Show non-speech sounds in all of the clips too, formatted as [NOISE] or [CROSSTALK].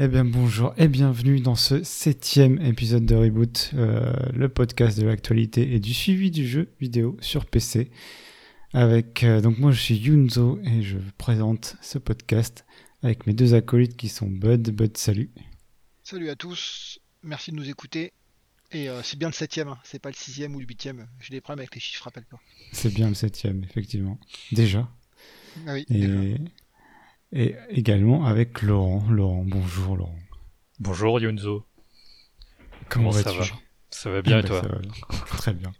Eh bien bonjour et bienvenue dans ce septième épisode de Reboot, euh, le podcast de l'actualité et du suivi du jeu vidéo sur PC. Avec euh, donc moi je suis Yunzo et je vous présente ce podcast avec mes deux acolytes qui sont Bud. Bud, salut. Salut à tous, merci de nous écouter. Et euh, c'est bien le septième, hein, c'est pas le sixième ou le huitième. J'ai des problèmes avec les chiffres, rappelle-toi. C'est bien le septième, effectivement. Déjà. Ah oui, Et, déjà. Et également avec Laurent. Laurent, bonjour Laurent. Bonjour Yunzo. Comment, Comment ça vas-tu va Ça va bien et toi ça va bien. Très bien.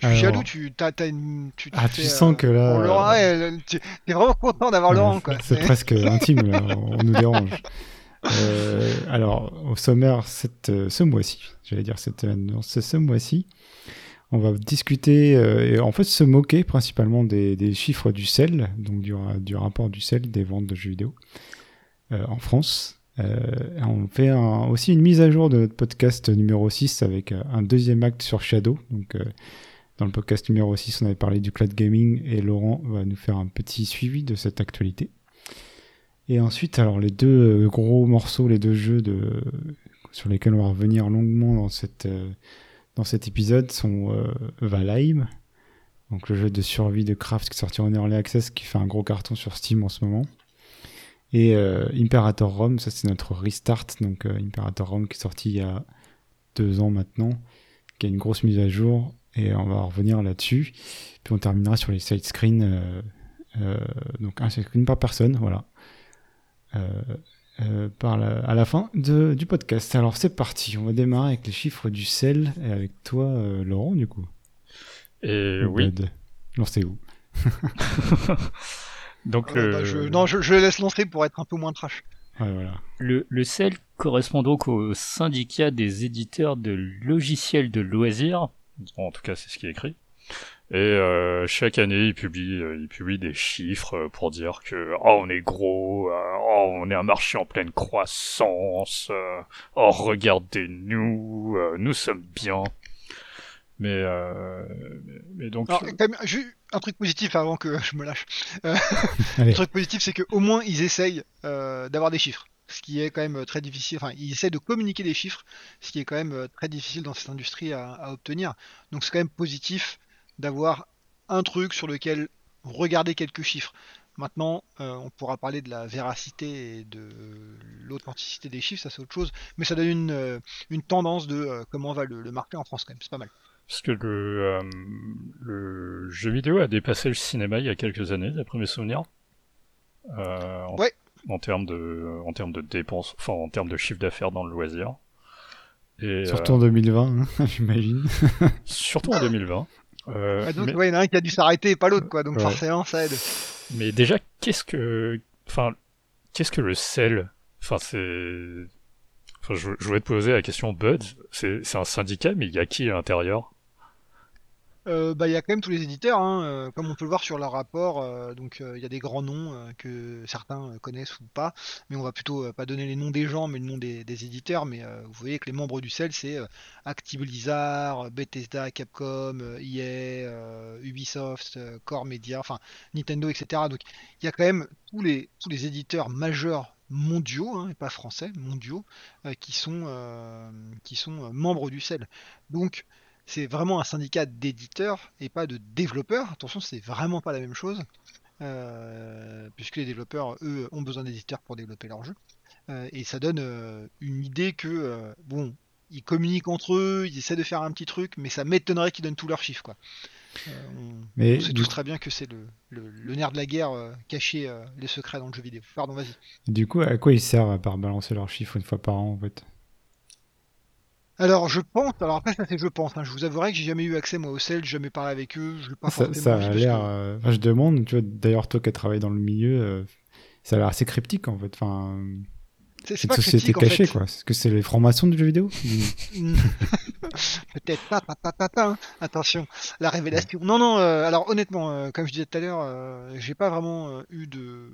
Je suis Alors- jaloux, tu, t'as, t'as une, tu te Ah, fais, tu sens que là, Laurent, euh, tu es vraiment content d'avoir Laurent, quoi. C'est presque [LAUGHS] intime, là, on nous dérange. Euh, alors, au sommaire, cette, euh, ce mois-ci, j'allais dire cette semaine, non, c'est ce mois-ci, on va discuter euh, et en fait se moquer principalement des, chiffres du sel, donc du, ra- du rapport du sel des ventes de jeux vidéo euh, en France. Euh, on fait aussi une mise à jour de notre podcast numéro 6 avec un deuxième acte sur Shadow. Donc, dans le podcast numéro 6, on avait parlé du cloud gaming et Laurent va nous faire un petit suivi de cette actualité. Et ensuite, alors les deux gros morceaux, les deux jeux sur lesquels on va revenir longuement dans, cette, dans cet épisode sont euh, Valheim, donc le jeu de survie de Craft qui sorti en Early Access, qui fait un gros carton sur Steam en ce moment. Et euh, Imperator Rome, ça c'est notre restart, donc euh, Imperator Rome qui est sorti il y a deux ans maintenant, qui a une grosse mise à jour, et on va revenir là-dessus. Puis on terminera sur les side screens, euh, donc un side screen par personne, voilà. Euh, euh, par la- à la fin de, du podcast. Alors c'est parti, on va démarrer avec les chiffres du sel, et avec toi euh, Laurent du coup. Et oui, Bud. Lancez-vous. donc Euh, bah, je, non, je, laisse lancer pour être un peu moins trash. Ouais, voilà. Le, le CEL correspond donc au syndicat des éditeurs de logiciels de loisirs. en tout cas c'est ce qui est écrit. Et euh, chaque année, il publie, euh, il publie des chiffres euh, pour dire que oh on est gros, euh, oh on est un marché en pleine croissance, euh, oh regardez-nous, euh, nous sommes bien. Mais, euh, mais, donc Alors, quand même, ju- un truc positif avant que [LAUGHS] je me lâche. Euh, [LAUGHS] le truc positif, c'est qu'au moins ils essayent euh, d'avoir des chiffres. Ce qui est quand même très difficile. Enfin, ils essaient de communiquer des chiffres, ce qui est quand même très difficile dans cette industrie à, à obtenir. Donc c'est quand même positif d'avoir un truc sur lequel regarder quelques chiffres. Maintenant, euh, on pourra parler de la véracité et de l'authenticité des chiffres, ça c'est autre chose, mais ça donne une, euh, une tendance de euh, comment va le, le marché en France quand même, c'est pas mal. Parce que le, euh, le jeu vidéo a dépassé le cinéma il y a quelques années, d'après mes souvenirs. Euh, en, Ouais. en termes de, en termes de dépenses, enfin en termes de chiffre d'affaires dans le loisir. Et Surtout euh, en 2020, hein, [LAUGHS] j'imagine. surtout en 2020. Euh, Ah, donc, mais, ouais, il y en a un qui a dû s'arrêter et pas l'autre, quoi, donc Ouais. forcément ça aide. mais déjà, qu'est-ce que, enfin, qu'est-ce que le sel Enfin, c'est, enfin, je, je voulais te poser la question, Bud. C'est, c'est un syndicat, mais il y a qui à l'intérieur? Euh, bah, il y a quand même tous les éditeurs, hein, euh, comme on peut le voir sur leur rapport. euh, donc, il y a des grands noms que certains connaissent ou pas, mais on va plutôt pas donner les noms des gens, mais le nom des, éditeurs. Mais vous voyez que les membres du CEL, c'est euh, Active Blizzard, Bethesda, Capcom, EA, euh, Ubisoft, Core Media, enfin Nintendo, etc. Donc, il y a quand même tous les tous les éditeurs majeurs mondiaux, hein, et pas français, mondiaux, qui sont qui sont membres du CEL. Donc c'est vraiment un syndicat d'éditeurs et pas de développeurs. Attention, c'est vraiment pas la même chose, euh, puisque les développeurs, eux, ont besoin d'éditeurs pour développer leurs jeux. Euh, et ça donne euh, une idée que, bon, ils communiquent entre eux, ils essaient de faire un petit truc, mais ça m'étonnerait qu'ils donnent tous leurs chiffres, quoi. On, Mais on sait tous très bien que c'est le, le- le nerf de la guerre, cacher les secrets dans le jeu vidéo. Pardon, vas-y. du coup, à quoi ils servent à part balancer leurs chiffres une fois par an en fait? Alors, je pense, alors après, ça c'est je pense, hein, je vous avouerai que j'ai jamais eu accès moi au sel, j'ai jamais parlé avec eux, je pas ça, forcément ça a l'air. euh, enfin, je demande, tu vois, d'ailleurs, toi qui as travaillé dans le milieu, euh, ça a l'air assez cryptique en fait. Enfin, C'est une société en cachée fait. quoi. Est-ce que c'est les francs-maçons du jeu vidéo. [LAUGHS] Peut-être pas, pas, pas, pas, pas, hein. attention, la révélation. Non, non, euh, alors honnêtement, euh, comme je disais tout à l'heure, euh, j'ai pas vraiment eu de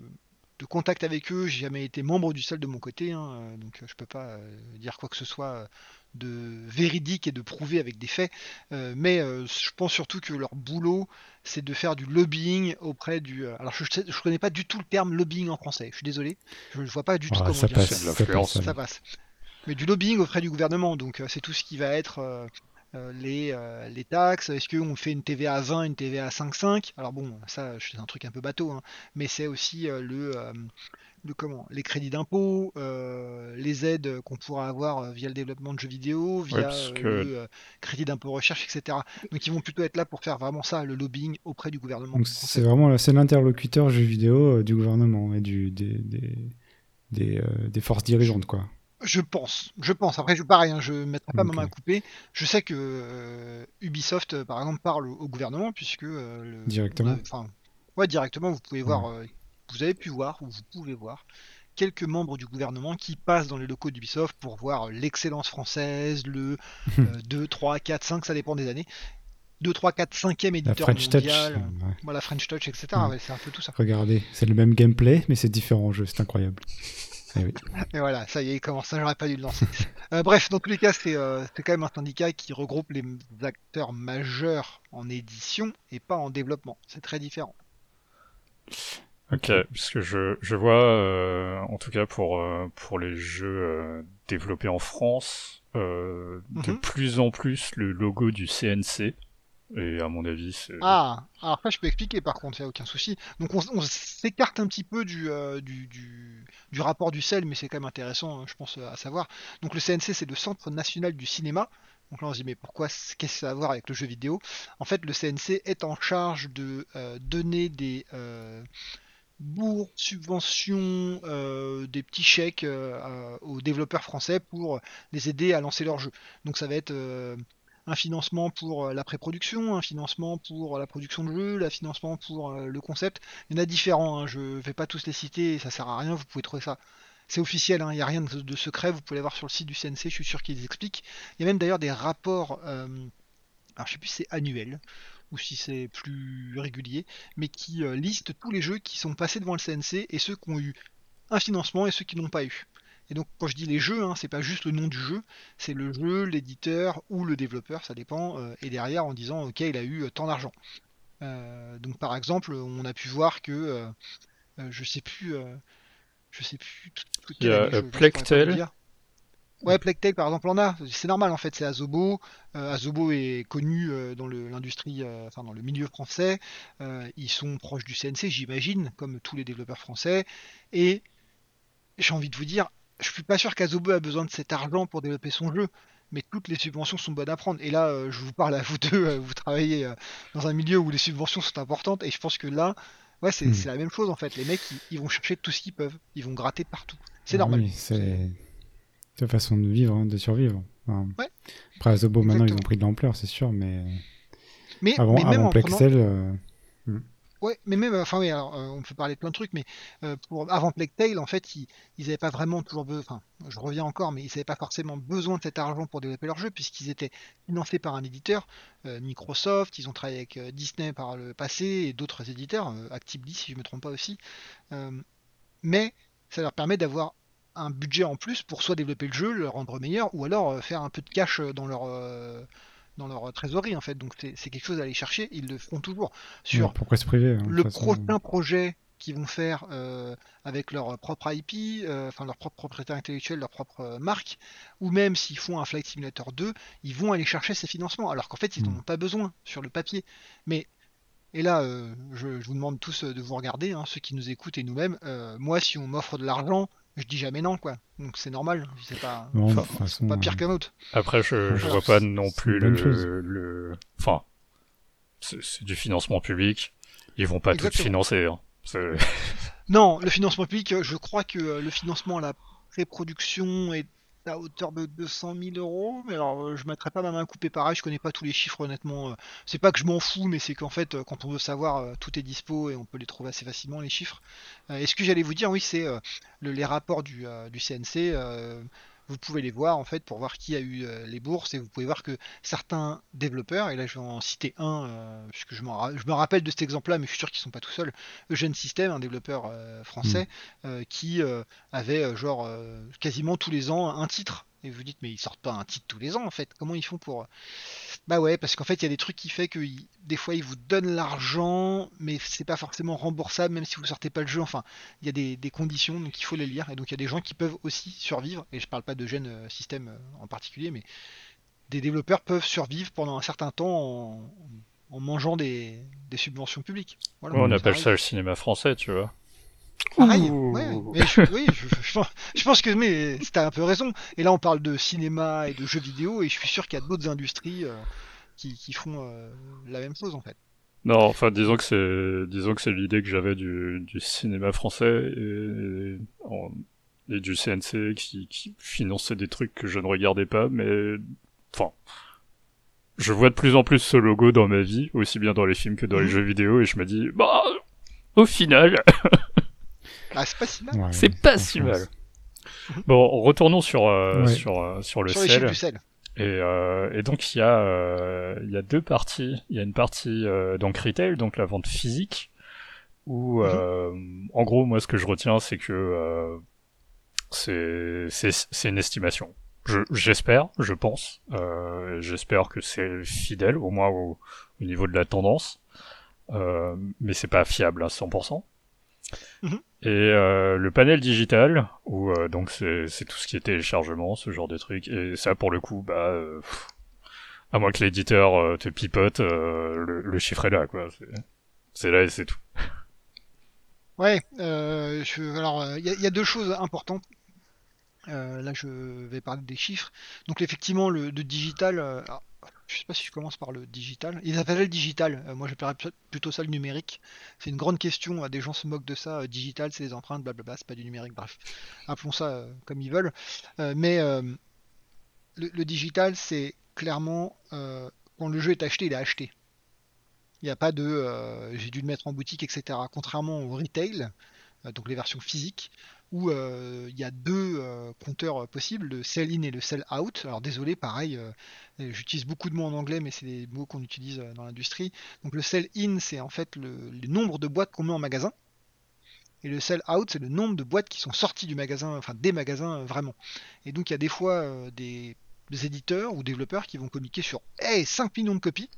de contact avec eux. J'ai jamais été membre du CEL de mon côté, hein, donc je peux pas dire quoi que ce soit de véridique et de prouver avec des faits. Euh, mais euh, je pense surtout que leur boulot, c'est de faire du lobbying auprès du. euh, alors je, je connais pas du tout le terme lobbying en français. Je suis désolé, je, je vois pas du tout Ah, comment ça dire passe, ça. ça passe. Ça passe. Mais du lobbying auprès du gouvernement, donc euh, c'est tout ce qui va être les, euh, les taxes. Est-ce qu'on fait une TVA à 20, une TVA à 5,5 Alors bon, ça c'est un truc un peu bateau, hein, mais c'est aussi euh, le, euh, le comment, les crédits d'impôt, euh, les aides qu'on pourra avoir euh, via le développement de jeux vidéo, via euh, que- le euh, crédit d'impôt recherche, etc. Donc ils vont plutôt être là pour faire vraiment ça, le lobbying auprès du gouvernement. C'est vraiment c'est l'interlocuteur jeux vidéo euh, du gouvernement et du, des, des, des, euh, des forces dirigeantes, quoi. Je pense, je pense. Après, je, pareil, hein, je ne mettrai pas ma Ok. main à couper. Je sais que euh, Ubisoft, euh, par exemple, parle au, au gouvernement, puisque... euh, le- Directement Enfin, ouais, directement, vous pouvez voir, euh, vous avez pu voir, ou vous pouvez voir, quelques membres du gouvernement qui passent dans les locaux d'Ubisoft pour voir l'excellence française, le euh, 2, 3, 4, 5, ça dépend des années. 2, 3, 4, 5e La éditeur French Touch. mondial. ouais. Voilà, French Touch, etc. Mm. Ouais, c'est un peu tout ça. Regardez, c'est le même gameplay, mais c'est différent en jeu, c'est incroyable. Oui. Et voilà, ça y est, il commence, ça j'aurais pas dû le lancer. Euh, bref, dans tous les cas, c'est euh, c'est quand même un syndicat qui regroupe les acteurs majeurs en édition et pas en développement. C'est très différent. Ok, parce que je, je vois, euh, en tout cas pour, euh, pour les jeux euh, développés en France, euh, de Mhm. plus en plus le logo du CNC. Et à mon avis, c'est... Ah, alors après je peux expliquer par contre, il n'y a aucun souci. Donc on, s'écarte un petit peu du, euh, du, du, rapport du CEL, mais c'est quand même intéressant, hein, je pense, à savoir. Donc le CNC, c'est le Centre National du Cinéma. Donc là on se dit, mais pourquoi, qu'est-ce que ça a à voir avec le jeu vidéo? En fait, le CNC est en charge de euh, donner des euh, bourses, subventions, euh, des petits chèques euh, aux développeurs français pour les aider à lancer leur jeu. Donc ça va être... euh, un financement pour euh, la pré-production, un financement pour la production de jeu, un financement pour euh, le concept. Il y en a différents, hein, je vais pas tous les citer, ça sert à rien, vous pouvez trouver ça. C'est officiel, hein, il n'y a rien de, secret, vous pouvez voir sur le site du CNC, je suis sûr qu'ils expliquent. Il y a même d'ailleurs des rapports, euh, alors je sais plus si c'est annuel ou si c'est plus régulier, mais qui euh, listent tous les jeux qui sont passés devant le CNC et ceux qui ont eu un financement et ceux qui n'ont pas eu. Et donc quand je dis les jeux, hein, c'est pas juste le nom du jeu, c'est le jeu, l'éditeur ou le développeur, ça dépend, euh, et derrière en disant ok il a eu euh, tant d'argent. Euh, donc par exemple, on a pu voir que je sais plus, je sais plus. tout- Il y a, Plectel. Ouais, Plectel par exemple en a, c'est normal en fait, c'est Azobo. Euh, Azobo est connu euh, dans l'industrie, euh, enfin dans le milieu français. Ils sont proches du CNC, j'imagine, comme tous les développeurs français. Et j'ai envie de vous dire, je suis pas sûr qu'Azobo a besoin de cet argent pour développer son jeu, mais toutes les subventions sont bonnes à prendre. Et là, euh, je vous parle à vous deux, euh, vous travaillez euh, dans un milieu où les subventions sont importantes, et je pense que là, ouais, c'est Hmm. la même chose en fait. Les mecs, ils, ils vont chercher tout ce qu'ils peuvent, ils vont gratter partout. C'est Ah normal. Oui, c'est la façon de vivre, hein, de survivre. Enfin, Ouais. Après, Azobo, maintenant, ils ont pris de l'ampleur, c'est sûr, mais Mais, avant, mais même avant en prenant- Plexel, euh, Ouais, mais même, enfin oui, alors euh, on peut parler de plein de trucs, mais euh, pour avant Plectail, en fait, ils, ils avaient pas vraiment toujours besoin, enfin, je reviens encore, mais ils n'avaient pas forcément besoin de cet argent pour développer leur jeu, puisqu'ils étaient financés par un éditeur, euh, Microsoft, ils ont travaillé avec Disney par le passé et d'autres éditeurs, Actively si je me trompe pas aussi, mais ça leur permet d'avoir un budget en plus pour soit développer le jeu, le rendre meilleur, ou alors faire un peu de cash dans leur dans leur trésorerie en fait. Donc c'est quelque chose à aller chercher, ils le feront toujours sur pourquoi se priver hein, le façon. prochain projet qu'ils vont faire euh, avec leur propre IP, euh, enfin leur propre propriété intellectuelle, leur propre euh, marque, ou même s'ils font un Flight Simulator 2, ils vont aller chercher ces financements, alors qu'en fait ils n'en Mm. ont pas besoin sur le papier. Mais et là, je, je vous demande tous de vous regarder, hein, ceux qui nous écoutent et nous-mêmes. moi, si on m'offre de l'argent, je dis jamais non, quoi. Donc c'est normal. C'est pas, Enfin, façon, pire qu'un autre. Après, je, vois pas non plus le, le... Enfin, c'est du financement public. Ils vont pas tout financer. Hein. Non, le financement public, euh, je crois que euh, le financement à la pré-production est à hauteur de 200 000 euros. Mais alors, euh, je mettrai pas ma main à couper pareil, je connais pas tous les chiffres honnêtement. euh, C'est pas que je m'en fous, mais c'est qu'en fait, euh, quand on veut savoir, tout est dispo et on peut les trouver assez facilement, les chiffres. Et ce que j'allais vous dire, oui, c'est le- les rapports du CNC. Euh, vous pouvez les voir en fait pour voir qui a eu les bourses et vous pouvez voir que certains développeurs, et là je vais en citer un, puisque je, je, me rappelle de cet exemple-là, mais je suis sûr qu'ils sont pas tout seuls, Eugène System, un développeur français, mm. qui avait genre quasiment tous les ans un titre et vous dites, mais ils sortent pas un titre tous les ans en fait. Comment ils font pour. Bah ouais, parce qu'en fait, il y a des trucs qui fait que des fois, ils vous donnent l'argent, mais c'est pas forcément remboursable, même si vous sortez pas le jeu. Enfin, il y a des, conditions, donc il faut les lire. Et donc, il y a des gens qui peuvent aussi survivre. Et je parle pas de gènes euh, système euh, en particulier, mais des développeurs peuvent survivre pendant un certain temps en, mangeant des, subventions publiques. on appelle ça le cinéma français, tu vois. Pareil, ouais, je, oui, je, pense que mais t'as un peu raison. Et là, on parle de cinéma et de jeux vidéo, et je suis sûr qu'il y a d'autres industries euh, qui, qui, font euh, la même chose en fait. Non, enfin, disons que c'est, disons que c'est l'idée que j'avais du, du, cinéma français et, et, du CNC qui, qui, finançait des trucs que je ne regardais pas, mais enfin, je vois de plus en plus ce logo dans ma vie, aussi bien dans les films que dans les mhm. jeux vidéo, et je me dis, bah, au final. [LAUGHS] Ah, c'est pas si mal. c'est pas si mal. Bon, retournons sur, euh, sur, euh, sur le sel. Et, euh, et, donc il y a euh, il y a deux parties. Il y a une partie donc retail, donc la vente physique, où mhm. en gros moi ce que je retiens c'est que c'est c'est une estimation. J'espère, je, pense, j'espère que c'est fidèle au moins au, au, niveau de la tendance, mais c'est pas fiable à 100%. Mhm. Et euh, le panel digital, où euh, donc c'est tout ce qui est téléchargement, ce genre de trucs. Et ça, pour le coup, bah, euh, à moins que l'éditeur te pipote, le, chiffre est là, quoi. C'est là et c'est tout. Ouais, je, alors il y, a deux choses importantes. là, je vais parler des chiffres. Donc, effectivement, le de digital, je sais pas si je commence par le digital. Ils appellent le digital. Euh, moi, j'appellerais plutôt ça le numérique. C'est une grande question. Des gens se moquent de ça. Euh, digital, c'est des empreintes, blablabla. C'est pas du numérique. Bref, appelons ça euh, comme ils veulent. mais le, digital, c'est clairement quand le jeu est acheté, il est acheté. Il n'y a pas de j'ai dû le mettre en boutique, etc. Contrairement au retail, donc les versions physiques, où euh, il y a deux euh, compteurs possibles, le sell in et le sell out. Alors désolé, pareil, euh, j'utilise beaucoup de mots en anglais, mais c'est des mots qu'on utilise dans l'industrie. Donc le sell in, c'est en fait le, nombre de boîtes qu'on met en magasin. Et le sell out, c'est le nombre de boîtes qui sont sorties du magasin, enfin des magasins vraiment. Et donc il y a des fois des, éditeurs ou développeurs qui vont communiquer sur hey, 5 millions de copies.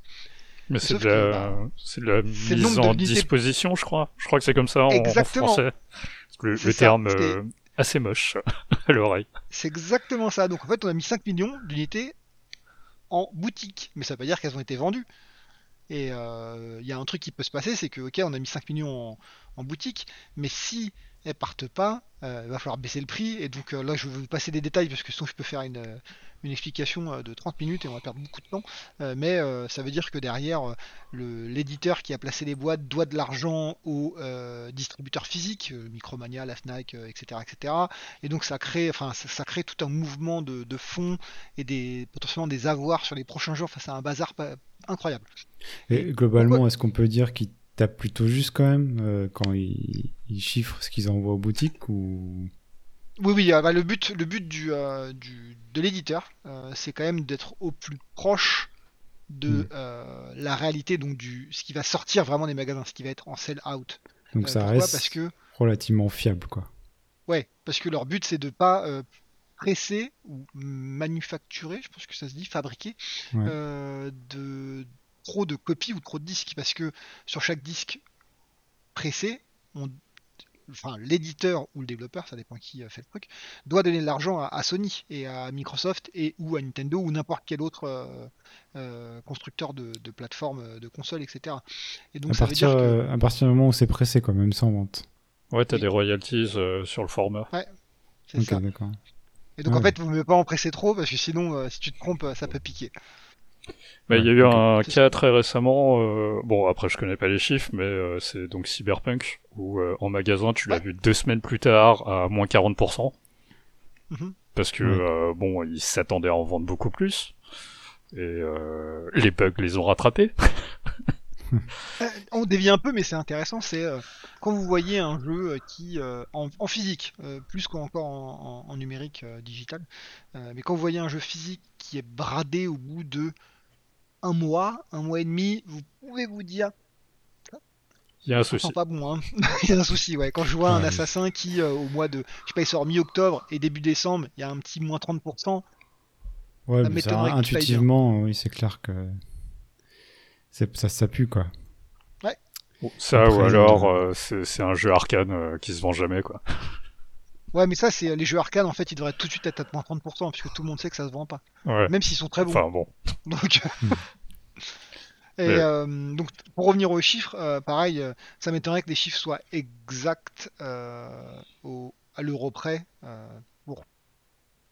Mais c'est de, la... Bah, mise en disposition, je crois. Je crois que c'est comme ça en, en français. Le, terme euh, assez moche [LAUGHS] à l'oreille. C'est exactement ça. Donc en fait, on a mis 5 millions d'unités en boutique, mais ça veut pas dire qu'elles ont été vendues. Et il euh, y a un truc qui peut se passer, c'est que ok, on a mis 5 millions en, boutique, mais si elles partent pas, euh, il va falloir baisser le prix. Et donc là, je vais vous passer des détails parce que sinon je peux faire une, une explication euh, de 30 minutes et on va perdre beaucoup de temps. Euh, mais euh, ça veut dire que derrière, l'éditeur qui a placé les boîtes doit de l'argent aux distributeurs physiques, Micromania, la Fnac, etc., etc. Et donc ça crée, enfin, ça, crée tout un mouvement de, fonds et des, potentiellement des avoirs sur les prochains jours. face à un bazar incroyable. Et, globalement, est-ce qu'on peut dire qu'ils tapent plutôt juste quand même quand ils, ils chiffrent ce qu'ils envoient aux boutiques ou oui, oui, euh, bah, le but, le but du, euh, du de l'éditeur, euh, c'est quand même d'être au plus proche de hmm. la réalité, donc du ce qui va sortir vraiment des magasins, ce qui va être en sell out. Donc ça reste parce que, relativement fiable, quoi. Ouais, parce que leur but c'est de pas presser ou manufacturer, je pense que ça se dit, fabriquer de trop de copies ou trop de disques, parce que sur chaque disque pressé, on, enfin l'éditeur ou le développeur, ça dépend qui fait le truc, doit donner de l'argent à, Sony et à Microsoft et ou à Nintendo ou n'importe quel autre euh, euh, constructeur de, plateformes, euh, de consoles, etc. Et donc à, ça partir, veut dire que... à partir du moment où c'est pressé, quand même, sans vente. Ouais, t'as des royalties sur le format. Ouais, c'est ça. Et donc en fait, vous ne pouvez pas en presser trop parce que sinon, si tu te trompes, ça peut piquer. Bah, il y a eu un cas très récemment, euh, bon après je connais pas les chiffres, mais euh, c'est donc Cyberpunk, où euh, en magasin tu l'as vu deux semaines plus tard à moins 40%, mhm. parce que bon ils s'attendaient à en vendre beaucoup plus, et les bugs les ont rattrapés. [LAUGHS] On dévie un peu, mais c'est intéressant. C'est quand vous voyez un jeu qui, en, en physique, plus qu'encore en, en- en numérique digital, mais quand vous voyez un jeu physique qui est bradé au bout de un mois, un mois et demi, vous pouvez vous dire, Il y a un ça souci. pas bon. Hein. [LAUGHS] il y a un souci, ouais. Quand je vois un Ouais. assassin qui, euh, au mois de, je sais pas, il sort mi-octobre et début décembre, il y a un petit moins 30%. Ouais, Ça mais ça, intuitivement, oui, c'est clair que ça, ça pue, quoi. Ça, Après, ou alors euh, euh, c'est c'est un jeu arcane euh, qui se vend jamais, quoi. Ouais, mais ça, c'est les jeux arcade, en fait, ils devraient tout de suite être à moins 30%, puisque tout le monde sait que ça se vend pas. Ouais. Même s'ils sont très bons. Enfin bon. [LAUGHS] Donc, Hmm. [LAUGHS] et euh, donc pour revenir aux chiffres, euh, pareil, euh, ça m'étonnerait que les chiffres soient exacts euh, au, à l'euro près. euh, pour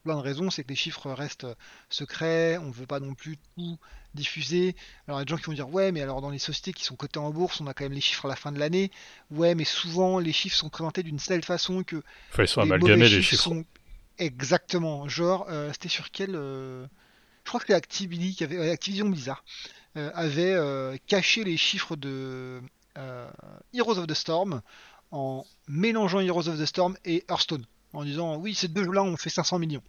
plein de raisons, c'est que les chiffres restent secrets, on ne veut pas non plus tout diffuser. Alors il y a des gens qui vont dire ouais, mais alors dans les sociétés qui sont cotées en bourse, on a quand même les chiffres à la fin de l'année. Ouais, mais souvent les chiffres sont présentés d'une telle façon que Enfin, ils sont les amalgamés, mauvais les chiffres chiffres. sont exactement. Genre, euh, c'était sur quel euh, Je crois que c'était Activision qui avait Activision Blizzard euh, avait caché les chiffres de Heroes of the Storm en mélangeant Heroes of the Storm et Hearthstone en disant oui ces deux jeux-là ont fait 500 millions.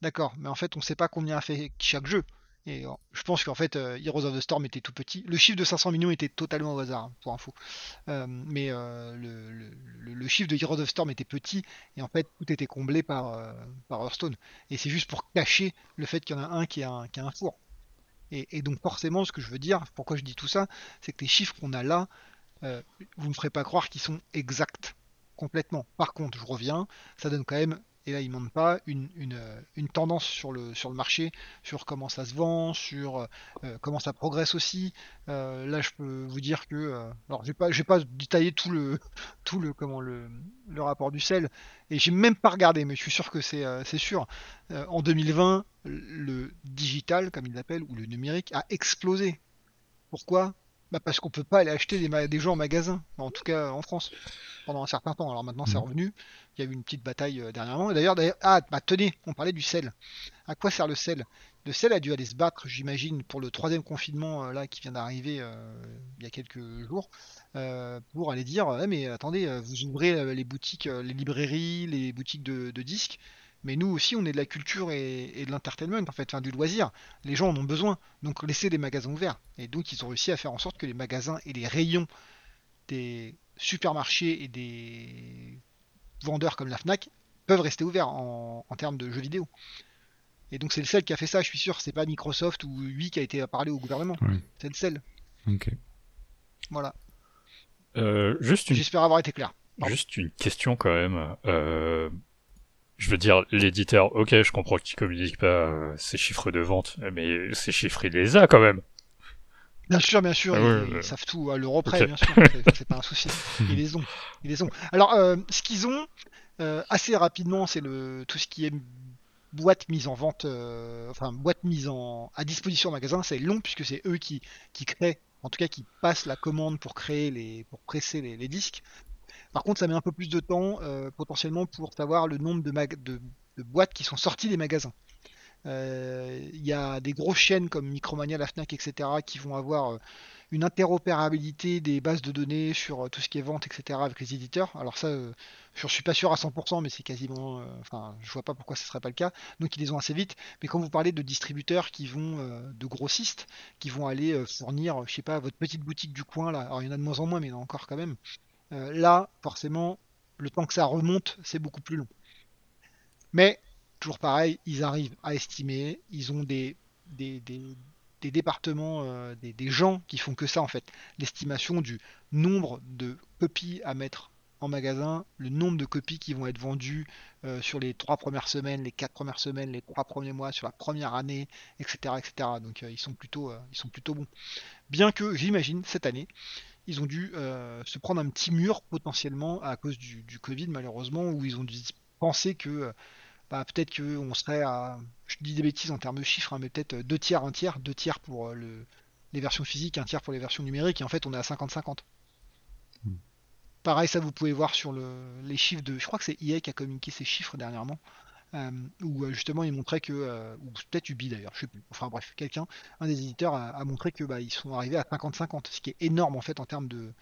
D'accord, mais en fait on sait pas combien a fait chaque jeu. Et euh, je pense qu'en fait euh, Heroes of the Storm était tout petit. Le chiffre de 500 millions était totalement au hasard hein, pour info. Euh, mais euh, le, chiffre de Heroes of Storm était petit et en fait tout était comblé par, par Hearthstone. Et c'est juste pour cacher le fait qu'il y en a un qui a un, four. Et, et donc forcément ce que je veux dire, pourquoi je dis tout ça, c'est que les chiffres qu'on a là, vous ne me ferez pas croire qu'ils sont exacts complètement. Par contre, je reviens, ça donne quand même, et là il ne ment pas, une, euh, une tendance sur le, sur le marché, sur comment ça se vend, sur euh, comment ça progresse aussi. Euh, là je peux vous dire que, euh, alors je vais pas, je vais pas détailler tout le, [LAUGHS] tout le, comment le, le rapport du sel, et j'ai même pas regardé, mais je suis sûr que c'est euh, c'est sûr. Euh, en 2020, le digital, comme il l'appelle, ou le numérique, a explosé. Pourquoi? Bah Parce qu'on peut pas aller acheter des, des jeux en magasin, en tout cas en France, pendant un certain temps. Alors maintenant c'est Mhm. revenu, il y a eu une petite bataille euh, dernièrement. Et d'ailleurs, d'ailleurs- ah, bah tenez, on parlait du sel. À quoi sert le sel? Le sel a dû aller se battre, j'imagine, pour le troisième confinement euh, là qui vient d'arriver euh, il y a quelques jours, euh, pour aller dire, Eh, mais attendez, vous ouvrez les boutiques, les librairies, les boutiques de, de disques, mais nous aussi on est de la culture et, et de l'entertainment, en fait, enfin du loisir. Les gens en ont besoin, donc laissez les magasins ouverts. Et donc ils ont réussi à faire en sorte que les magasins et les rayons des supermarchés et des vendeurs comme la Fnac peuvent rester ouverts en, en termes de jeux vidéo. Et donc c'est le sel qui a fait ça, je suis sûr, c'est pas Microsoft ou lui qui a été parlé au gouvernement. C'est le sel. Ok. Voilà. Euh, juste une J'espère avoir été clair. Pardon. Juste une question quand même. Euh, je veux dire, l'éditeur, ok, je comprends qu'il communique pas euh, ses chiffres de vente, mais ces chiffres, il les a quand même. Bien sûr, bien sûr, Ah ils, savent tout à l'euro près, Ok. bien sûr, c'est- [LAUGHS] c'est pas un souci. Ils les ont, ils les ont. Alors, euh, ce qu'ils ont euh, assez rapidement, c'est le tout ce qui est boîte mise en vente, euh, enfin boîte mise en à disposition en magasin, c'est long puisque c'est eux qui qui créent, en tout cas qui passent la commande pour créer les, pour presser les, les disques. Par contre, ça met un peu plus de temps euh, potentiellement pour savoir le nombre de, boîtes qui sont sorties des magasins. Euh, Il y a des grosses chaînes comme Micromania, la Fnac, etc. qui vont avoir euh, une interopérabilité des bases de données sur tout ce qui est vente, etc. avec les éditeurs. Alors ça, euh, je suis pas sûr à 100%, mais c'est quasiment, enfin, je vois pas pourquoi ce serait pas le cas. Donc ils les ont assez vite. Mais quand vous parlez de distributeurs qui vont, de grossistes, qui vont aller fournir, je sais pas, votre petite boutique du coin là. Alors il y en a de moins en moins, mais il y en a encore quand même. Euh, là, forcément, le temps que ça remonte, c'est beaucoup plus long. Mais toujours pareil, ils arrivent à estimer, ils ont des, départements, euh, des, gens qui font que ça en fait. L'estimation du nombre de copies à mettre en magasin, le nombre de copies qui vont être vendues euh, sur les trois premières semaines, les quatre premières semaines, les trois premiers mois, sur la première année, etc. etc. Donc ils sont plutôt bons. Bien que j'imagine cette année, ils ont dû euh, se prendre un petit mur potentiellement à cause du, du Covid malheureusement, où ils ont dû penser que euh, bah, peut-être qu'on serait à, je dis des bêtises en termes de chiffres, hein, mais peut-être deux tiers, un tiers, deux tiers pour euh, le, les versions physiques, un tiers pour les versions numériques, et en fait on est à 50-50. Hmm. Pareil, ça vous pouvez voir sur le, les chiffres de, je crois que c'est EA qui a communiqué ces chiffres dernièrement. Euh, où euh, justement ils montraient que, euh, ou peut-être Ubi d'ailleurs, je sais plus. Enfin bref, quelqu'un, un des éditeurs a, montré que bah, ils sont arrivés à 50-50, ce qui est énorme en fait en termes de,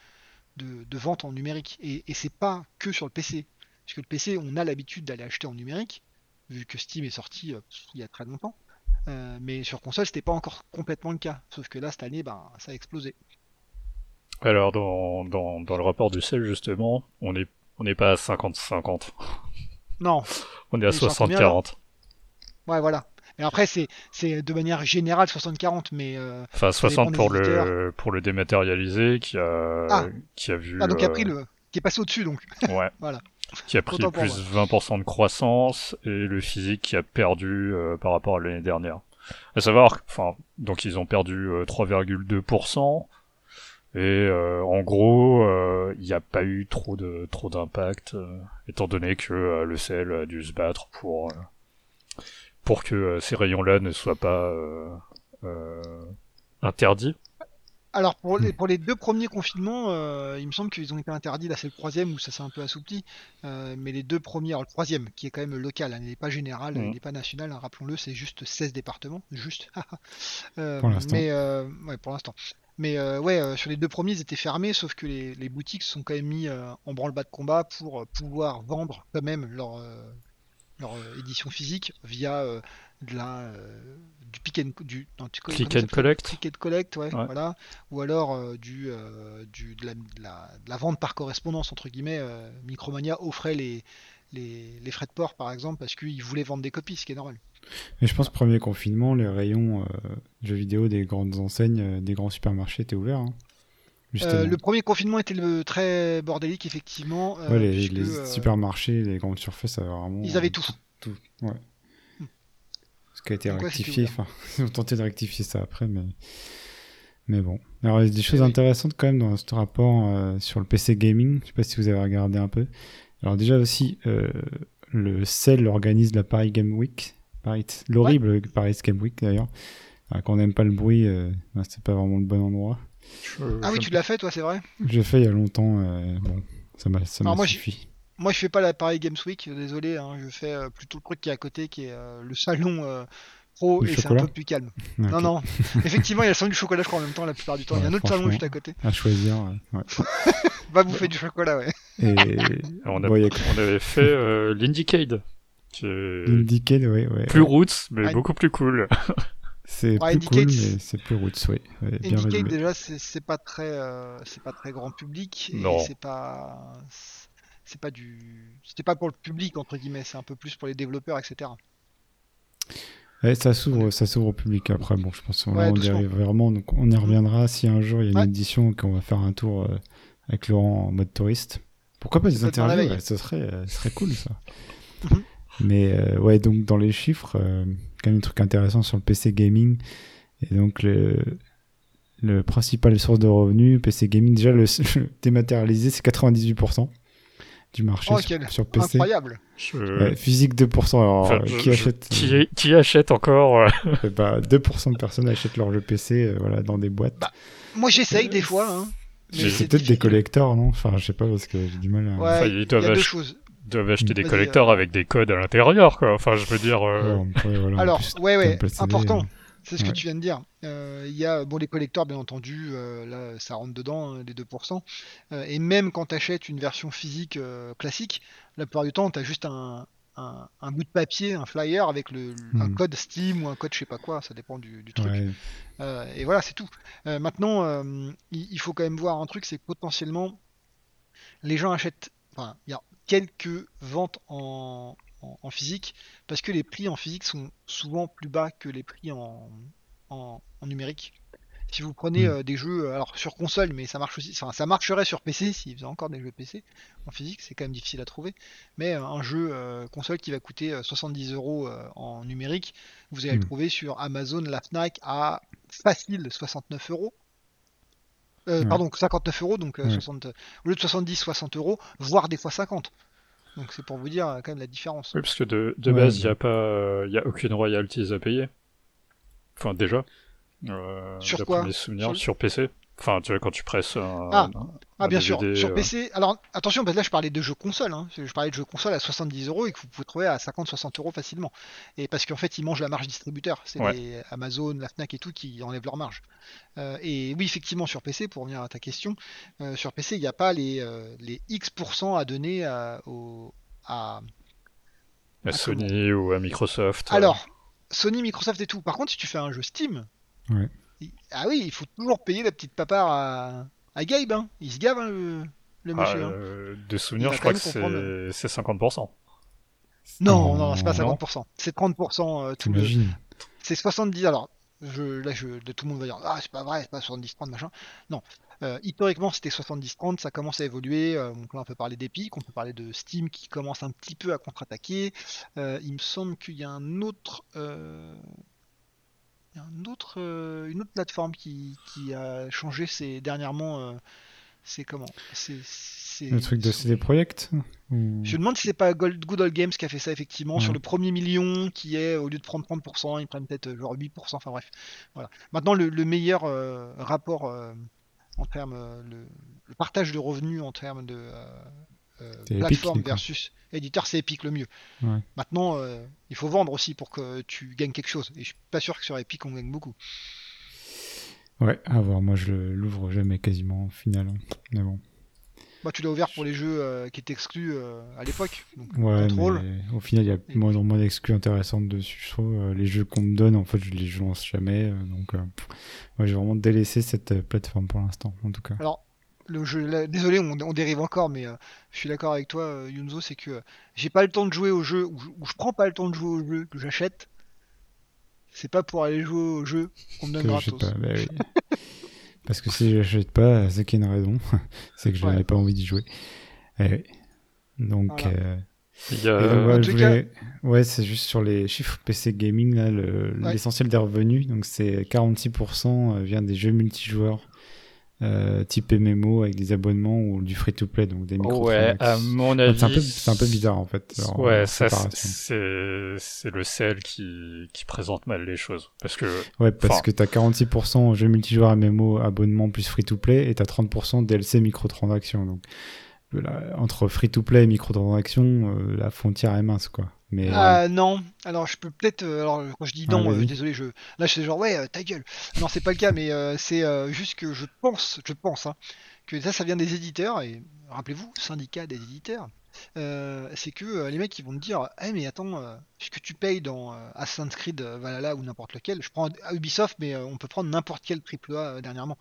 de, de vente en numérique. Et, et c'est pas que sur le PC, parce que le PC, on a l'habitude d'aller acheter en numérique, vu que Steam est sorti il y a très longtemps. Mais sur console, c'était pas encore complètement le cas. Sauf que là, cette année, ben, ça a explosé. Alors, dans, dans, dans le rapport du sel, justement, on n'est on n'est pas à 50-50. Non, On est à Ils sont à combien, 60-40. ouais, voilà. Mais après, c'est c'est de manière générale 60-40, mais euh, Enfin, Ça dépend 60 des pour le, pour le dématérialisé qui a, Ah. qui a vu. ah, donc qui a euh, pris le, qui est passé au-dessus, donc. [LAUGHS] Ouais. Voilà. Qui a pris Autant plus 20% de croissance et le physique qui a perdu euh, par rapport à l'année dernière. À savoir, enfin, donc ils ont perdu euh, 3,2%. Et euh, en gros, euh, il n'y a pas eu trop de trop d'impact, euh, étant donné que euh, le sel a dû se battre pour euh, pour que euh, ces rayons-là ne soient pas euh, euh, interdits. Alors pour les, pour les deux premiers confinements, euh, il me semble qu'ils ont été interdits. Là, c'est le troisième où ça s'est un peu assoupli. Euh, mais les deux premiers, alors le troisième, qui est quand même local, hein, il n'est pas général, Mhm. il n'est pas national, hein, rappelons-le, c'est juste 16 départements, juste. [LAUGHS] Euh, Pour l'instant. Mais euh, ouais, pour l'instant. Mais euh, ouais, euh, sur les deux premiers, ils étaient fermés, sauf que les, les boutiques se sont quand même mis euh, en branle-bas de combat pour pouvoir vendre quand même leur, leur édition physique via de la, du pick and du, non, tu connais- and collect. And collect, ouais, Ouais. voilà. Ou alors du, du de, la, de la- de la vente par correspondance entre guillemets. Micromania offrait les, les, les frais de port par exemple parce qu'ils voulaient vendre des copies, ce qui est normal. Mais je pense premier confinement, les rayons euh, jeux vidéo des grandes enseignes, euh, des grands supermarchés étaient ouverts. hein. Euh, le premier confinement était le très bordélique effectivement. euh, Ouais, les, puisque, les supermarchés, les grandes surfaces avaient vraiment. Ils avaient tout. tout. Ouais. Ce qui a été Donc rectifié. Enfin, [LAUGHS] ils ont tenté de rectifier ça après, mais. Mais bon. Alors, il y a des choses oui. intéressantes quand même dans ce rapport euh, sur le PC gaming. Je sais pas si vous avez regardé un peu. Alors, déjà aussi, euh, le CEL organise la Paris Game Week. Paris- L'horrible Paris Game Week d'ailleurs. Quand on n'aime pas le bruit, euh, ben, c'est pas vraiment le bon endroit. Ah oui, tu l'as fait toi, c'est vrai? J'ai fait il y a longtemps. euh, bon, ça m'a moi, suffi. Moi, je fais pas la Paris Games Week, désolé. hein, je fais euh, plutôt le truc qui est à côté, qui est euh, le salon euh, pro, Du et c'est un peu plus calme. Non, non. Effectivement, il y a le salon du chocolat, je crois, en même temps, la plupart du temps. Il y a un Ouais, autre salon juste à côté. À choisir. ouais. [LAUGHS] Va bouffer du chocolat, ouais. Et On, a- bon, il y a on avait fait euh, l'Indicade, qui est Indicate, ouais, ouais. plus roots, mais beaucoup plus cool. [LAUGHS] C'est Ouais, plus cool, mais c'est plus roots, oui. Ouais, bien Indicate, résumé. déjà, c'est pas très, euh, c'est pas très grand public. Et Non. c'est pas, c'est pas du, c'était pas pour le public entre guillemets. C'est un peu plus pour les développeurs, etc. Ouais, ça s'ouvre, ça s'ouvre au public après. Bon, je pense qu'on Ouais, on y arrive vraiment. Donc, on y reviendra si un jour il y a une Ouais. édition et qu'on va faire un tour euh, avec Laurent en mode touriste. Pourquoi pas des interviews Ce serait, euh, ce serait cool ça. Mais euh, ouais, donc dans les chiffres, euh, quand même un truc intéressant sur le PC gaming. Et donc le, le principal source de revenus, PC gaming, déjà le, [LAUGHS] dématérialisé, c'est 98% du marché Oh, sur, quel sur PC. Incroyable. Je- Ouais, physique 2%. Alors, Enfin, euh, je- qui je- achète qui, est- qui achète encore euh, [LAUGHS] eh bah, 2% de personnes achètent leur jeu PC euh, voilà, dans des boîtes. Bah, Moi, j'essaye des fois. Hein, c'est c'est peut-être des collecteurs, non? Enfin, je sais pas parce que j'ai du mal à. Ouais, Enfin, y a deux choses. Doivent acheter des collecteurs euh. avec des codes à l'intérieur, quoi. Enfin, je veux dire. Euh, voilà, Alors, plus, ouais, ouais, important. euh, C'est ce Ouais. que tu viens de dire. Euh, Il y a bon les collecteurs, bien entendu, euh, là ça rentre dedans, les 2%. Euh, et même quand tu achètes une version physique euh, classique, la plupart du temps, tu as juste un, un, un bout de papier, un flyer avec le, un Hmm. code Steam ou un code je sais pas quoi, ça dépend du, du truc. ouais. Euh, et voilà, c'est tout. Euh, maintenant, euh, il, il faut quand même voir un truc, c'est que potentiellement, les gens achètent. Enfin, il y a quelques ventes en, en, en physique, parce que les prix en physique sont souvent plus bas que les prix en, en, numérique. Si vous prenez Mm. euh, des jeux, euh, alors sur console, mais ça marche aussi, enfin, ça marcherait sur PC s'ils faisaient encore des jeux PC en physique, c'est quand même difficile à trouver. Mais euh, un jeu euh, console qui va coûter euh, 70 euros en numérique, vous allez le Mm. trouver sur Amazon, la Fnac à facile 69 euros. Euh, Ouais. Pardon, 59 euros, donc euh, Ouais. 60, au lieu de 70, 60 euros, voire des fois 50. Donc c'est pour vous dire euh, quand même la différence. Oui, parce que de, base, il n'y a pas, euh, il y a aucune royalties à payer. Enfin, déjà. Euh, Sur quoi? mes souvenirs, Sur PC. Enfin, tu vois, quand tu presses un, Ah. un- Ah un bien sûr, sur PC. Alors attention, parce que là je parlais de jeux console. Hein. Je parlais de jeux console à 70 euros et que vous pouvez trouver à 50-60 euros facilement. Et parce qu'en fait ils mangent la marge distributeur. C'est Ouais. Amazon, la Fnac et tout qui enlèvent leur marge. Euh, et oui effectivement sur PC, pour revenir à ta question, euh, sur PC il n'y a pas les, euh, les X% à donner à, au- à... à Sony ou à Microsoft. euh, Alors Sony, Microsoft et tout. Par contre si tu fais un jeu Steam, Ouais. Ah oui il faut toujours payer la petite papare à, à Gabe. Hein. Il se gave hein, le, le ah, monsieur. hein. euh, de souvenir, je crois que c'est comprendre. c'est 50%. Non, non, c'est pas Non. 50%. C'est 30% euh, tout le... C'est 70. Alors, je, là, je, de tout le monde va dire Ah, c'est pas vrai, c'est pas 70-30, machin. Non. Euh, historiquement, c'était 70-30. Ça commence à évoluer. Euh, donc là, on peut parler d'Epic, on peut parler de Steam qui commence un petit peu à contre-attaquer. Euh, il me semble qu'il y a un autre. Il y a un autre, euh, une autre plateforme qui, qui a changé ces, dernièrement. euh, c'est comment? C'est Le truc de CD Projekt ou... je me demande si c'est pas Gold, Good Old Games qui a fait ça effectivement Ouais. sur le premier million qui est au lieu de prendre 30%, ils prennent peut-être euh, genre 8%, enfin bref. Voilà. Maintenant le, le meilleur euh, rapport euh, en termes le, le partage de revenus en termes de euh, euh, Epic, plateforme versus éditeur, c'est Epic le mieux. Ouais. Maintenant euh, il faut vendre aussi pour que tu gagnes quelque chose et je suis pas sûr que sur Epic on gagne beaucoup. Ouais, à voir. Moi, je l'ouvre jamais quasiment au final. hein. Mais bon. Bah, tu l'as ouvert pour les jeux euh, qui étaient exclus euh, à l'époque. donc, Ouais, mais au final, il y a Et moins en moins d'exclus intéressantes dessus. Je trouve Euh, les jeux qu'on me donne, en fait, je les lance jamais. Donc, ouais, j'ai vraiment délaissé cette plateforme pour l'instant, en tout cas. Alors, le jeu, là, désolé, on, on dérive encore, mais euh, je suis d'accord avec toi, euh, Yunzo, c'est que euh, j'ai pas le temps de jouer au jeu, ou, je- ou je prends pas le temps de jouer au jeu que j'achète. C'est pas pour aller jouer au jeu qu'on me donne gratos. pas, bah oui. [LAUGHS] Parce que si j'achète pas, c'est qu'il y a une raison. [LAUGHS] c'est que je Ouais. n'avais pas envie d'y jouer. Eh oui. Donc, Voilà. euh, Il y a, et donc, voilà, en je tout voulais- ouais, c'est juste sur les chiffres PC Gaming, là, le- Ouais. l'essentiel des revenus. Donc, c'est 46% euh, vient des jeux multijoueurs. Euh, type MMO avec des abonnements ou du free-to-play, donc des micro ouais, à mon avis. C'est un, peu- c'est un peu bizarre en fait. Ouais, ça, c'est c'est le sel qui, qui présente mal les choses. Parce que Ouais, parce que t'as 46% jeux multijoueurs MMO abonnement plus free-to-play et t'as 30% DLC microtransactions. Donc entre free-to-play et microtransactions, euh, la frontière est mince quoi. Mais Ah non, alors je peux peut-être. euh, alors quand je dis non, euh, désolé, je. Là je fais genre ouais, euh, ta gueule. Non, c'est pas le cas, mais euh, c'est euh, juste que je pense, je pense, hein, que ça, ça vient des éditeurs, et rappelez-vous, syndicat des éditeurs. euh, c'est que euh, les mecs ils vont te dire Eh mais attends, euh, ce que tu payes dans euh, Assassin's Creed euh, Valhalla ou n'importe lequel, je prends Ubisoft, mais euh, on peut prendre n'importe quel triple A euh, dernièrement.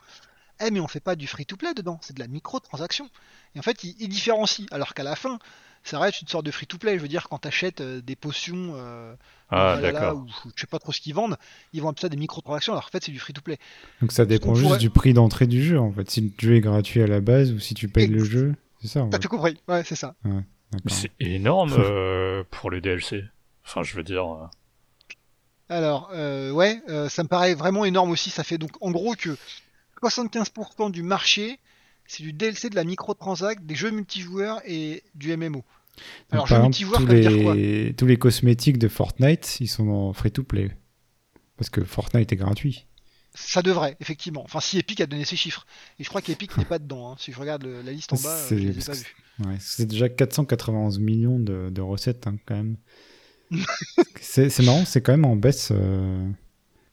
Eh mais on fait pas du free-to-play dedans, c'est de la microtransaction. Et en fait, ils, ils différencient, alors qu'à la fin, ça reste une sorte de free-to-play. Je veux dire, quand t'achètes euh, des potions, euh, Ah, ou je sais pas trop ce qu'ils vendent, ils vendent ça des microtransactions, alors qu'en fait c'est du free-to-play. donc ça dépend juste pourrait- du prix d'entrée du jeu en fait. Si le jeu est gratuit à la base ou si tu payes le jeu, c'est ça. en T'as tout compris Ouais, c'est ça. C'est énorme [LAUGHS] euh, pour les DLC. Enfin, je veux dire. euh, Alors, euh, ouais, euh, ça me paraît vraiment énorme aussi. Ça fait donc en gros que 75% du marché, c'est du DLC de la microtransac, des jeux multijoueurs et du MMO. Alors, Donc, jeux exemple, multijoueurs, tous ça veut dire quoi? les... tous les cosmétiques de Fortnite, ils sont en free-to-play. Parce que Fortnite est gratuit. Ça devrait, effectivement. Enfin, si Epic a donné ses chiffres. Et je crois qu'Epic n'est pas dedans. hein. Si je regarde le- la liste en bas, je les ai parce pas. Ouais, c'est déjà 491 millions de, de recettes hein, quand même. [LAUGHS] c'est c'est marrant, c'est quand même en baisse euh,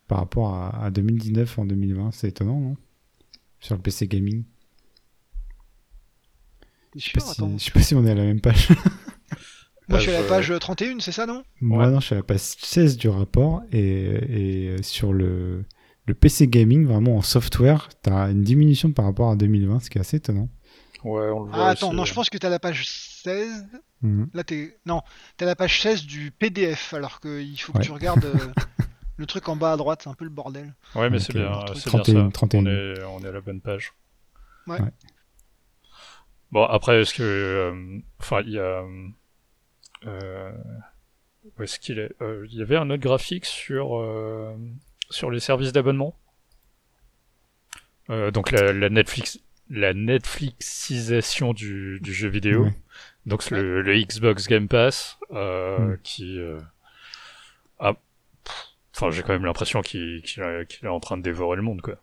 par rapport à, à 2019 en 2020. C'est étonnant, non? Sur le PC gaming. Je sais pas si- je sais pas si on est à la même page. [LAUGHS] Moi, je suis à la Page, page 31, c'est ça, non? Moi, Ouais. non, je suis à la page 16 du rapport et, et sur le, le PC gaming, vraiment en software, t'as une diminution par rapport à 2020, ce qui est assez étonnant. Ouais, on le voit. Ah, attends, aussi. non, je pense que t'as la page 16. Mhm. Là, t'es. Non, t'as la page 16 du PDF, alors qu'il faut que Ouais. tu regardes euh, [LAUGHS] le truc en bas à droite, c'est un peu le bordel. Ouais, mais c'est bien, c'est bien 31, ça. 31. On est, on est à la bonne page. Ouais. Ouais. Bon, après, est-ce que. euh, Enfin, il y a. Euh, où est-ce qu'il est Euh, Il y avait un autre graphique sur, euh, sur les services d'abonnement? Euh, donc la, la Netflix. La Netflixisation du, du jeu vidéo. Ouais. Donc c'est le, le Xbox Game Pass euh, Mm. qui euh, a- pff, enfin j'ai quand même l'impression qu'il est- en train de dévorer le monde quoi.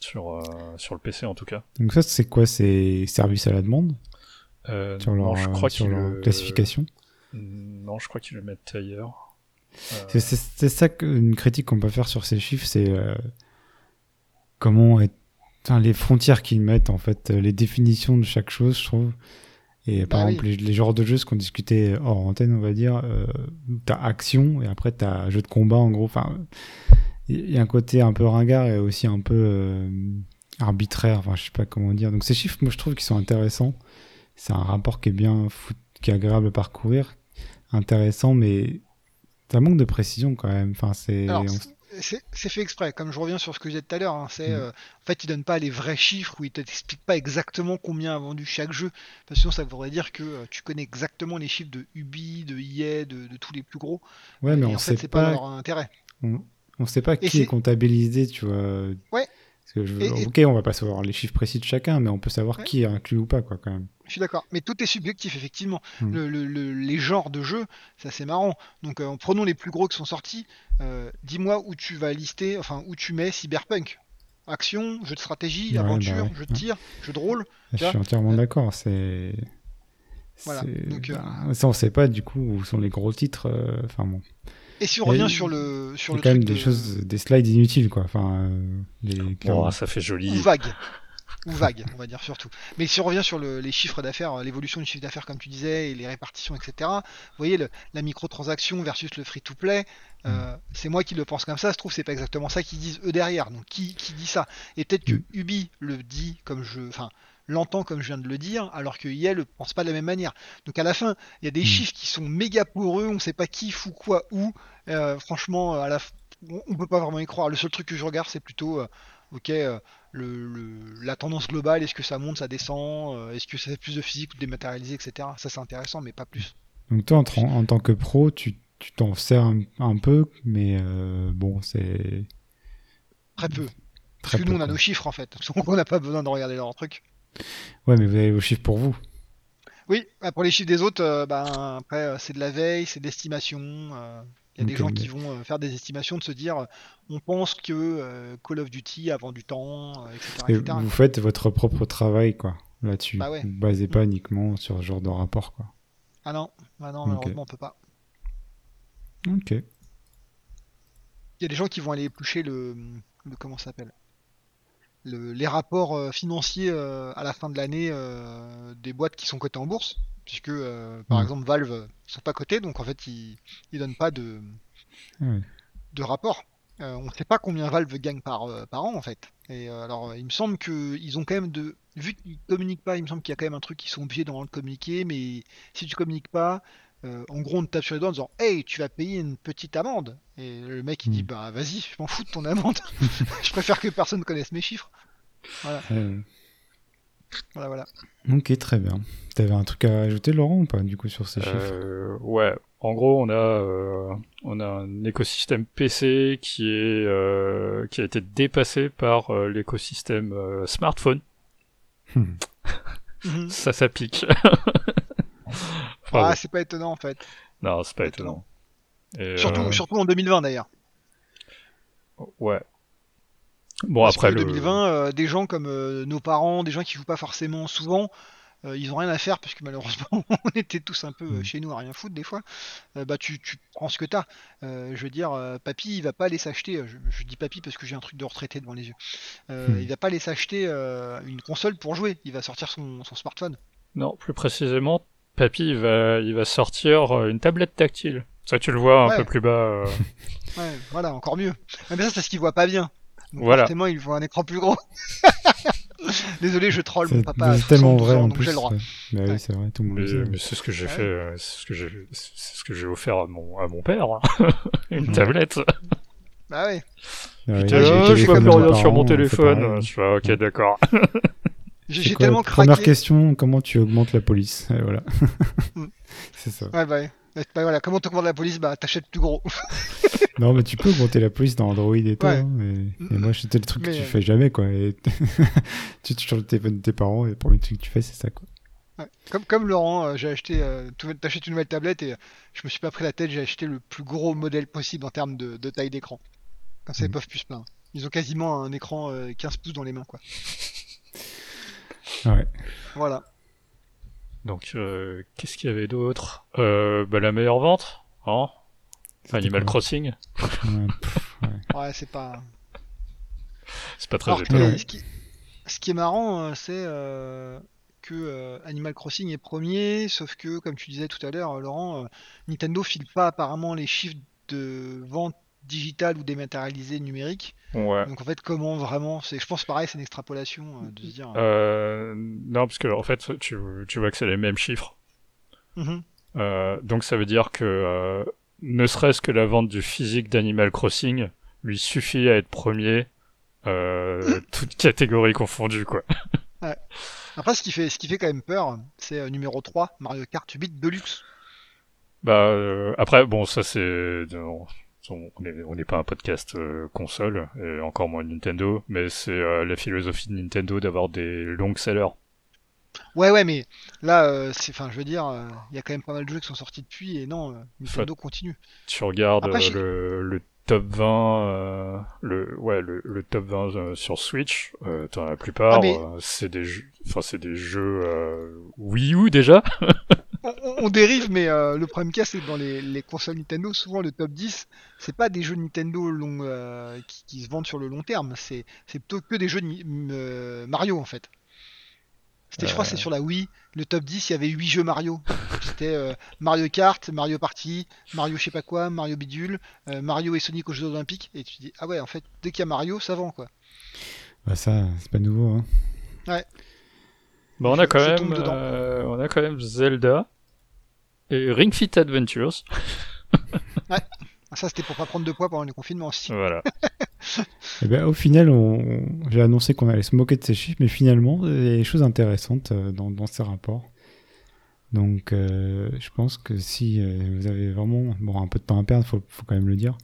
sur, euh, sur le PC en tout cas. Donc ça, c'est quoi C'est service à la demande? Euh, sur leur, non, je crois sur qu'ils leur le- classification? Non, je crois qu'ils le mettent ailleurs. Euh, C'est- ça qu'une critique qu'on peut faire sur ces chiffres, c'est euh, comment est- enfin, les frontières qu'ils mettent en fait, euh, les définitions de chaque chose, je trouve. Et par Bah exemple, les, les genres de jeux, ce qu'on discutait hors antenne, on va dire, euh, t'as action et après t'as jeu de combat en gros. Enfin, il y a un côté un peu ringard et aussi un peu euh, arbitraire. Enfin, je sais pas comment dire. Donc ces chiffres, moi, je trouve qu'ils sont intéressants. C'est un rapport qui est bien, fou- qui est agréable à parcourir, intéressant, mais ça manque de précision quand même. Enfin, c'est Alors, C'est fait exprès, comme je reviens sur ce que je disais tout à l'heure, hein, c'est Mm. euh, en fait ils donnent pas les vrais chiffres ou ils t'expliquent pas exactement combien a vendu chaque jeu, parce que sinon ça voudrait dire que euh, tu connais exactement les chiffres de Ubi, de EA, de, de tous les plus gros, ouais, mais et on en sait fait c'est pas pas leur intérêt. On sait pas qui est comptabilisé, tu vois. Ouais. Parce que je- Et- et- Ok, on va pas savoir les chiffres précis de chacun, mais on peut savoir Ouais. qui est inclus ou pas, quoi, quand même. Je suis d'accord, mais tout est subjectif effectivement. Mm. Le- le- le- les genres de jeux, ça c'est marrant. Donc euh, prenons les plus gros qui sont sortis. Euh, Dis-moi où tu vas lister, enfin où tu mets Cyberpunk. Action, jeu de stratégie, Ouais, aventure, bah ouais, jeu de ouais. tir, jeu de rôle. Je suis entièrement Euh, d'accord. C'est. Voilà, donc, euh, bah, ça, on sait pas du coup où sont les gros titres. euh, Enfin bon. Et si on revient sur le sur Il y le a quand même des de- choses, des slides inutiles, quoi. Enfin, euh, les. bon, clairement. ça fait joli. ou vague. Ou vague, on va dire surtout. Mais si on revient sur le- les chiffres d'affaires, euh, l'évolution du chiffre d'affaires comme tu disais, et les répartitions, etc. Vous voyez, le- la microtransaction versus le free-to-play, euh, c'est moi qui le pense comme ça, se trouve c'est pas exactement ça qu'ils disent eux derrière. Donc qui, qui dit ça? Et peut-être que Mm. Ubi le dit comme je... Enfin, l'entend comme je viens de le dire, alors que EA le pense pas de la même manière. Donc à la fin, il y a des Mm. chiffres qui sont méga pour eux, on sait pas qui fout quoi où. Euh, franchement, à la on on peut pas vraiment y croire. Le seul truc que je regarde, c'est plutôt, euh, ok, le, le- la tendance globale, est-ce que ça monte, ça descend, euh, est-ce que ça fait plus de physique ou dématérialisé, etc. Ça c'est intéressant, mais pas plus. Donc toi, en, en tant que pro, tu tu t'en sers un, un peu, mais euh, bon, c'est Très peu. Parce que peu, nous on a nos chiffres en fait, [LAUGHS] donc on n'a pas besoin de regarder leurs trucs. Ouais, mais vous avez vos chiffres pour vous. Oui, bah, pour les chiffres des autres, euh, ben, après c'est de la veille, c'est de l'estimation. euh, Il y a des gens qui vont euh, faire des estimations de se dire, euh, on pense que euh, Call of Duty a vendu tant, etc. Et etc. vous faites votre propre travail, quoi, là-dessus. Bah ouais. Vous basez pas uniquement sur ce genre de rapport, quoi. Ah non, ah non, malheureusement on peut pas. Ok. Il y a des gens qui vont aller éplucher le, le comment ça s'appelle? Le, les rapports euh, financiers euh, à la fin de l'année euh, des boîtes qui sont cotées en bourse, puisque par exemple Valve euh, sont pas cotés, donc en fait ils, ils donnent pas de, ouais. de rapport. Euh, on ne sait pas combien Valve gagne par, euh, par an en fait. Et euh, alors il me semble que ils ont quand même de vu qu'ils communiquent pas, il me semble qu'il y a quand même un truc qu'ils sont obligés d'en communiquer, mais si tu communiques pas, euh, en gros on te tape sur les doigts en disant Hey tu vas payer une petite amende. Et le mec il dit Hmm. bah vas-y, je m'en fous de ton amende. [LAUGHS] je préfère que personne connaisse mes chiffres. Euh, Voilà voilà. ok, très bien. T'avais un truc à ajouter, Laurent, ou pas, du coup, sur ces chiffres? Euh, ouais, en gros, on a, euh, on a un écosystème PC qui est, euh, qui a été dépassé par euh, l'écosystème euh, smartphone. Hmm. [LAUGHS] Ça, ça pique. [LAUGHS] Ah Enfin, c'est pas étonnant en fait. non, c'est pas étonnant. étonnant. Et, Surtout euh, surtout en 2020 d'ailleurs. ouais. Bon, Parce après, que le... 2020, euh, des gens comme euh, nos parents, des gens qui jouent pas forcément souvent, ils ont rien à faire parce que malheureusement [LAUGHS] on était tous un peu Mm. chez nous à rien foutre des fois. Bah tu, tu prends ce que t'as. Je veux dire, papy il va pas aller s'acheter. Je, je dis papy parce que j'ai un truc de retraité devant les yeux. Euh, Mm. Il va pas aller s'acheter une console pour jouer. Il va sortir son, son smartphone. Non, plus précisément, Papy, il va, il va sortir euh, une tablette tactile. Ça, tu le vois un Ouais. peu plus bas. euh, [LAUGHS] Ouais, voilà, encore mieux. Mais ça c'est parce qu'il voit pas bien. Donc Voilà. forcément il voit un écran plus gros. [LAUGHS] Désolé, je troll mon papa. a c'est tellement 72 vrai ans, en plus. j'ai le droit. ouais. Bah oui, c'est vrai, tout le monde Mais, mais c'est ce que j'ai Ouais. fait, euh, c'est ce que j'ai, c'est ce que j'ai offert à mon, à mon père, hein. [LAUGHS] une tablette. Bah ouais. Ah oui, Putain, je vois plus rien sur mon téléphone. Je fais, ok, d'accord. J'ai tellement Première craqué. question, comment tu augmentes la police? Et voilà. Mm. [LAUGHS] [LAUGHS] c'est ça. Ouais, bah, ouais. Bah, voilà, comment t'augmentes la police? Bah, t'achètes plus gros. [LAUGHS] Non, mais tu peux augmenter la police dans Android et tout. Ouais. hein, mais... Et moi, c'était le truc que tu euh, fais jamais, quoi. Et... tu le téléphone de tes parents et le premier truc que tu fais, c'est ça, quoi. Ouais. Comme, comme Laurent, euh, j'ai acheté, euh, t'achètes une nouvelle tablette et euh, je me suis pas pris la tête, j'ai acheté le plus gros modèle possible en termes de, de taille d'écran. Comme ça, ils Mhm. peuvent plus se plaindre. Ils ont quasiment un écran euh, 15 pouces dans les mains, quoi. Ouais. Voilà. Donc, euh, qu'est-ce qu'il y avait d'autre euh, bah, La meilleure vente hein Animal Crossing Ouais, pff, ouais. [LAUGHS] Ouais, c'est pas. C'est pas très Alors, étonnant. ce, qui... ce qui est marrant, euh, c'est euh, que euh, Animal Crossing est premier, sauf que, comme tu disais tout à l'heure, Laurent, euh, Nintendo file pas apparemment les chiffres de vente digitale ou dématérialisée numérique. Ouais. Donc en fait, comment vraiment c'est Je pense pareil, c'est une extrapolation euh, de se dire. Euh, non, parce que en fait, tu, tu vois que c'est les mêmes chiffres. Mhm. Euh, donc ça veut dire que euh, ne serait-ce que la vente du physique d'Animal Crossing lui suffit à être premier, euh, [LAUGHS] toutes catégories confondues, quoi. Après, ce qui fait, ce qui fait quand même peur, c'est euh, numéro 3, Mario Kart 8 Deluxe. Bah euh, après, bon, ça c'est, on n'est pas un podcast euh, console et encore moins Nintendo, mais c'est euh, la philosophie de Nintendo d'avoir des longs sellers. Ouais, ouais, mais là, euh, c'est, enfin, je veux dire, euh, il y a quand même pas mal de jeux qui sont sortis depuis, et non, euh, Nintendo continue. Tu regardes Après, euh, le, le top 20, euh, le ouais le, le top 20 euh, sur Switch, euh, la plupart, Ah, mais- euh, c'est des jeux, enfin c'est des jeux euh, Wii U déjà. [LAUGHS] On, dérive, mais euh, le problème qu'il y a, c'est que dans les, les consoles Nintendo, souvent le top 10, c'est pas des jeux Nintendo long, euh, qui, qui se vendent sur le long terme, c'est, plutôt que des jeux de euh, Mario en fait. C'était, je crois, que c'est sur la Wii, le top 10, il y avait 8 jeux Mario. C'était euh, Mario Kart, Mario Party, Mario je sais pas quoi, Mario Bidule, euh, Mario et Sonic aux Jeux Olympiques, et tu dis, ah ouais, en fait, dès qu'il y a Mario, ça vend quoi. Bah ça, c'est pas nouveau. Hein. Bah, on a quand même, euh, on a quand même Zelda et Ring Fit Adventures. [LAUGHS] Ah, ça, c'était pour pas prendre de poids pendant les confinements aussi. Voilà. [LAUGHS] Eh ben, au final, on... j'ai annoncé qu'on allait se moquer de ces chiffres, mais finalement, il y a des choses intéressantes euh, dans, dans ces rapports. Donc, euh, je pense que si euh, vous avez vraiment bon, un peu de temps à perdre, faut, faut quand même le dire,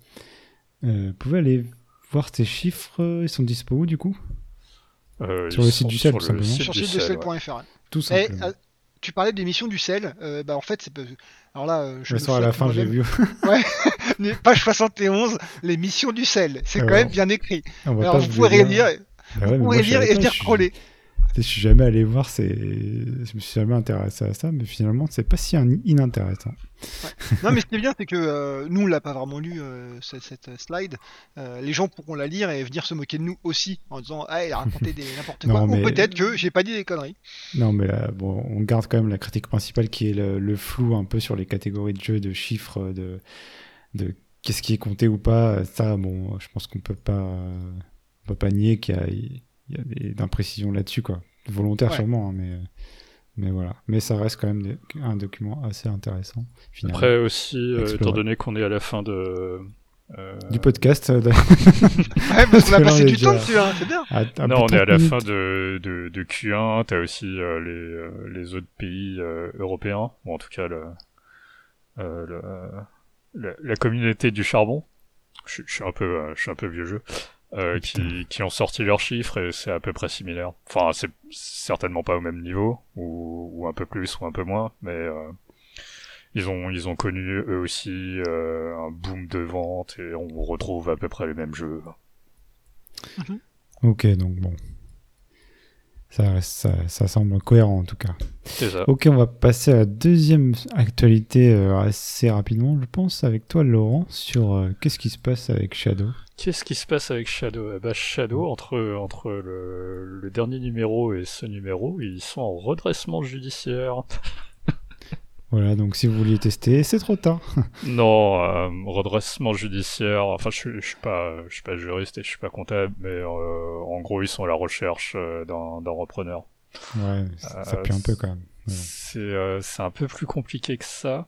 euh, vous pouvez aller voir ces chiffres. euh, Ils sont dispo où, du coup? Euh, Sur le site du sur tout le simplement. site Sur du site ouais. sel.fr. Tout simplement. Tu parlais de l'émission du sel. euh, bah en fait, c'est pas... alors là, euh, je me sors à la fin, j'ai vu. [LAUGHS] Mais Page 71, l'émission du sel. C'est Ah quand ouais. même bien écrit. Va Alors vous pouvez le ouais, vous lire savais et venir troller. Je suis jamais allé voir, c'est... je me suis jamais intéressé à ça, mais finalement, c'est pas si in- inintéressant. Non, mais ce qui est bien, c'est que euh, nous, on l'a pas vraiment lu euh, cette, cette, euh, slide. Euh, les gens pourront la lire et venir se moquer de nous aussi en disant, ah, il a raconté des n'importe [LAUGHS] quoi. mais- Ou peut-être que j'ai pas dit des conneries. Non, mais là, bon, on garde quand même la critique principale qui est le, le flou un peu sur les catégories de jeux, de chiffres, de, de qu'est-ce qui est compté ou pas. Ça, bon, je pense qu'on peut pas, on peut pas nier qu'il y a, il y a des imprécisions là-dessus, quoi. Volontaire Ouais. sûrement, hein, mais, mais voilà. Mais ça reste quand même des- un document assez intéressant, finalement. Après aussi, euh, étant donné qu'on est à la fin de euh, Du podcast. euh, de- [LAUGHS] Ouais, parce qu'on a passé du temps dessus, hein, c'est bien. à- à non, on est à 30 la minutes. fin de, de, de Q1, t'as aussi euh, les, euh, les autres pays euh, européens, ou en tout cas le, euh, le- la, la communauté du charbon. Je, je suis un peu, euh, je suis un peu vieux jeu. Euh, Oh, qui, qui ont sorti leurs chiffres et c'est à peu près similaire. Enfin, c'est certainement pas au même niveau, ou, ou un peu plus ou un peu moins, mais euh, ils ont ils ont connu eux aussi euh, un boom de vente et on retrouve à peu près les mêmes jeux. Ok, donc bon. Ça, ça, ça semble cohérent en tout cas. C'est ça. Ok, on va passer à la deuxième actualité euh, assez rapidement, je pense, avec toi, Laurent, sur euh, qu'est-ce qui se passe avec Shadow? Qu'est-ce qui se passe avec Shadow? Ben, Shadow, entre, entre le, le dernier numéro et ce numéro, ils sont en redressement judiciaire. Voilà, donc si vous vouliez tester, c'est trop tard. [LAUGHS] Non, euh, redressement judiciaire. Enfin, je, suis- je suis pas, je suis pas juriste et je suis pas comptable, mais euh, en gros, ils sont à la recherche euh, d'un d'un repreneur. Ouais, ça, ça Euh, pue un peu quand même. Ouais. C'est euh, c'est un peu plus compliqué que ça,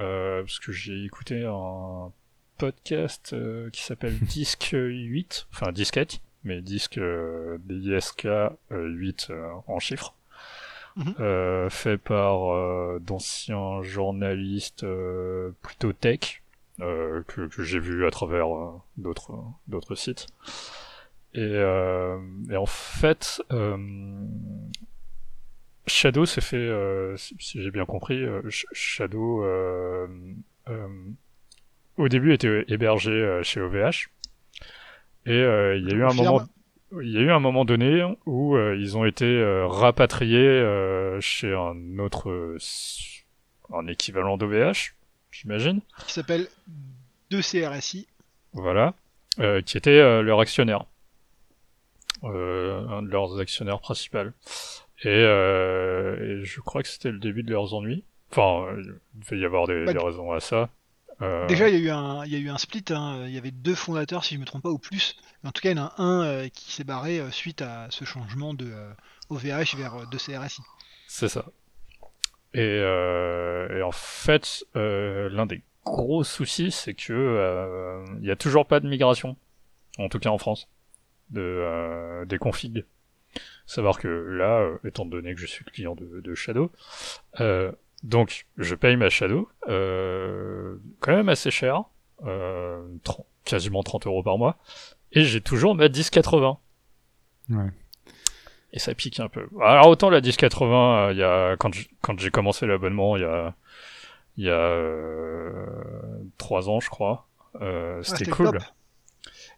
euh, parce que j'ai écouté un podcast euh, qui s'appelle [LAUGHS] Disque 8, enfin Disquette, mais Disque DISK euh, 8 euh, en chiffres, Mhm. euh, fait par euh, d'anciens journalistes euh, plutôt tech, euh, que, que j'ai vu à travers d'autres d'autres sites. Et, euh, et en fait, euh, Shadow s'est fait, euh, si, j'ai bien compris, euh, Sh- Shadow euh, euh, au début était hébergé chez OVH Et euh, il y a eu un moment, il y a eu un moment donné où euh, ils ont été euh, rapatriés euh, chez un autre, euh, un équivalent d'OVH, j'imagine. Qui s'appelle 2CRSI. Voilà, qui était leur actionnaire, un de leurs actionnaires principaux. Et, euh, et je crois que c'était le début de leurs ennuis. Enfin, il devait y avoir des, Bah, des raisons à ça. Euh, Déjà, il y a eu un, il y a eu un split. hein. Il y avait deux fondateurs, si je me trompe pas, ou plus. En tout cas, il y en a un euh, qui s'est barré euh, suite à ce changement de OVH vers euh, 2CRSI. C'est ça. Et, euh, et en fait, euh, l'un des gros soucis, c'est que euh, il y a toujours pas de migration, en tout cas en France, de des configs. Savoir que là, étant donné que je suis client de, de Shadow, euh, donc je paye ma Shadow, euh, quand même assez cher, euh, 30 quasiment 30 euros par mois, et j'ai toujours ma 1080. Ouais. Et ça pique un peu. Alors autant la 1080, euh, il y a quand j'ai commencé l'abonnement, il y a il y a euh, trois ans, je crois. Euh, Ah, c'était cool. top.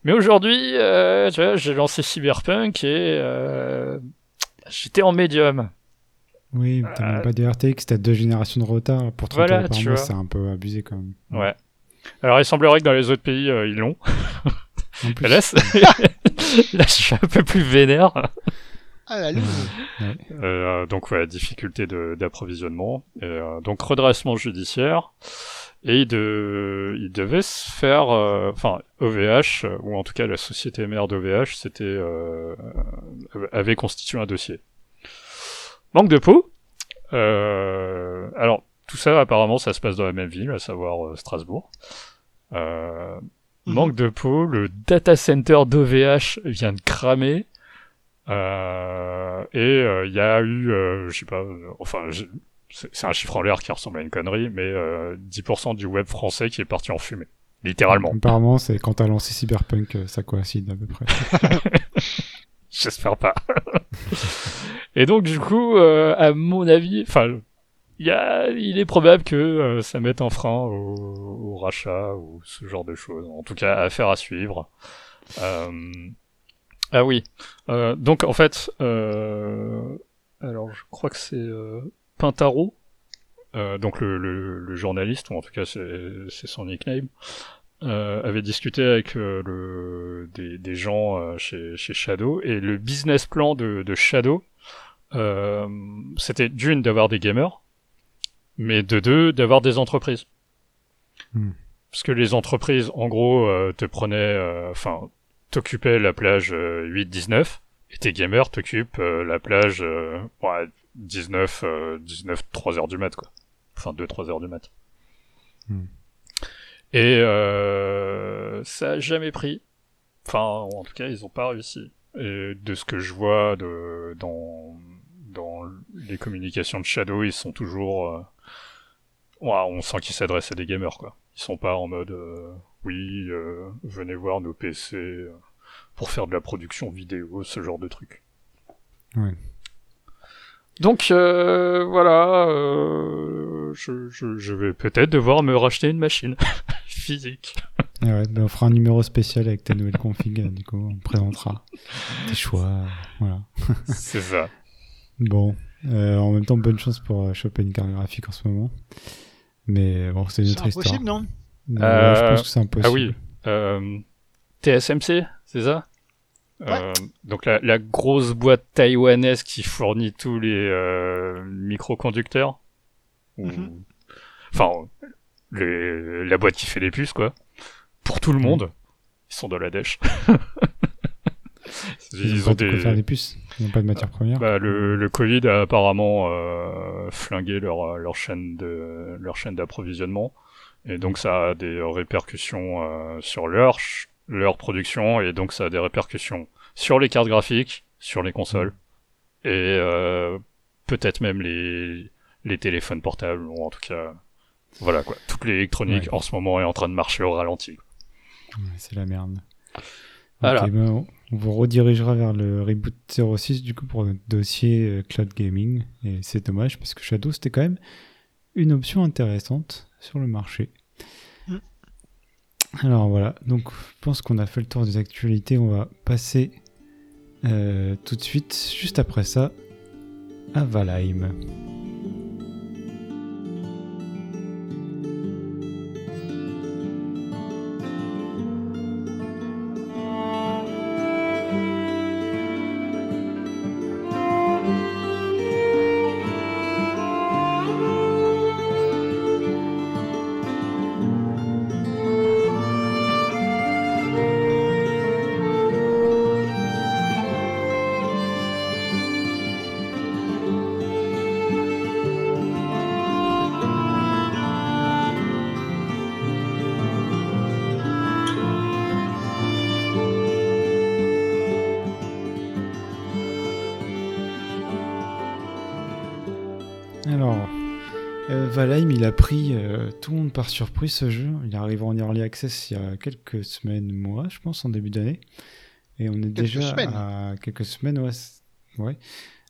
Mais aujourd'hui, euh, tu vois, j'ai lancé Cyberpunk et euh, j'étais en médium. Oui, t'as Euh, même pas de RTX, t'as deux générations de retard. Pour 30 Voilà, euros par tu mois, vois. c'est un peu abusé quand même. Ouais. Alors il semblerait que dans les autres pays, euh, ils l'ont. En [LAUGHS] plus, Mais Là, [LAUGHS] là, je suis un peu plus vénère. Ah, la loose. Euh, donc ouais, difficulté de- d'approvisionnement. Euh, donc redressement judiciaire. Et il, de, il devait se faire, euh, enfin OVH ou en tout cas la société mère d'OVH, c'était avait constitué un dossier. Manque de peau. Euh, alors tout ça apparemment ça se passe dans la même ville, à savoir euh, Strasbourg. Euh, Mhm. Manque de peau, le data center d'OVH vient de cramer. Euh, et euh, il y a eu, euh, je sais pas, euh, enfin, c'est c'est un chiffre en l'air qui ressemble à une connerie, mais euh, 10% du web français qui est parti en fumée, littéralement. Apparemment, c'est quand t'as lancé Cyberpunk, euh, ça coïncide à peu près. [LAUGHS] [LAUGHS] J'espère pas. [LAUGHS] et donc du coup, euh, à mon avis, enfin, il est probable que euh, ça mette un frein au, rachat ou ce genre de choses. En tout cas, affaire à suivre. Euh, ah oui. Euh, donc en fait, euh, alors je crois que c'est Pintaro, donc le, le, le journaliste, ou en tout cas c'est son nickname, euh, avait discuté avec euh, le, des, des gens euh, chez, chez Shadow et le business plan de, de Shadow, euh, c'était d'une d'avoir des gamers, mais de deux d'avoir des entreprises. Hmm. Parce que les entreprises, en gros, euh, te prenaient, euh, enfin, t'occupaient la plage euh, 8-19 et tes gamers t'occupent euh, la plage euh, ouais, 19, euh, 19, 3 heures du mat, quoi. Enfin, 2-3 heures du mat. Hmm. Et euh, ça a jamais pris. Enfin, en tout cas, ils ont pas réussi. Et de ce que je vois de, dans, dans les communications de Shadow, ils sont toujours... euh, on sent qu'ils s'adressent à des gamers, quoi. Ils sont pas en mode... euh, oui, euh, venez voir nos PC pour faire de la production vidéo, ce genre de truc. Ouais. Donc euh, voilà, euh, je, je, je vais peut-être devoir me racheter une machine [LAUGHS] physique. Ah ouais, ben on fera un numéro spécial avec ta nouvelle config, euh, du coup, on présentera [LAUGHS] tes choix. euh, Voilà. C'est ça. Bon, euh, en même temps, bonne chance pour euh, choper une carte graphique en ce moment. Mais bon, c'est une autre histoire. impossible, non? Ouais, Euh, je pense que c'est impossible. Ah oui, euh, TSMC, c'est ça? Euh, donc la, la grosse boîte taïwanaise qui fournit tous les euh, microconducteurs. Ou- Mhm. Enfin, les- la boîte qui fait les puces, quoi. Pour tout le monde. Ils sont dans la dèche. [LAUGHS] Ils, Ils ont des... faire des puces. Ils n'ont pas de matière première. Bah, le, le Covid a apparemment euh, flingué leur, leur chaîne de leur chaîne d'approvisionnement et donc ça a des répercussions euh, sur leur leur production et donc ça a des répercussions sur les cartes graphiques, sur les consoles et euh, peut-être même les les téléphones portables ou en tout cas voilà quoi toute l'électronique Ouais. en ce moment est en train de marcher au ralenti. Ouais, c'est la merde. Voilà. Ben, on- on vous redirigera vers le reboot 06 du coup pour notre dossier euh, cloud gaming. Et c'est dommage parce que Shadow c'était quand même une option intéressante sur le marché. Mm. Alors voilà, donc je pense qu'on a fait le tour des actualités. On va passer euh, tout de suite, juste après ça, à Valheim. Valheim, il a pris euh, tout le monde par surprise ce jeu. Il arrive en early access il y a quelques semaines, mois, je pense, en début d'année. Et on est déjà semaines. à quelques semaines, ouais.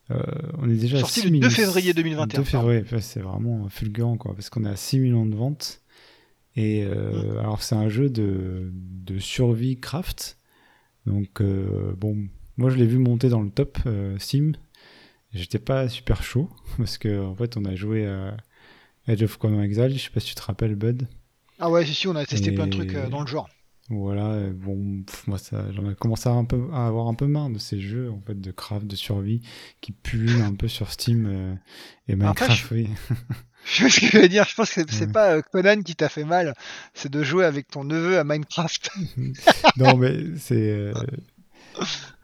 Euh, on est déjà Sorti à le 6 2 millions- février 2021, 2 février, ouais, c'est vraiment fulgurant, quoi, parce qu'on est à 6 millions de ventes. Et euh, alors, c'est un jeu de, de survie craft. Donc, bon, moi je l'ai vu monter dans le top Steam. J'étais pas super chaud, [LAUGHS] parce que en fait, on a joué à Edge of Exile. Je sais pas si tu te rappelles, Bud. Ah ouais, si, si, on a testé plein de trucs euh, dans le genre. Voilà, euh, bon, pff, moi ça, j'en ai commencé à, un peu, à avoir un peu marre de ces jeux en fait de craft, de survie qui pullulent un peu sur Steam euh, et Après, Minecraft. oui. [LAUGHS] Je sais ce que je veux dire, je pense que c'est Ouais. pas Conan qui t'a fait mal, c'est de jouer avec ton neveu à Minecraft. [LAUGHS] non, mais c'est. euh,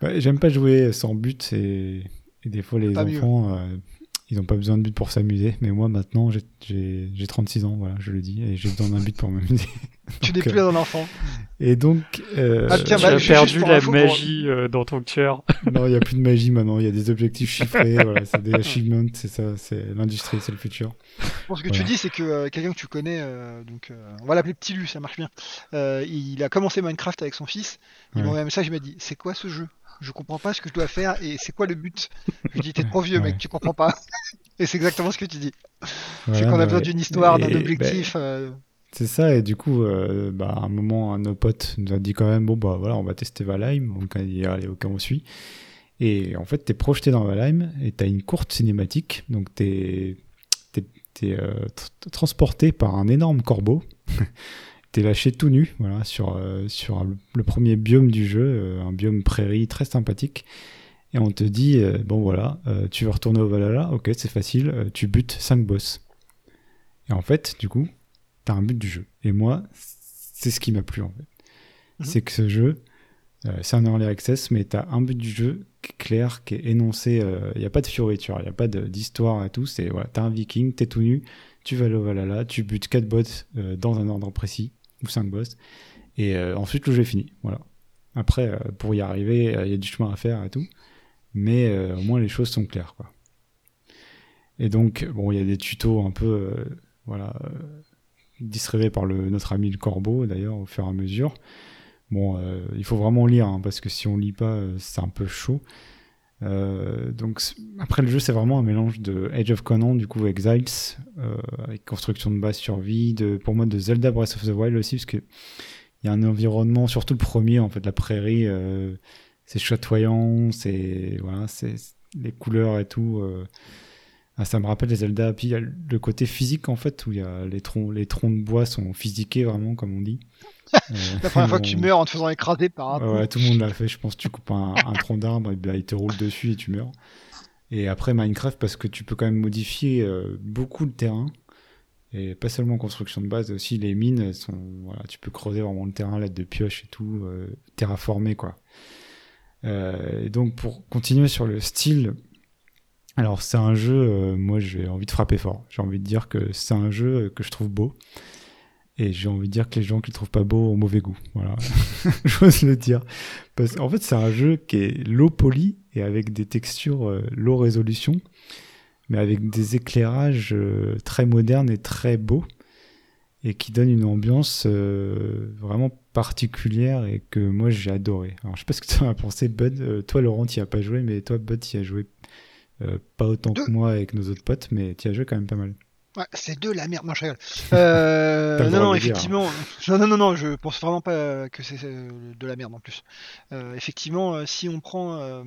[LAUGHS] J'aime pas jouer sans but et, et des fois les enfants euh, ils ont pas besoin de but pour s'amuser. Mais moi maintenant j'ai- j'ai j'ai 36 ans, voilà, je le dis, et j'ai besoin d'un but pour m'amuser. [LAUGHS] tu n'es plus un enfant. Et donc. euh, Ah, tiens, tu bah, as juste perdu la pour- magie euh, dans ton cœur. [LAUGHS] non, il y a plus de magie maintenant, il y a des objectifs chiffrés, [LAUGHS] voilà, c'est des achievements, c'est ça, c'est l'industrie, c'est le futur. Bon, ce que Voilà. tu dis, c'est que euh, quelqu'un que tu connais, euh, donc euh, on va l'appeler Petit Lu, ça marche bien. Euh, il a commencé Minecraft avec son fils. Il Ouais. m'a envoyé un message, il m'a dit C'est quoi ce jeu? Je comprends pas ce que je dois faire et c'est quoi le but? Je lui dis T'es trop vieux, Ouais. mec, tu comprends pas. [LAUGHS] et c'est exactement ce que tu dis. c'est qu'on a besoin d'une histoire, d'un Et, objectif. euh, C'est ça, et du coup, euh, bah, à un moment, un de nos potes nous a dit quand même, bon, bah voilà, on va tester Valheim, donc on a dit, allez, ok, on suit. Et en fait, t'es projeté dans Valheim, et t'as une courte cinématique, donc t'es t'es, euh, tr- transporté par un énorme corbeau, [LAUGHS] t'es lâché tout nu, voilà, sur, euh, sur le- premier biome du jeu, euh, un biome prairie très sympathique. Et on te dit, euh, bon voilà, euh, tu veux retourner au Valhalla, ok, c'est facile, euh, tu butes 5 boss. Et en fait, du coup, t'as un but du jeu. Et moi, c'est ce qui m'a plu en fait. Mhm. C'est que ce jeu, euh, c'est un early access, mais t'as un but du jeu qui est clair, qui est énoncé. Il n'y a pas de fioriture, il n'y a pas d'histoire et tout. C'est voilà, t'as un viking, t'es tout nu, tu vas aller au Valhalla, tu butes 4 boss euh, dans un ordre précis, ou 5 boss. Et euh, ensuite, le jeu est fini. Voilà. Après, euh, pour y arriver, euh, il y a du chemin à faire et tout. Mais au moins, les choses sont claires. Quoi. Et donc, bon, il y a des tutos un peu. voilà. distribués par le, notre ami le corbeau, d'ailleurs, au fur et à mesure. Bon, il faut vraiment lire, hein, parce que si on lit pas, c'est un peu chaud. Euh, donc après le jeu c'est vraiment un mélange de Age of Conan du coup Exiles euh, avec construction de base survie de pour moi de Zelda Breath of the Wild aussi parce que il y a un environnement surtout le premier en fait la prairie euh, c'est chatoyant c'est voilà c'est les couleurs et tout euh, ça me rappelle les Zelda puis il y a le côté physique en fait où il y a les troncs les troncs de bois sont physiqués vraiment comme on dit [LAUGHS] Euh, La première fois que tu meurs en te faisant écraser par un Ouais, tout le monde l'a fait, je pense. Tu coupes un, un tronc d'arbre, et ben, il te roule dessus et tu meurs. Et après Minecraft, parce que tu peux quand même modifier euh, beaucoup le terrain. Et pas seulement en construction de base, aussi les mines, sont, voilà, tu peux creuser vraiment le terrain, l'aide de pioche et tout, euh, terraformer quoi. Euh, et donc pour continuer sur le style, alors c'est un jeu, euh, moi j'ai envie de frapper fort. J'ai envie de dire que c'est un jeu euh, que je trouve beau. Et j'ai envie de dire que les gens qui le trouvent pas beau ont mauvais goût. Voilà. [LAUGHS] J'ose le dire. Parce qu'en fait, c'est un jeu qui est low poly et avec des textures euh, low résolution, mais avec des éclairages très modernes et très beaux, et qui donnent une ambiance vraiment particulière et que moi j'ai adoré. Alors, je sais pas ce que tu en as pensé, Bud. Toi, Laurent, tu as pas joué, mais toi, Bud, tu as joué euh, pas autant Deux. que moi avec nos autres potes, mais tu as joué quand même pas mal. Ouais, c'est de la merde, non je rigole. Euh, [LAUGHS] non, non, dire. effectivement. Non, non, non, non, je pense vraiment pas que c'est euh, de la merde en plus. Euh, effectivement, si on prend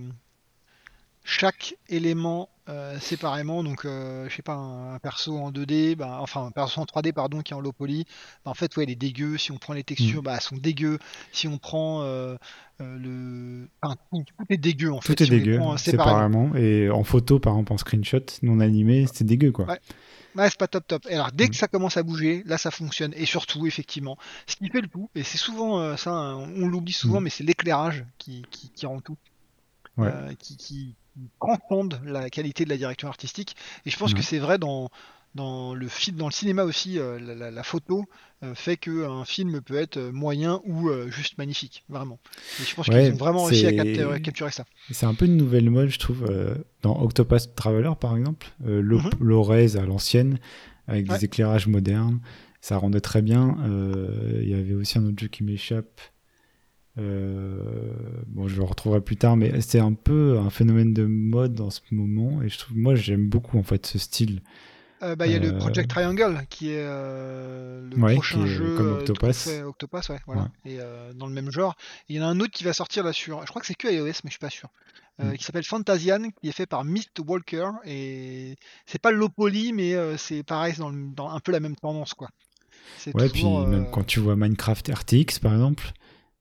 chaque élément euh, séparément, donc euh, je sais pas, un, un perso en 2D, bah, enfin un perso en 3D pardon qui est en low poly, bah, en fait ouais il est dégueu. Si on prend les Mm. textures, bah elles sont dégueu. Si on prend euh, le, enfin, tout, est dégueu en fait. Tout est si dégueu, prend, euh, séparément. séparément. Et en photo, par exemple, en screenshot, non animé, c'est dégueu, quoi. Ouais. Ouais, c'est pas top top. Et alors dès Mm. que ça commence à bouger, là ça fonctionne. Et surtout, effectivement, ce qui fait le tout, et c'est souvent euh, ça, hein, on l'oublie souvent, Mm. mais c'est l'éclairage qui, qui, qui rend tout. Ouais. Euh, qui, qui transcende la qualité de la direction artistique. Et je pense que Ouais. c'est vrai dans, dans, le film, dans le cinéma aussi, euh, la, la- la photo euh, fait qu'un film peut être euh, moyen ou euh, juste magnifique, vraiment. Et je pense Ouais, qu'ils ont vraiment réussi à capturer, capturer ça. C'est un peu une nouvelle mode, je trouve, dans Octopus Traveler, par exemple. Mhm. raise à l'ancienne, avec des éclairages modernes. Ça rendait très bien. Il y avait aussi un autre jeu qui m'échappe. Euh, bon, je le retrouverai plus tard, mais c'est un peu un phénomène de mode en ce moment. Et je trouve, moi, j'aime beaucoup, en fait, ce style. Euh, bah, il y a le Euh, Project Triangle qui est le Ouais, prochain qui est jeu comme Octopus. tout fait Octopus, ouais, voilà, et dans le même genre. Il y en a un autre qui va sortir là sur, je crois que c'est que iOS, mais je suis pas sûr, Mm. qui s'appelle Fantasian, qui est fait par Mist Walker et c'est pas low poly, mais c'est pareil, dans, le- dans un peu la même tendance quoi. Ouais, puis toujours, euh, même quand tu vois Minecraft RTX, par exemple,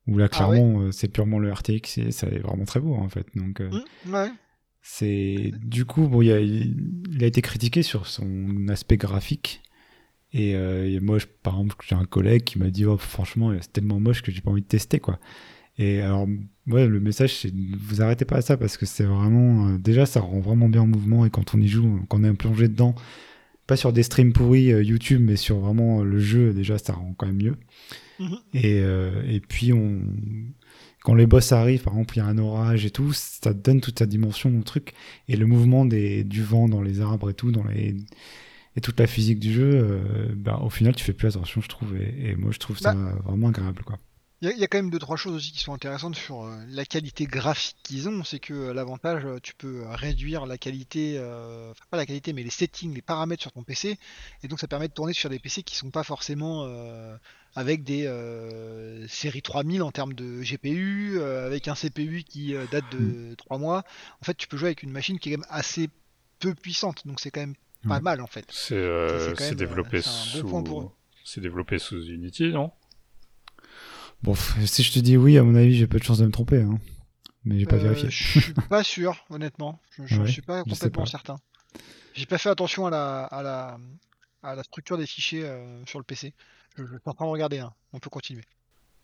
où là, Ah ouais. clairement, euh, c'est purement le RTX, et ça est vraiment très beau, en fait. Donc, euh, ouais. C'est du coup bon, il a, il a été critiqué sur son aspect graphique. Et, euh, et moi, je- par exemple, j'ai un collègue qui m'a dit oh, franchement, c'est tellement moche que j'ai pas envie de tester quoi. Et alors, ouais, le message c'est vous arrêtez pas à ça parce que c'est vraiment euh, déjà ça rend vraiment bien en mouvement et quand on y joue, quand on est plongé dedans, pas sur des streams pourris euh, YouTube, mais sur vraiment le jeu, déjà ça rend quand même mieux. Mhm. Et, euh, et puis on quand les boss arrivent, par exemple, il y a un orage et tout, ça donne toute sa dimension au truc. Et le mouvement des, du vent dans les arbres et tout, dans les, et toute la physique du jeu, euh, bah, au final, tu fais plus attention, je trouve. Et, et moi, je trouve ça vraiment agréable, quoi. Il y, a- il y a quand même deux trois choses aussi qui sont intéressantes sur euh, la qualité graphique qu'ils ont. C'est que euh, l'avantage, euh, tu peux réduire la qualité, enfin pas la qualité, mais les settings, les paramètres sur ton PC, et donc ça permet de tourner sur des PC qui sont pas forcément avec des euh, séries 3000 en termes de GPU, euh, avec un CPU qui euh, date de 3 mois. En fait, tu peux jouer avec une machine qui est quand même assez peu puissante, donc c'est quand même pas Ouais. mal en fait. C'est euh, développé bon sous. C'est développé sous Unity, non? Bon, si je te dis oui, à mon avis, j'ai peu de chance de me tromper. Hein. Mais j'ai pas Euh, vérifié. Je suis [LAUGHS] pas sûr, honnêtement. Je, je Ouais, suis pas complètement pas. certain. J'ai pas fait attention à la, à la, à la structure des fichiers euh, sur le PC. Je, je suis en train de regarder. hein. On peut continuer.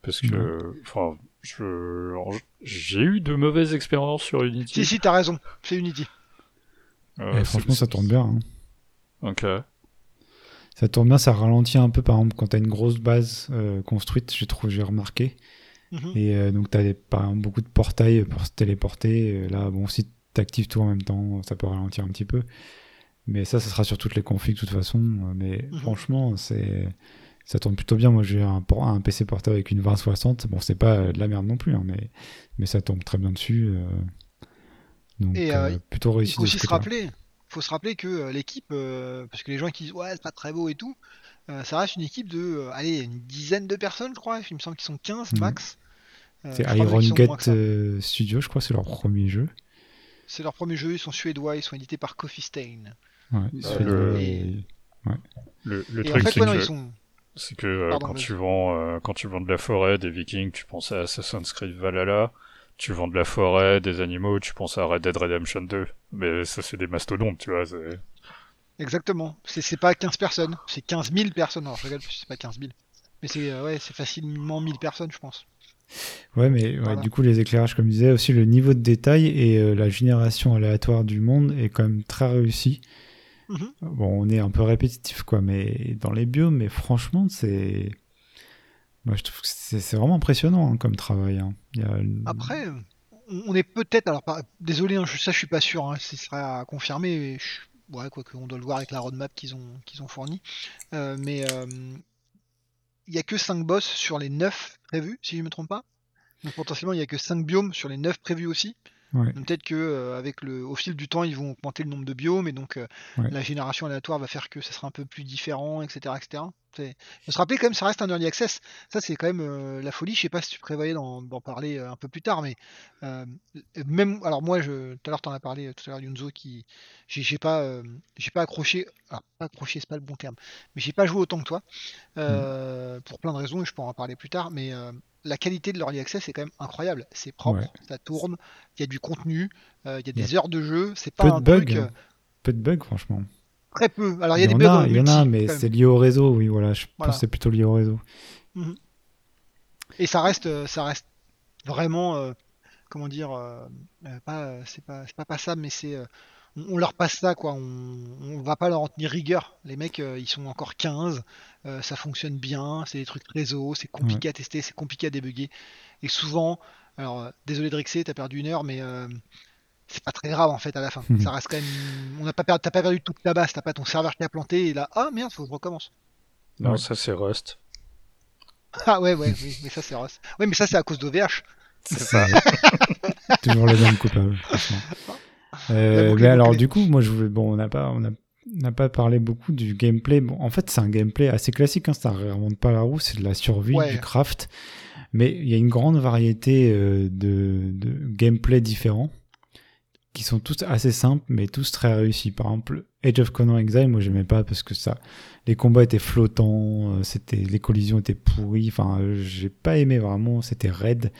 Parce que, enfin, j'ai eu de mauvaises expériences sur Unity. Si, si, t'as raison. C'est Unity. Euh, franchement, ça tourne bien. hein. Ok. Ça tourne bien, ça ralentit un peu, par exemple, quand t'as une grosse base euh, construite, j'ai trouvé, j'ai remarqué. Mhm. Et euh, donc, tu as par exemple, beaucoup de portails pour se téléporter. Euh, Là, bon, si tu actives tout en même temps, ça peut ralentir un petit peu. Mais ça, ça sera sur toutes les configs de toute façon. Mais Mhm. franchement, c'est ça tourne plutôt bien. Moi, j'ai un, PC portable avec une 2060. Bon, c'est pas de la merde non plus, hein, mais, mais ça tourne très bien dessus. euh. Donc, Et, euh, euh, plutôt Il réussi faut de aussi se rappeler. faut se rappeler que l'équipe, euh, parce que les gens qui disent ouais c'est pas très beau et tout, euh, ça reste une équipe de, euh, allez, une dizaine de personnes, je crois. Il me semble qu'ils sont 15 Mhm. max. C'est Iron Gate euh, Studio, je crois, c'est leur premier jeu. C'est leur premier jeu, ils sont suédois, ils sont édités par Coffee Stain. Ouais, Bah, le- Le, en truc, fait, c'est ouais, non, que, ils sont. C'est que euh, Pardon, quand, tu vends, euh, quand tu vends de la forêt, des vikings, tu penses à Assassin's Creed Valhalla. Tu vends de la forêt, des animaux, tu penses à Red Dead Redemption 2. Mais ça, c'est des mastodontes, tu vois. c'est- Exactement. C'est c'est pas 15 personnes, c'est 15 000 personnes. Alors je regarde, c'est pas 15 000. Mais c'est euh, ouais, c'est facilement 1000 personnes, je pense. Ouais, mais ouais, Voilà. du coup, les éclairages, comme je disais, aussi le niveau de détail et euh, la génération aléatoire du monde est quand même très réussi. Mhm. Bon, on est un peu répétitif, quoi, mais dans les biomes, mais franchement, c'est. Moi, je trouve que c'est vraiment impressionnant hein, comme travail. hein. Il y a une- Après, on est peut-être, alors désolé, hein, je- ça je suis pas sûr, hein, ce sera à confirmer. je- ouais, quoi on doit le voir avec la roadmap qu'ils ont, qu'ils ont fournie. Euh, mais euh, il y a que 5 boss sur les 9 prévus, si je me trompe pas. Donc potentiellement il y a que 5 biomes sur les 9 prévus aussi. Ouais. Donc, Peut-être que euh, avec le, au fil du temps, ils vont augmenter le nombre de biomes, et donc euh, Ouais. la génération aléatoire va faire que ça sera un peu plus différent, etc., etc. Faut se rappeler quand même, ça reste un early access. Ça, c'est quand même euh, la folie. Je sais pas si tu prévoyais d'en parler euh, un peu plus tard, mais euh, même, alors moi, je, tout à l'heure, t'en as parlé, tout à l'heure, Yunzo, qui, j'ai pas, euh, j'ai pas accroché, alors pas accroché, c'est pas le bon terme, mais j'ai pas joué autant que toi, euh, pour plein de raisons, et je pourrais en parler plus tard, mais la qualité de l'early access est quand même incroyable. C'est propre, Ouais. ça tourne, il y a du contenu, il y a des heures de jeu, c'est pas Peu de un truc, euh, Peu de bugs, franchement. Très peu. Alors il y a des bugs il y en a, mais c'est lié au réseau, oui, voilà. Je Voilà. pense que c'est plutôt lié au réseau. Et ça reste, euh, ça reste vraiment, euh, comment dire, euh, euh, pas, c'est pas, c'est pas passable, mais c'est, euh, on, on leur passe ça, quoi. On, on va pas leur en tenir rigueur. Les mecs, ils sont encore 15, euh, ça fonctionne bien, c'est des trucs réseau, c'est compliqué à tester, c'est compliqué à débugger. Et souvent, alors, désolé de Rixer, t'as perdu une heure, mais c'est pas très grave en fait à la fin. Mhm. Ça reste quand même, on n'a pas perdu, t'as pas perdu toute ta base, t'as pas ton serveur qui a planté et là, ah merde, faut que je recommence. Non, Ouais. ça c'est Rust. [LAUGHS] Ah ouais, ouais, oui, mais ça c'est Ross. Ouais, mais ça c'est à cause d'OVH. C'est ça. [LAUGHS] Toujours les mêmes coupables, franchement. Euh, La boucle mais alors bouclée. du coup, moi je voulais, bon, on n'a pas, on a, on n'a pas parlé beaucoup du gameplay. Bon, en fait, c'est un gameplay assez classique. Hein, ça remonte pas la roue, c'est de la survie, Ouais. du craft. Mais il y a une grande variété euh, de, de gameplay différents qui sont tous assez simples, mais tous très réussis. Par exemple, Age of Conan Exile, moi j'aimais pas parce que ça, les combats étaient flottants, euh, c'était, les collisions étaient pourries. Enfin, euh, j'ai pas aimé vraiment, c'était raide.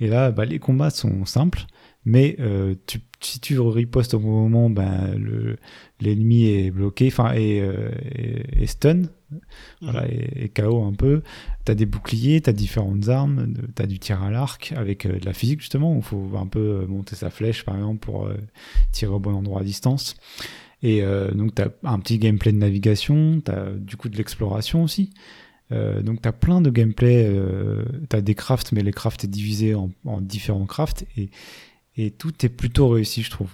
Et là, bah, les combats sont simples, mais euh, tu, si tu ripostes au bon moment, ben, le, l'ennemi est bloqué, enfin, et, euh, et, et stun, voilà, et, et KO un peu. T'as des boucliers, t'as différentes armes, t'as du tir à l'arc avec euh, de la physique justement, où il faut un peu euh, monter sa flèche par exemple pour euh, tirer au bon endroit à distance. Et donc t'as un petit gameplay de navigation, t'as du coup de l'exploration aussi. Donc t'as plein de gameplay, t'as des crafts, mais les crafts est divisé en, en différents crafts et tout est plutôt réussi, je trouve.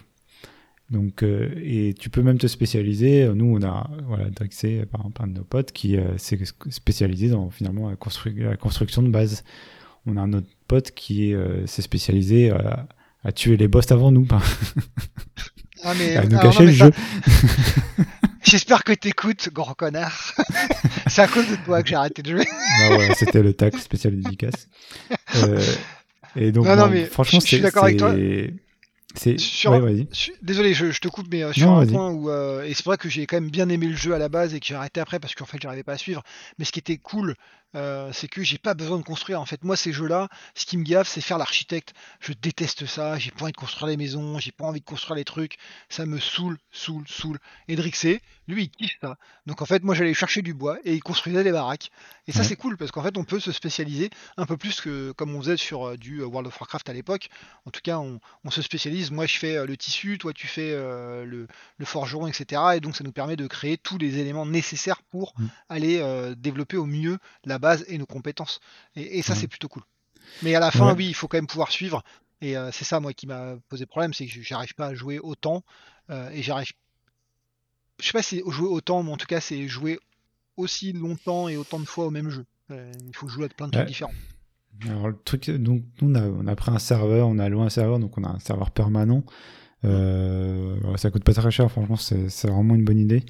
Donc, euh, et tu peux même te spécialiser. Nous, on a, voilà, Drexé, par exemple, un de nos potes qui euh, s'est spécialisé dans finalement la, constru- la construction de base. On a un autre pote qui euh, s'est spécialisé à, à tuer les boss avant nous, [LAUGHS] Ah, mais, [LAUGHS] à nous cacher non, le ça- jeu. [LAUGHS] J'espère que t'écoutes, gros connard. c'est à cause de toi que j'ai arrêté de jouer. Ah ouais, c'était le tac spécial dédicace. Euh, et donc, Non, non, bon, mais franchement, c'est- Sur- Ouais, Désolé, je, je te coupe, mais euh, sur Non, un point où. euh, et c'est vrai que j'ai quand même bien aimé le jeu à la base et que j'ai arrêté après parce qu'en fait, j'arrivais pas à suivre. Mais ce qui était cool, euh, c'est que j'ai pas besoin de construire. En fait, moi, ces jeux-là, ce qui me gave, c'est faire l'architecte. Je déteste ça. J'ai pas envie de construire les maisons. J'ai pas envie de construire les trucs. Ça me saoule, saoule, saoule. Et Drixé, lui, il kiffe ça. Donc en fait, moi, j'allais chercher du bois et il construisait des baraques. Et ça, c'est cool parce qu'en fait, on peut se spécialiser un peu plus que comme on faisait sur euh, du euh, World of Warcraft à l'époque. En tout cas, on, on se spécialise. Moi, je fais euh, le tissu, toi, tu fais le, le forgeron, etc. Et donc, ça nous permet de créer tous les éléments nécessaires pour Mm. aller développer au mieux la base et nos compétences. Et, et ça, Ouais. c'est plutôt cool. Mais à la fin, Ouais. oui, il faut quand même pouvoir suivre. Et euh, c'est ça, moi, qui m'a posé problème, c'est que j'arrive pas à jouer autant. euh, et j'arrive. Je sais pas si c'est jouer autant, mais en tout cas, c'est jouer aussi longtemps et autant de fois au même jeu. Euh, il faut jouer à plein de trucs différents. Alors, le truc, donc, nous, on a, on a pris un serveur, on a loué un serveur, donc on a un serveur permanent. Ça coûte pas très cher, franchement, c'est vraiment une bonne idée.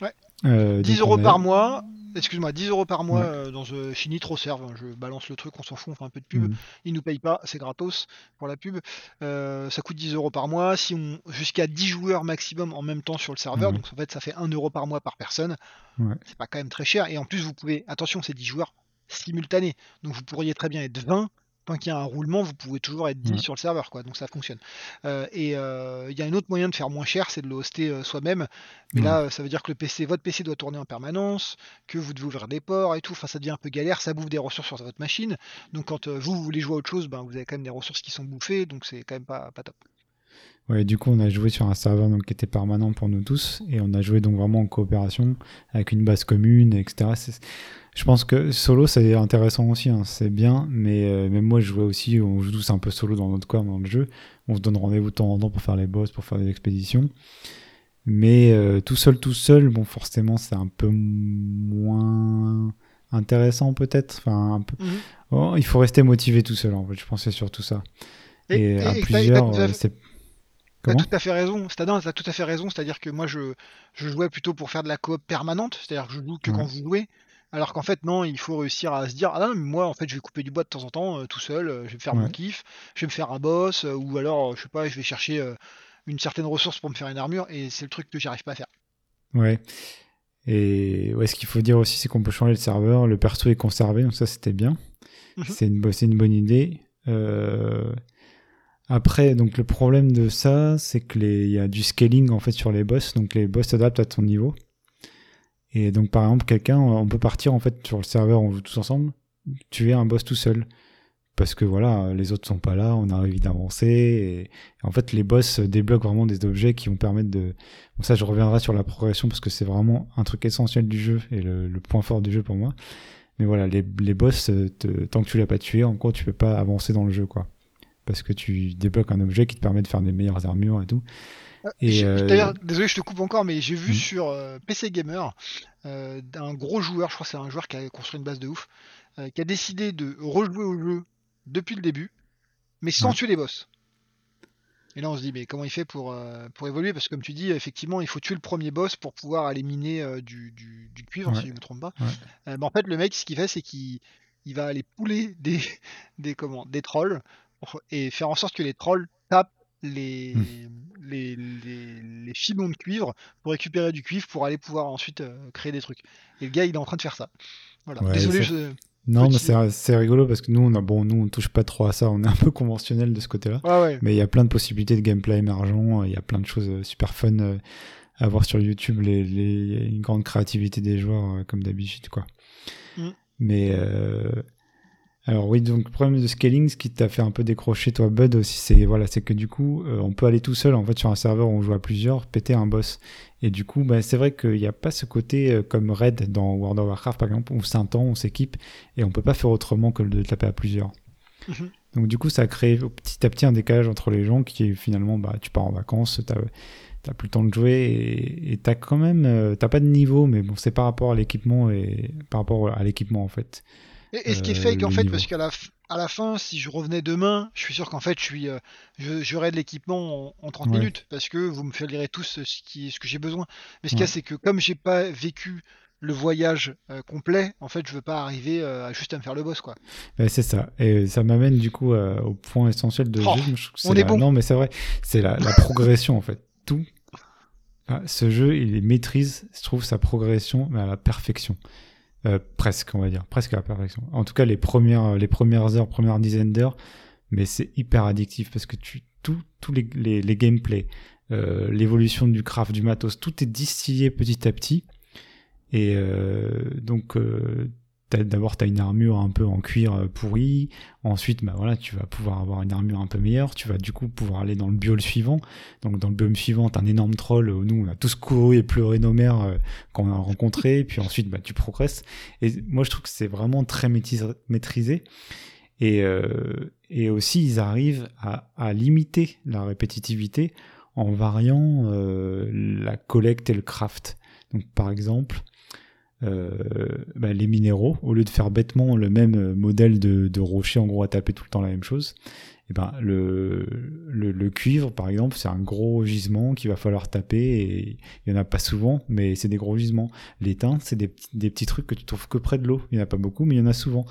Ouais. Euh, 10 donc, euros a- par mois, excuse-moi, 10 euros par mois Ouais. euh, dans euh, chez Nitroserve, hein, je balance le truc, on s'en fout, on fait un peu de pub, Mhm. ils nous payent pas, c'est gratos pour la pub. Euh, ça coûte 10 euros par mois, si on jusqu'à 10 joueurs maximum en même temps sur le serveur, donc en fait ça fait 1 euro par mois par personne. Ouais. C'est pas quand même très cher, et en plus vous pouvez, attention, c'est 10 joueurs simultanés, donc vous pourriez très bien être 20. Tant qu'il y a un roulement, vous pouvez toujours être 10 Ouais. sur le serveur, quoi. Donc ça fonctionne. Euh, et euh, il y a un autre moyen de faire moins cher, c'est de le hoster euh, soi-même. Mais Ouais. là, ça veut dire que le PC, votre PC doit tourner en permanence, que vous devez ouvrir des ports et tout. Enfin, ça devient un peu galère. Ça bouffe des ressources sur votre machine. Donc, quand vous, vous voulez jouer à autre chose, ben, vous avez quand même des ressources qui sont bouffées. Donc, c'est quand même pas, pas top. Ouais, du coup, on a joué sur un serveur donc, qui était permanent pour nous tous, et on a joué donc vraiment en coopération, avec une base commune, etc. Je pense que solo, c'est intéressant aussi, hein, c'est bien, mais euh, même moi, je jouais aussi, on joue tous un peu solo dans notre coin, dans le jeu. On se donne rendez-vous de temps en temps pour faire les boss, pour faire des expéditions. Mais euh, tout seul, tout seul, bon, forcément, c'est un peu moins intéressant peut-être. Enfin, un peu... Oh, il faut rester motivé tout seul, en fait, je c'est surtout ça. Et, Et- à et- plusieurs, euh, c'est. T'as tout à fait raison. Non, T'as tout à fait raison. C'est-à-dire que moi, je, je jouais plutôt pour faire de la coop permanente. C'est-à-dire que je joue que Ouais. quand vous jouez. Alors qu'en fait, non, il faut réussir à se dire Ah non, mais moi, en fait, je vais couper du bois de temps en temps, euh, tout seul. euh, je vais me faire mon kiff. Je vais me faire un boss. euh, ou alors, je sais pas, je vais chercher une certaine ressource pour me faire une armure. Et c'est le truc que j'arrive pas à faire. Ouais. Et ouais, ce qu'il faut dire aussi, c'est qu'on peut changer le serveur. Le perso est conservé, donc ça, c'était bien. Mhm. C'est une, une bonne idée. Euh, Après, donc le problème de ça, c'est que les... y a du scaling en fait sur les boss, donc les boss s'adaptent à ton niveau. Et donc par exemple, quelqu'un, on peut partir en fait sur le serveur, on joue tous ensemble, tuer un boss tout seul. Parce que voilà, les autres sont pas là, on a envie d'avancer. Et... en fait, les boss débloquent vraiment des objets qui vont permettre de. Bon, ça, je reviendrai sur la progression parce que c'est vraiment un truc essentiel du jeu et le, point fort du jeu pour moi. Mais voilà, les, boss, tant que tu l'as pas tué, en gros, tu peux pas avancer dans le jeu, quoi. Parce que tu débloques un objet qui te permet de faire des meilleures armures et tout. Et, J'ai- euh, D'ailleurs, désolé, je te coupe encore, mais j'ai vu Mhm. sur euh, PC Gamer euh, d'un gros joueur, je crois que c'est un joueur qui a construit une base de ouf, euh, qui a décidé de rejouer au jeu depuis le début, mais sans Ouais. tuer les boss. Et là, on se dit, mais comment il fait pour, euh, pour évoluer? Parce que comme tu dis, effectivement, il faut tuer le premier boss pour pouvoir aller miner euh, du, du, du cuivre, Ouais. si je ne me trompe pas. Ouais. Euh, bah, en fait, le mec, ce qu'il fait, c'est qu'il il va aller pouler des, [LAUGHS] des, comment, des trolls et faire en sorte que les trolls tapent les, Hmm. les, les, les filons de cuivre pour récupérer du cuivre pour aller pouvoir ensuite euh, créer des trucs. Et le gars, il est en train de faire ça. Voilà. Ouais, Désolé, je... Non, mais Petit- c'est c'est rigolo parce que nous, on a, bon, nous, on touche pas trop à ça. On est un peu conventionnel de ce côté-là. Ouais. Mais il y a plein de possibilités de gameplay émergent. Il y a plein de choses euh, super fun euh, à voir sur YouTube. Les, les, une grande créativité des joueurs, comme d'habitude, quoi. Mm. Mais euh, alors oui, donc le problème de scaling, ce qui t'a fait un peu décrocher toi, Bud aussi, c'est voilà, c'est que du coup, euh, on peut aller tout seul en fait sur un serveur où on joue à plusieurs, péter un boss. Et du coup, bah, c'est vrai qu'il n'y a pas ce côté euh, comme Raid dans World of Warcraft par exemple, où c'est un temps, on s'équipe et on peut pas faire autrement que de taper à plusieurs. Mhm. Donc du coup, ça crée petit à petit un décalage entre les gens qui finalement, bah, tu pars en vacances, t'as t'as plus le temps de jouer et et t'as quand même, euh, t'as pas de niveau, mais bon, c'est par rapport à l'équipement et par rapport à l'équipement en fait. Et, et ce qui est Euh, fake en fait, niveau. parce qu'à la, à la fin, si je revenais demain, je suis sûr qu'en fait, je suis, euh, je, je raid l'équipement en, en 30 Ouais. minutes, parce que vous me ferez tous ce, qui, ce que j'ai besoin. Mais ce qu'il y a, Ouais. c'est que comme j'ai pas vécu le voyage euh, complet, en fait, je veux pas arriver euh, juste à me faire le boss, quoi. Ouais, c'est ça. Et ça m'amène du coup euh, au point essentiel de Oh, jeu. Je trouve que c'est on est la- bon. Non, mais c'est vrai, c'est la, la progression en fait. Tout. Enfin, ce jeu, il maîtrise, je trouve, sa progression mais à la perfection. Euh, presque, on va dire, presque à la perfection. En tout cas, les premières, les premières heures, premières dizaines d'heures, mais c'est hyper addictif parce que tu, tout, tous les, les, les gameplays, euh, l'évolution du craft, du matos, tout est distillé petit à petit. Et euh, donc, d'abord, tu as une armure un peu en cuir euh, pourri. Ensuite, bah voilà, tu vas pouvoir avoir une armure un peu meilleure. Tu vas du coup pouvoir aller dans le biome suivant. Donc, dans le biome suivant, t'as un énorme troll où nous, on a tous couru et pleuré nos mères euh, quand on a rencontré. Puis ensuite, bah, tu progresses. Et moi, je trouve que c'est vraiment très maîtris- maîtrisé. Et, euh, et aussi, ils arrivent à, limiter la répétitivité en variant euh, la collecte et le craft. Donc, par exemple, euh, bah, les minéraux, au lieu de faire bêtement le même euh, modèle de, rocher, en gros, à taper tout le temps la même chose, et ben, le, le, cuivre, par exemple, c'est un gros gisement qu'il va falloir taper, et il y en a pas souvent, mais c'est des gros gisements. L'étain, c'est des, des petits trucs que tu trouves que près de l'eau. Il n'y en a pas beaucoup, mais il y en a souvent.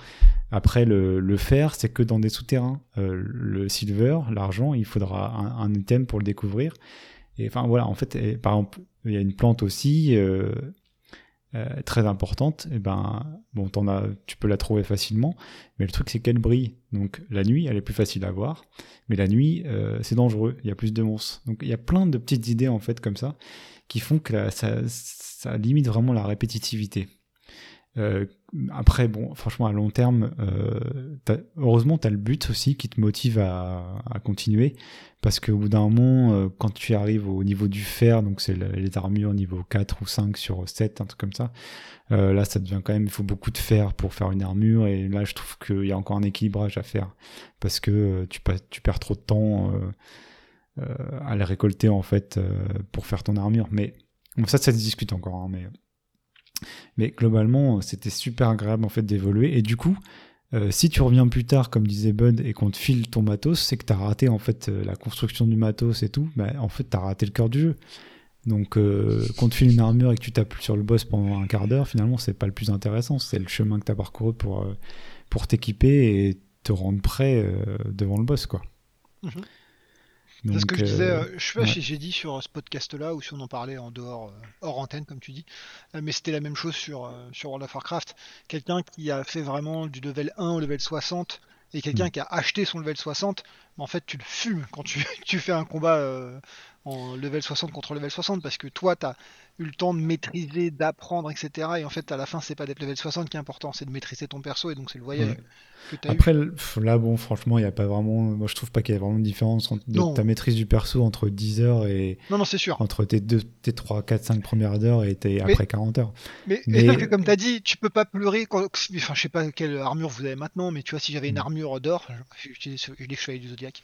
Après, le, fer, c'est que dans des souterrains. Euh, le silver, l'argent, il faudra un, item pour le découvrir. Et enfin, voilà, en fait, et, par exemple, il y a une plante aussi euh, très importante. Et ben, bon, t'en as, tu peux la trouver facilement, mais le truc, c'est qu'elle brille. Donc, la nuit, elle est plus facile à voir, mais la nuit, euh, c'est dangereux. Il y a plus de monstres. Donc, il y a plein de petites idées, en fait, comme ça, qui font que ça, ça limite vraiment la répétitivité. Euh, après, bon, franchement, à long terme, euh, heureusement, tu as le but aussi qui te motive à, continuer. Parce qu'au bout d'un moment, euh, quand tu arrives au niveau du fer, donc c'est le- les armures niveau 4 ou 5 sur 7, un truc comme ça, là, ça devient quand même, il faut beaucoup de fer pour faire une armure. Et là, je trouve qu'il y a encore un équilibrage à faire. Parce que tu, perds trop de temps à les récolter, en fait, pour faire ton armure. Mais ça, ça se discute encore. hein, mais mais globalement, c'était super agréable en fait d'évoluer. Et du coup, Euh, si tu reviens plus tard, comme disait Bud, et qu'on te file ton matos, c'est que tu as raté en fait euh, la construction du matos et tout. Bah, en fait, tu as raté le cœur du jeu. Donc, euh, qu'on te file une armure et que tu tapes sur le boss pendant un quart d'heure, finalement, c'est pas le plus intéressant. C'est le chemin que tu as parcouru pour, euh, pour t'équiper et te rendre prêt euh, devant le boss, quoi. Mhm. C'est ce que je disais, euh, euh, je sais pas si j'ai dit sur ce podcast-là ou si on en parlait en dehors, euh, hors antenne, comme tu dis, Euh, mais c'était la même chose sur, euh, sur World of Warcraft. Quelqu'un qui a fait vraiment du level 1 au level 60 et quelqu'un Mm. qui a acheté son level 60, mais en fait tu le fumes quand tu, [LAUGHS] tu fais un combat euh, en level 60 contre level 60 parce que toi tu as eu le temps de maîtriser, d'apprendre, etc. Et en fait à la fin c'est pas d'être level 60 qui est important, c'est de maîtriser ton perso et donc c'est le voyage Ouais. que tu as eu. Après, là, bon, franchement, il n'y a pas vraiment. Moi, je trouve pas qu'il y ait vraiment de différence entre Non. ta maîtrise du perso entre 10 heures et Non, non, c'est sûr. entre tes, deux, tes 3, 4, 5 premières heures et tes Mais- après 40 heures. Mais, que comme t'as dit, tu peux pas pleurer quand. Enfin, je sais pas quelle armure vous avez maintenant, mais tu vois, si j'avais une Mm. armure d'or, je, je, dis chevalier du zodiaque,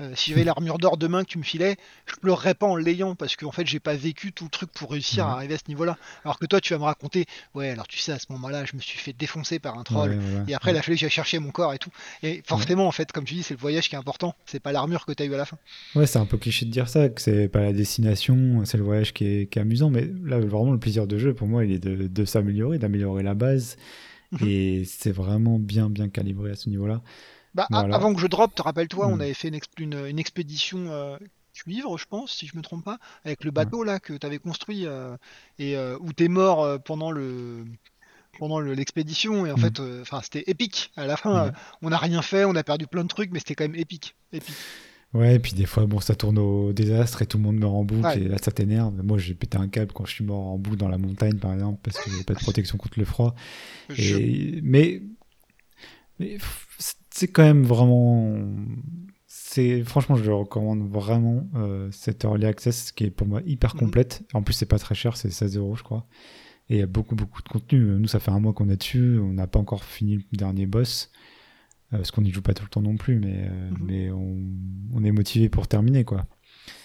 euh, si j'avais l'armure d'or demain que tu me filais, je pleurerais pas en l'ayant parce qu'en fait, j'ai pas vécu tout le truc pour réussir À arriver à ce niveau-là. Alors que toi, tu vas me raconter, ouais, alors tu sais, à ce moment-là, je me suis fait défoncer par un troll. Ouais. Et après, il a fallu que j'aille chercher mon corps et tout. Et forcément, en fait, comme tu dis, c'est le voyage qui est important. C'est pas l'armure que t'as eu à la fin. Ouais, c'est un peu cliché de dire ça, que c'est pas la destination, c'est le voyage qui est, qui est amusant, mais là, vraiment, le plaisir de jeu, pour moi, il est de, de s'améliorer, d'améliorer la base, Mhm. et c'est vraiment bien, bien calibré à ce niveau-là. Bah, Voilà. avant que je drop, te rappelles-toi, on Mm. avait fait une, exp- une- une expédition euh, cuivre, je pense, si je me trompe pas, avec le bateau là que tu avais construit euh, et euh, où t'es mort euh, pendant le pendant le- l'expédition et en Mm. fait, euh, enfin, c'était épique. À la fin, Ouais. euh, on n'a rien fait, on a perdu plein de trucs, mais c'était quand même épique. épique. Ouais, et puis des fois, bon, ça tourne au désastre et tout le monde meurt en boucle, Ouais. et là, ça t'énerve. Moi, j'ai pété un câble quand je suis mort en boucle dans la montagne, par exemple, parce que j'avais pas de protection contre le froid. Je- Et, mais, c'est quand même vraiment. C'est franchement, je le recommande vraiment euh, cette early access qui est pour moi hyper Mhm. complète. En plus, c'est pas très cher, c'est 16 euros, je crois. Et il y a beaucoup, beaucoup de contenu. Nous, ça fait un mois qu'on est dessus. On n'a pas encore fini le dernier boss. euh, parce qu'on n'y joue pas tout le temps non plus, mais, euh, Mhm. mais on, on est motivé pour terminer, quoi.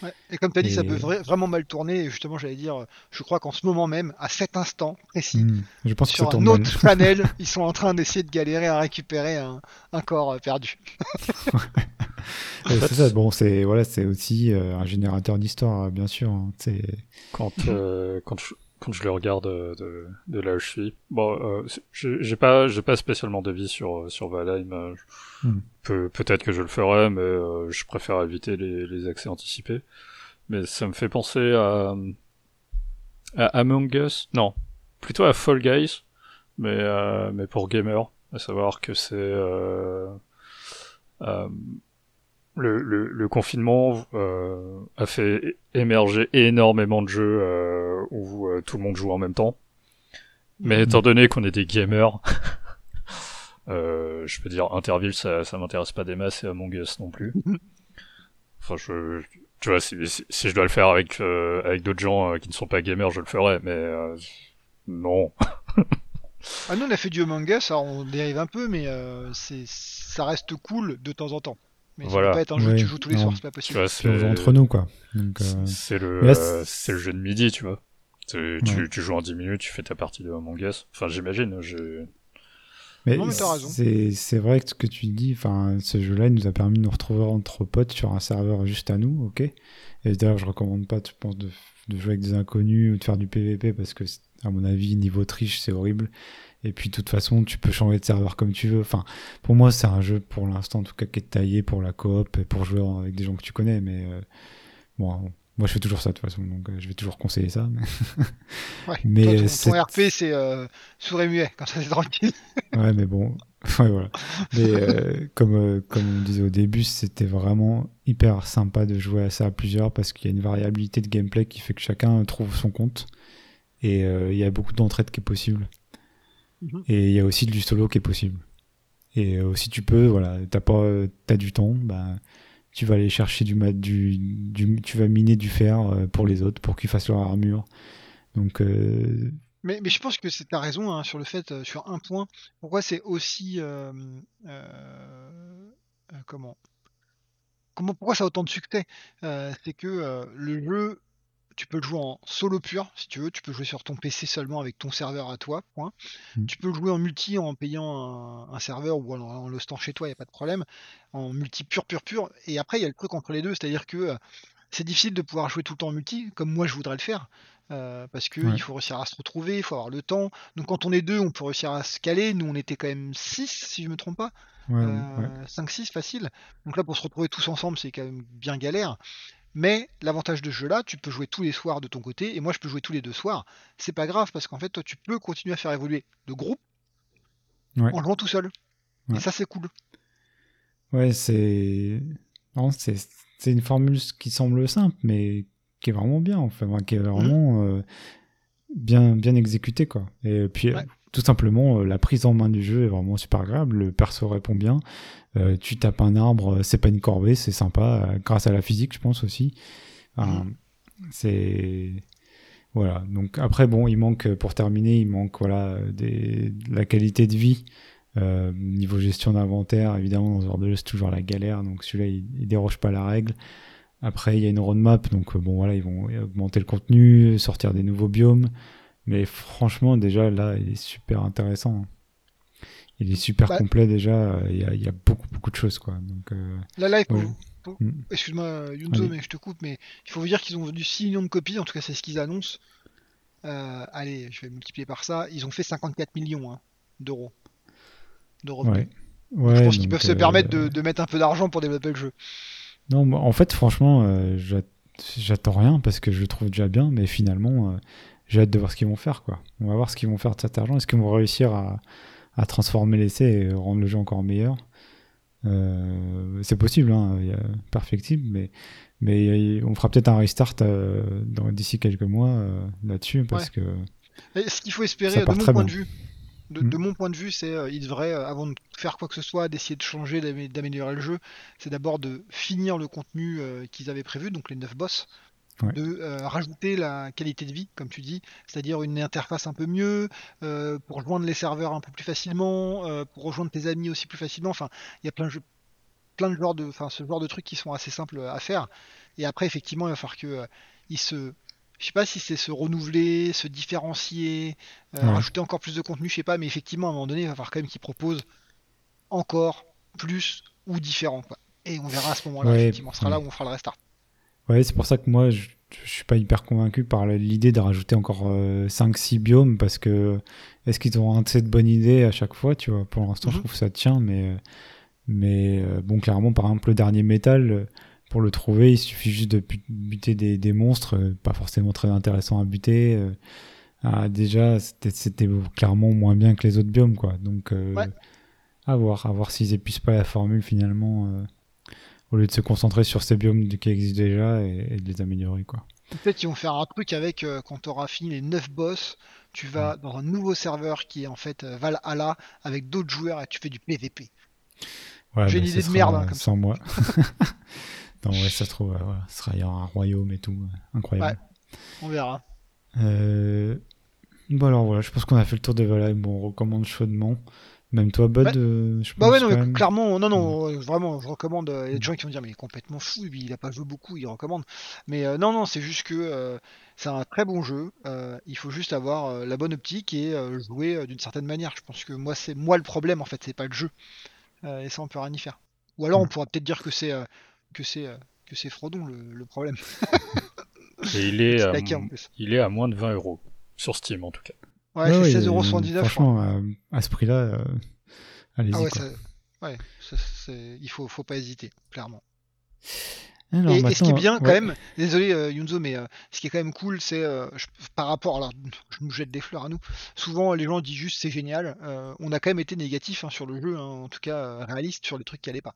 Ouais. Et comme tu as dit, ça peut vra- vraiment mal tourner. Et justement, j'allais dire, je crois qu'en ce moment même, à cet instant précis. Je pense que ça sur un mal. autre [LAUGHS] panel, ils sont en train d'essayer de galérer à récupérer un, un corps euh, perdu. Ouais, c'est ça. Bon, c'est voilà, c'est aussi euh, un générateur d'histoire, bien sûr. hein. C'est quand, euh, quand, je, quand je le regarde euh, de, de là où je suis. Bon, euh, j'ai pas, j'ai pas spécialement d'avis sur, euh, sur Valheim. Hmm. peut- Peut-être que je le ferai, mais euh, je préfère éviter les, les accès anticipés. Mais ça me fait penser à, à Among Us. Non, plutôt à Fall Guys, mais, euh, mais pour gamers. À savoir que c'est. Le, le, le confinement a fait émerger énormément de jeux où euh, tout le monde joue en même temps. Mais Mhm. étant donné qu'on est des gamers, [LAUGHS] euh, je peux dire Interville, ça, ça m'intéresse pas des masses et Among Us non plus. Enfin, je, tu vois, si, si, si je dois le faire avec euh, avec d'autres gens euh, qui ne sont pas gamers, je le ferai. Mais euh, non. [LAUGHS] Ah, nous, on a fait du Among Us, alors on dérive un peu, mais euh, c'est, ça reste cool de temps en temps. Mais ça Voilà. peut pas être un jeu que tu joues tous les non. soirs, c'est pas Tu possible. vois, c'est entre nous, quoi. Donc, euh, c'est- c'est le euh, c'est le jeu de midi, tu vois. Tu, tu, Ouais. tu joues en 10 minutes, tu fais ta partie de Among Us. Enfin, j'imagine. Je... Mais, Non, mais t'as raison. c'est c'est vrai que ce que tu dis, enfin, ce jeu-là, il nous a permis de nous retrouver entre potes sur un serveur juste à nous, ok? Et d'ailleurs, je recommande pas, tu penses, de, de jouer avec des inconnus ou de faire du PVP parce que, à mon avis, niveau triche, c'est horrible. Et puis, de toute façon, tu peux changer de serveur comme tu veux. Enfin, pour moi, c'est un jeu, pour l'instant, en tout cas, qui est taillé pour la coop et pour jouer avec des gens que tu connais. Mais euh, bon, moi, je fais toujours ça de toute façon, donc euh, je vais toujours conseiller ça. mais- [LAUGHS] Ouais. Mais Toi, ton, ton RP, c'est euh, sourd et muet, comme ça c'est tranquille. [LAUGHS] Ouais, mais bon, [LAUGHS] ouais, voilà. Mais euh, comme, euh, comme on disait au début, c'était vraiment hyper sympa de jouer à ça à plusieurs parce qu'il y a une variabilité de gameplay qui fait que chacun trouve son compte. Et il y a beaucoup d'entraide qui est possible. Mhm. Et il y a aussi du solo qui est possible. Et euh, si tu peux, voilà, t'as pas, t'as du temps, bah, tu vas aller chercher du, du, du, tu vas miner du fer euh, pour les autres pour qu'ils fassent leur armure. Donc, euh, Mais, je pense que c'est ta raison hein, sur le fait, euh, sur un point, pourquoi c'est aussi. euh, comment Comment, pourquoi ça a autant de succès C'est que le jeu tu peux le jouer en solo pur, si tu veux. Tu peux jouer sur ton PC seulement avec ton serveur à toi, point. Mm. Tu peux le jouer en multi en payant un, un serveur ou en, en le stant chez toi, il n'y a pas de problème. En multi pur, pur, pur. Et après, il y a le truc entre les deux, c'est-à-dire que euh, c'est difficile de pouvoir jouer tout le temps en multi, comme moi je voudrais le faire. euh, parce que Ouais. il faut réussir à se retrouver, il faut avoir le temps. Donc quand on est deux, on peut réussir à se caler. Nous, on était quand même 6, si je me trompe pas. Ouais, ouais. Euh, 5-6 facile. Donc là, pour se retrouver tous ensemble, c'est quand même bien galère. Mais l'avantage de ce jeu-là, tu peux jouer tous les soirs de ton côté, et moi je peux jouer tous les deux soirs. C'est pas grave parce qu'en fait, toi, tu peux continuer à faire évoluer le groupe Ouais. en jouant tout seul. Ouais. Et ça, c'est cool. Ouais, c'est. Non, c'est c'est une formule qui semble simple, mais qui est vraiment bien, enfin, qui est vraiment euh, bien, bien exécutée, quoi. Et puis, euh, Ouais. Tout simplement, euh, la prise en main du jeu est vraiment super agréable. Le perso répond bien. Euh, tu tapes un arbre, euh, c'est pas une corvée, c'est sympa, grâce à la physique, je pense aussi. Enfin, C'est. Voilà. Donc, après, bon, il manque, pour terminer, il manque, voilà, des... la qualité de vie. Euh, niveau gestion d'inventaire, évidemment, dans ce genre de jeu, c'est toujours la galère. Donc celui-là, il, il déroge pas à la règle. Après, il y a une roadmap. Donc bon, voilà, ils vont augmenter le contenu, sortir des nouveaux biomes. Mais franchement, déjà, là, il est super intéressant. Il est super Ouais. complet déjà. Il y, a, il y a beaucoup, beaucoup de choses, quoi. Donc, euh, faut- Ouais. faut- Mm. excuse-moi, Yunzo, mais je te coupe, mais il faut vous dire qu'ils ont vendu 6 millions de copies, en tout cas, c'est ce qu'ils annoncent. Euh, allez, je vais multiplier par ça. Ils ont fait 54 millions hein, d'euros. De revenus. ouais. Ouais, je pense qu'ils peuvent se euh, permettre de, de mettre un peu d'argent pour développer le jeu. Non, en fait, franchement, euh, j'a- j'attends rien parce que je le trouve déjà bien, mais finalement, euh, j'ai hâte de voir ce qu'ils vont faire, quoi. On va voir ce qu'ils vont faire de cet argent. Est-ce qu'ils vont réussir à, à transformer l'essai et rendre le jeu encore meilleur? Euh, C'est possible, hein, il y a perfectible, mais, mais on fera peut-être un restart euh, d'ici quelques mois euh, là-dessus parce que. Et ce qu'il faut espérer, de mon point de vue, de, Mm. de mon point de vue, c'est euh, il devrait, euh, avant de faire quoi que ce soit, d'essayer de changer, d'amé- d'améliorer le jeu, c'est d'abord de finir le contenu euh, qu'ils avaient prévu, donc les 9 boss, Ouais. de euh, rajouter la qualité de vie, comme tu dis, c'est-à-dire une interface un peu mieux, euh, pour joindre les serveurs un peu plus facilement, euh, pour rejoindre tes amis aussi plus facilement. Enfin, il y a plein de jeux plein de genres de, enfin, ce genre de trucs qui sont assez simples à faire. Et après, effectivement, il va falloir que ils se, je sais pas si c'est se renouveler, se différencier, Ouais. rajouter encore plus de contenu, je sais pas, mais effectivement, à un moment donné, il va falloir quand même qu'ils proposent encore plus ou différent, quoi. Et on verra à ce moment-là, Ouais, effectivement, ce sera là où on fera le restart. Ouais, c'est pour ça que moi, je, je suis pas hyper convaincu par l'idée de rajouter encore 5-6 biomes parce que est-ce qu'ils auront assez de bonnes idées à chaque fois, tu vois? Pour l'instant, je Mhm. trouve que ça tient, mais, mais euh, bon, clairement, par exemple, le dernier métal, euh, pour le trouver, il suffit juste de bu- buter des, des monstres, euh, pas forcément très intéressants à buter. euh, ah, déjà, c'était c'était clairement moins bien que les autres biomes, quoi. Donc, euh, Ouais. à voir, à voir s'ils épuisent pas la formule finalement. euh, au lieu de se concentrer sur ces biomes qui existent déjà et, et de les améliorer quoi. Peut-être qu'ils vont faire un truc avec, euh, quand tu auras fini les 9 boss, tu vas dans un nouveau serveur qui est en fait euh, Valhalla avec d'autres joueurs et tu fais du PVP. Ouais, J'ai une idée de merde, hein, comme sans moi. [LAUGHS] [LAUGHS] non ouais ça se trouve ce sera il y aura un royaume et tout incroyable. On verra. Euh, Bon alors voilà je pense qu'on a fait le tour de Valhalla bon on recommande chaudement. Même toi Bud euh, je Bah pense ouais, non, mais même. clairement, non, non, euh, vraiment, je recommande. euh, Il y a des gens qui vont dire, mais il est complètement fou, il a pas joué beaucoup, il recommande. Mais euh, non, non, c'est juste que euh, c'est un très bon jeu. euh, il faut juste avoir euh, la bonne optique et euh, jouer euh, d'une certaine manière. Je pense que moi, c'est moi le problème, en fait, c'est pas le jeu. Euh, et ça, on peut rien y faire. Ou alors, on Mm. pourra peut-être dire que c'est euh, que c'est euh, que c'est Frodon le, le problème. Et il est, [LAUGHS] à, taquin, en plus. il est à moins de 20 euros. Sur Steam en tout cas. Ouais, Ouais, c'est ouais, 16,79€. je crois. Franchement à, à ce prix là allez-y Ah ouais, quoi. ça- ouais, ça, c'est- il faut, faut pas hésiter, clairement. Alors, et, et ce qui est bien quand ouais. même, désolé euh, Yunzo, mais euh, ce qui est quand même cool, c'est euh, par rapport, alors je nous jette des fleurs à nous. Souvent les gens disent juste c'est génial. euh, on a quand même été négatif hein, sur le jeu, hein, en tout cas euh, réaliste sur les trucs qui allaient pas.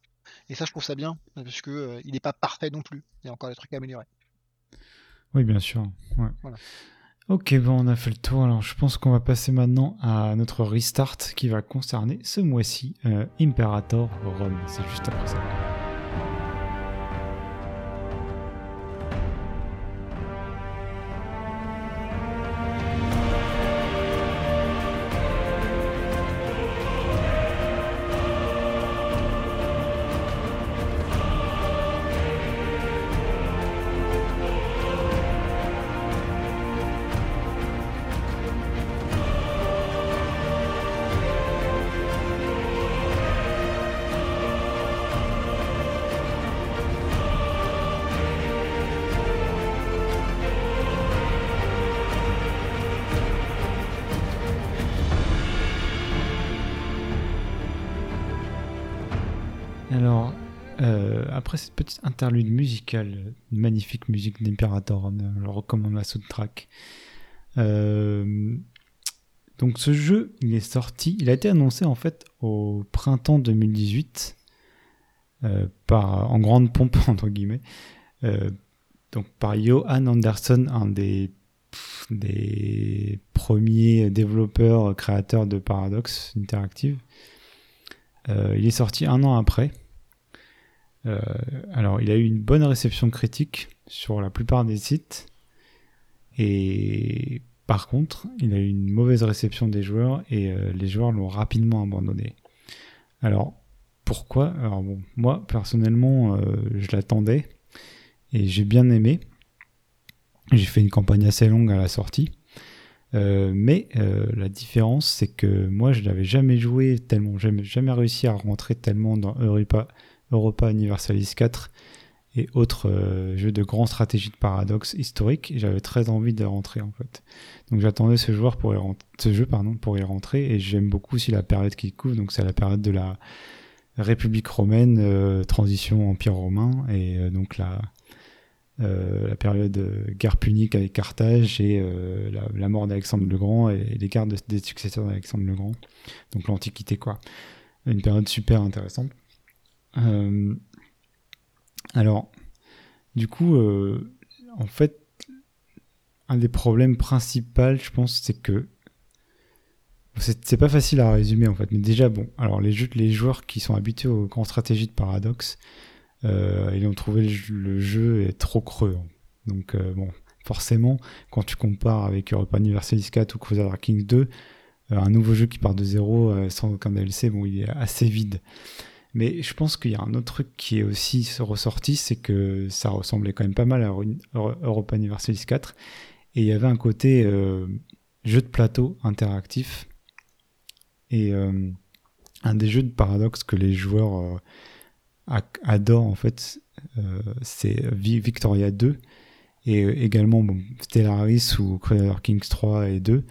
Et ça je trouve ça bien parce que euh, il est pas parfait non plus. Il y a encore des trucs à améliorer. Oui, bien sûr. Ouais. Voilà. Ok, bon, on a fait le tour. Alors, je pense qu'on va passer maintenant à notre restart qui va concerner ce mois-ci euh, Imperator Rome. C'est juste après ça. Alors, euh, après cette petite interlude musicale, une magnifique musique d'Imperator, on je recommande la soundtrack. Euh, donc ce jeu, il est sorti, il a été annoncé en fait au printemps 2018 euh, par, en grande pompe [LAUGHS] entre guillemets, euh, donc par Johan Anderson, un des premiers développeurs créateurs de Paradox Interactive. Il est sorti un an après. Euh, alors, il a eu une bonne réception critique sur la plupart des sites. Et par contre, il a eu une mauvaise réception des joueurs et euh, les joueurs l'ont rapidement abandonné. Alors, pourquoi? Alors bon, moi, personnellement, je l'attendais et j'ai bien aimé. J'ai fait une campagne assez longue à la sortie. Euh, mais euh, la différence, c'est que moi, je n'avais jamais joué tellement, jamais réussi à rentrer tellement dans Europa, Europa Universalis 4 et autres euh, jeux de grande stratégie de paradoxe historique. J'avais très envie de rentrer en fait. Donc j'attendais ce joueur pour ce jeu pardon pour y rentrer et j'aime beaucoup aussi la période qui couvre. Donc c'est la période de la République romaine, transition empire romain et donc la euh, période euh, guerre punique avec Carthage et euh, la, mort d'Alexandre le Grand et les guerres des successeurs d'Alexandre le Grand. Donc l'Antiquité, quoi. Une période super intéressante. Alors, du coup, en fait, un des problèmes principaux, je pense, c'est que c'est pas facile à résumer en fait, mais déjà bon. Alors les, les joueurs qui sont habitués aux grandes stratégies de paradoxe, euh, ils ont trouvé le, jeu est trop creux. Donc euh, bon, forcément, quand tu compares avec Europa Universalis 4 ou Crusader Kings 2, euh, un nouveau jeu qui part de zéro sans aucun DLC, bon, il est assez vide. Mais je pense qu'il y a un autre truc qui est aussi ressorti, c'est que ça ressemblait quand même pas mal à Europa Universalis 4. Et il y avait un côté jeu de plateau interactif. Et un des jeux de paradoxe que les joueurs adore en fait, euh, c'est Victoria 2 et euh, également Stellaris ou Crusader Kings 3 et 2.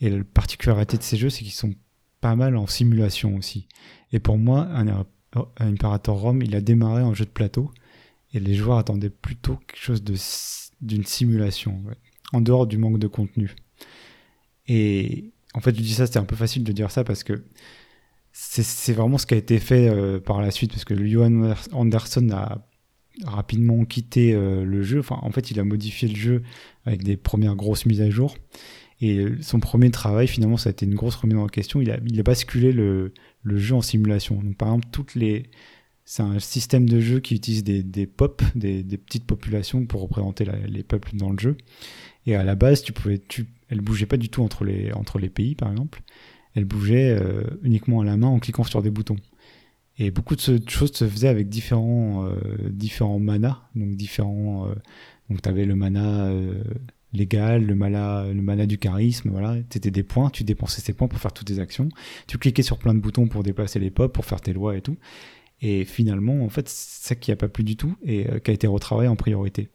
Et la particularité de ces jeux, c'est qu'ils sont pas mal en simulation aussi. Et pour moi, un, Imperator Rome, il a démarré en jeu de plateau et les joueurs attendaient plutôt quelque chose d'une simulation, en dehors du manque de contenu. Et en fait, je dis ça, c'était un peu facile de dire ça parce que c'est vraiment ce qui a été fait euh, par la suite parce que Johan Anderson a rapidement quitté euh, le jeu. Enfin, en fait, il a modifié le jeu avec des premières grosses mises à jour. Et euh, son premier travail, finalement, ça a été une grosse remise en question. Il a, il a basculé le, le, jeu en simulation. Donc, par exemple, toutes les, c'est un système de jeu qui utilise des, des pop, des, petites populations pour représenter les peuples dans le jeu. Et à la base, tu pouvais, tu, elle bougeait pas du tout entre les, entre les pays, par exemple elle bougeait euh, uniquement à la main en cliquant sur des boutons. Et beaucoup de, choses se faisaient avec différents, euh, différents manas, donc différents. Euh, donc tu avais le mana légal, le mana, le mana du charisme, voilà. C'était des points, tu dépensais ces points pour faire toutes tes actions. Tu cliquais sur plein de boutons pour déplacer les pop, pour faire tes lois et tout. Et finalement, en fait, c'est ça qui a pas plu du tout et qui a été retravaillé en priorité.